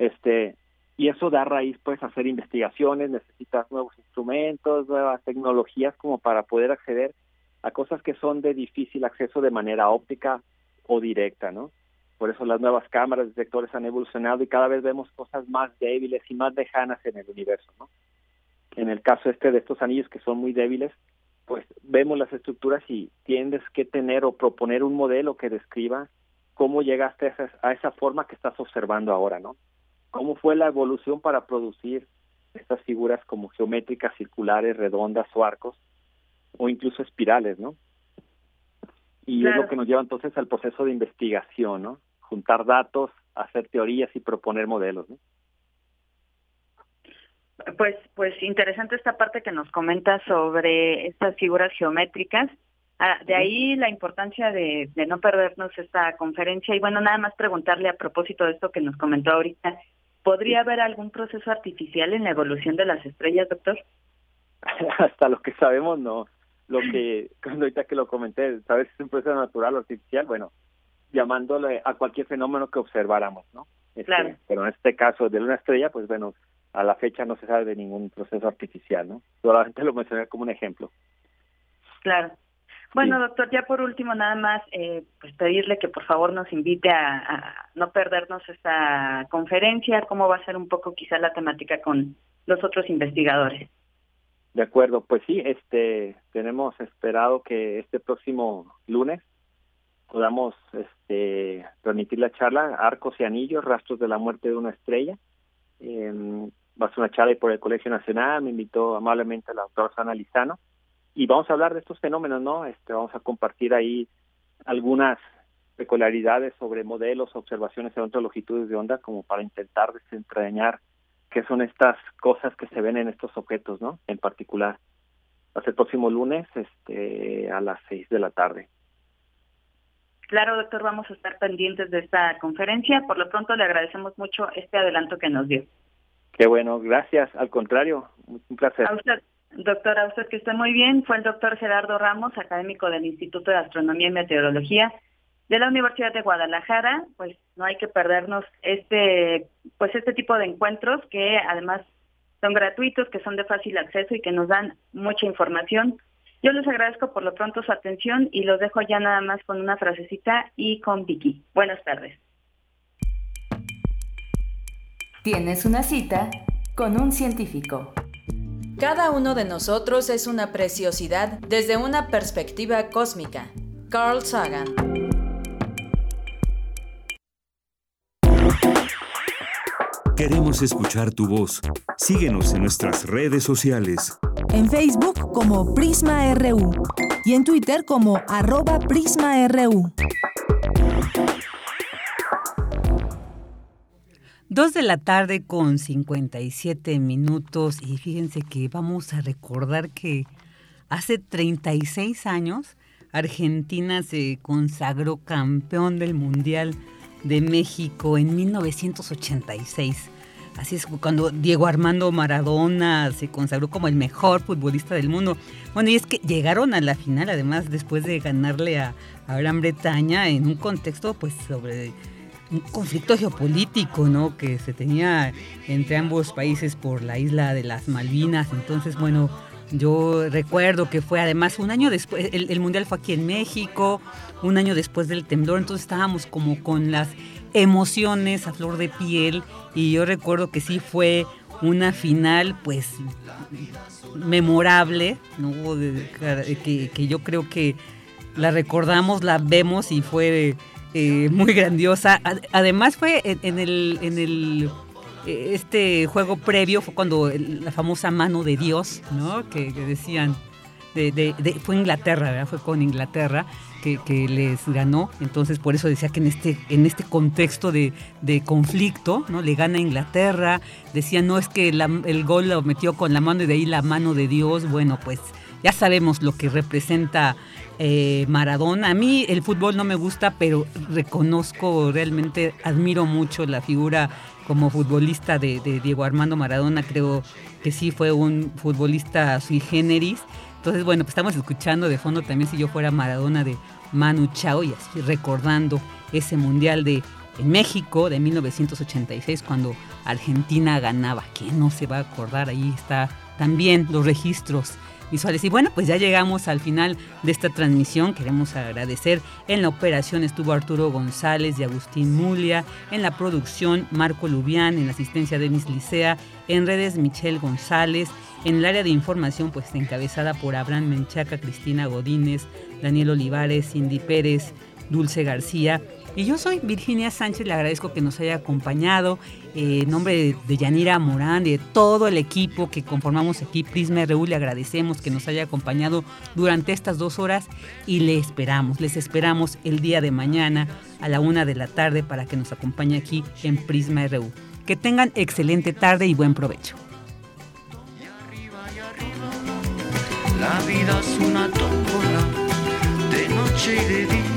[SPEAKER 33] Este, y eso da raíz pues a hacer investigaciones, necesitas nuevos instrumentos, nuevas tecnologías como para poder acceder a cosas que son de difícil acceso de manera óptica o directa, ¿no? Por eso las nuevas cámaras, detectores han evolucionado y cada vez vemos cosas más débiles y más lejanas en el universo, ¿no? En el caso este de estos anillos que son muy débiles, pues vemos las estructuras y tienes que tener o proponer un modelo que describa cómo llegaste a esa, a esa forma que estás observando ahora, ¿no? cómo fue la evolución para producir estas figuras como geométricas, circulares, redondas o arcos, o incluso espirales, ¿no? Y es lo que nos lleva entonces al proceso de investigación, ¿no? Juntar datos, hacer teorías y proponer modelos, ¿no?
[SPEAKER 31] Pues, pues interesante esta parte que nos comenta sobre estas figuras geométricas. Ah, de ahí la importancia de, de, no perdernos esta conferencia y bueno, nada más preguntarle a propósito de esto que nos comentó ahorita, ¿Podría haber algún proceso artificial en la evolución de las estrellas, doctor?
[SPEAKER 33] Hasta lo que sabemos, no. Lo que, cuando ahorita que lo comenté, ¿sabes si es un proceso natural o artificial? Bueno, llamándole a cualquier fenómeno que observáramos, ¿no? Este,
[SPEAKER 31] claro.
[SPEAKER 33] Pero en este caso de una estrella, pues bueno, a la fecha no se sabe de ningún proceso artificial, ¿no? Solamente lo mencioné como un ejemplo.
[SPEAKER 31] Claro. Bueno, doctor, ya por último, nada más, eh, pues pedirle que por favor nos invite a, no perdernos esta conferencia, cómo va a ser un poco quizá la temática con los otros investigadores.
[SPEAKER 33] De acuerdo, pues sí, este, tenemos esperado que este próximo lunes podamos este, transmitir la charla Arcos y Anillos, Rastros de la Muerte de una Estrella. Eh, va a ser una charla por el Colegio Nacional, me invitó amablemente la doctora Sana Lizano y vamos a hablar de estos fenómenos, ¿no? Este, vamos a compartir ahí algunas peculiaridades sobre modelos, observaciones en otras longitudes de onda, como para intentar desentrañar qué son estas cosas que se ven en estos objetos, ¿no? En particular. Hasta el próximo lunes, este, a las seis de la tarde.
[SPEAKER 31] Claro, doctor, vamos a estar pendientes de esta conferencia. Por lo pronto, le agradecemos mucho este adelanto que nos dio.
[SPEAKER 33] Qué bueno, gracias. Al contrario, un placer.
[SPEAKER 31] A usted. Doctora, usted que esté muy bien. Fue el doctor Gerardo Ramos, académico del Instituto de Astronomía y Meteorología de la Universidad de Guadalajara. Pues no hay que perdernos este, pues este tipo de encuentros que además son gratuitos, que son de fácil acceso y que nos dan mucha información. Yo les agradezco por lo pronto su atención y los dejo ya nada más con una frasecita y con Vicky. Buenas tardes.
[SPEAKER 19] Tienes una cita con un científico.
[SPEAKER 34] Cada uno de nosotros es una preciosidad desde una perspectiva cósmica. Carl Sagan.
[SPEAKER 3] Queremos escuchar tu voz. Síguenos en nuestras redes sociales.
[SPEAKER 1] En Facebook como Prisma RU y en Twitter como arroba PrismaRU.
[SPEAKER 2] Dos de la tarde con 57 minutos y fíjense que vamos a recordar que hace 36 años Argentina se consagró campeón del Mundial de México en 1986. Así es cuando Diego Armando Maradona se consagró como el mejor futbolista del mundo. Bueno, y es que llegaron a la final, además, después de ganarle a, a Gran Bretaña en un contexto, pues, sobre un conflicto geopolítico, ¿no? Que se tenía entre ambos países por la isla de las Malvinas. Entonces, bueno, Yo recuerdo que fue además un año después, el, Mundial fue aquí en México, un año después del temblor, entonces estábamos como con las emociones a flor de piel y yo recuerdo que sí fue una final pues memorable, que, yo creo que la recordamos, la vemos y fue eh, muy grandiosa. Además fue en el, en el este juego previo fue cuando la famosa mano de Dios, ¿no? Que, decían, de, fue Inglaterra, ¿verdad? Fue con Inglaterra que, les ganó. Entonces, por eso decía que en este, en este contexto de, conflicto, ¿no? Le gana Inglaterra. Decía, no es que el gol lo metió con la mano y de ahí la mano de Dios. Bueno, pues ya sabemos lo que representa eh, Maradona. A mí el fútbol no me gusta, pero reconozco, realmente admiro mucho la figura como futbolista de, Diego Armando Maradona, creo que sí fue un futbolista sui generis. Entonces, bueno, pues estamos escuchando de fondo también si yo fuera Maradona de Manu Chao y así recordando ese mundial de México de 1986 cuando Argentina ganaba. ¿Quién no se va a acordar? Ahí está también los registros visuales. Y bueno, pues ya llegamos al final de esta transmisión. Queremos agradecer. En la operación estuvo Arturo González y Agustín Mulia. En la producción, Marco Lubián. En la asistencia, Denis Licea. En redes, Michelle González. En el área de información, pues encabezada por Abraham Menchaca, Cristina Godínez, Daniel Olivares, Cindy Pérez, Dulce García. Y yo soy Virginia Sánchez, le agradezco que nos haya acompañado. Eh, en nombre de, Yanira Morán y de todo el equipo que conformamos aquí, Prisma RU, le agradecemos que nos haya acompañado durante estas dos horas y le esperamos, les esperamos el día de mañana a la una de la tarde para que nos acompañe aquí en Prisma RU. Que tengan excelente tarde y buen provecho. La vida es una de noche y de día.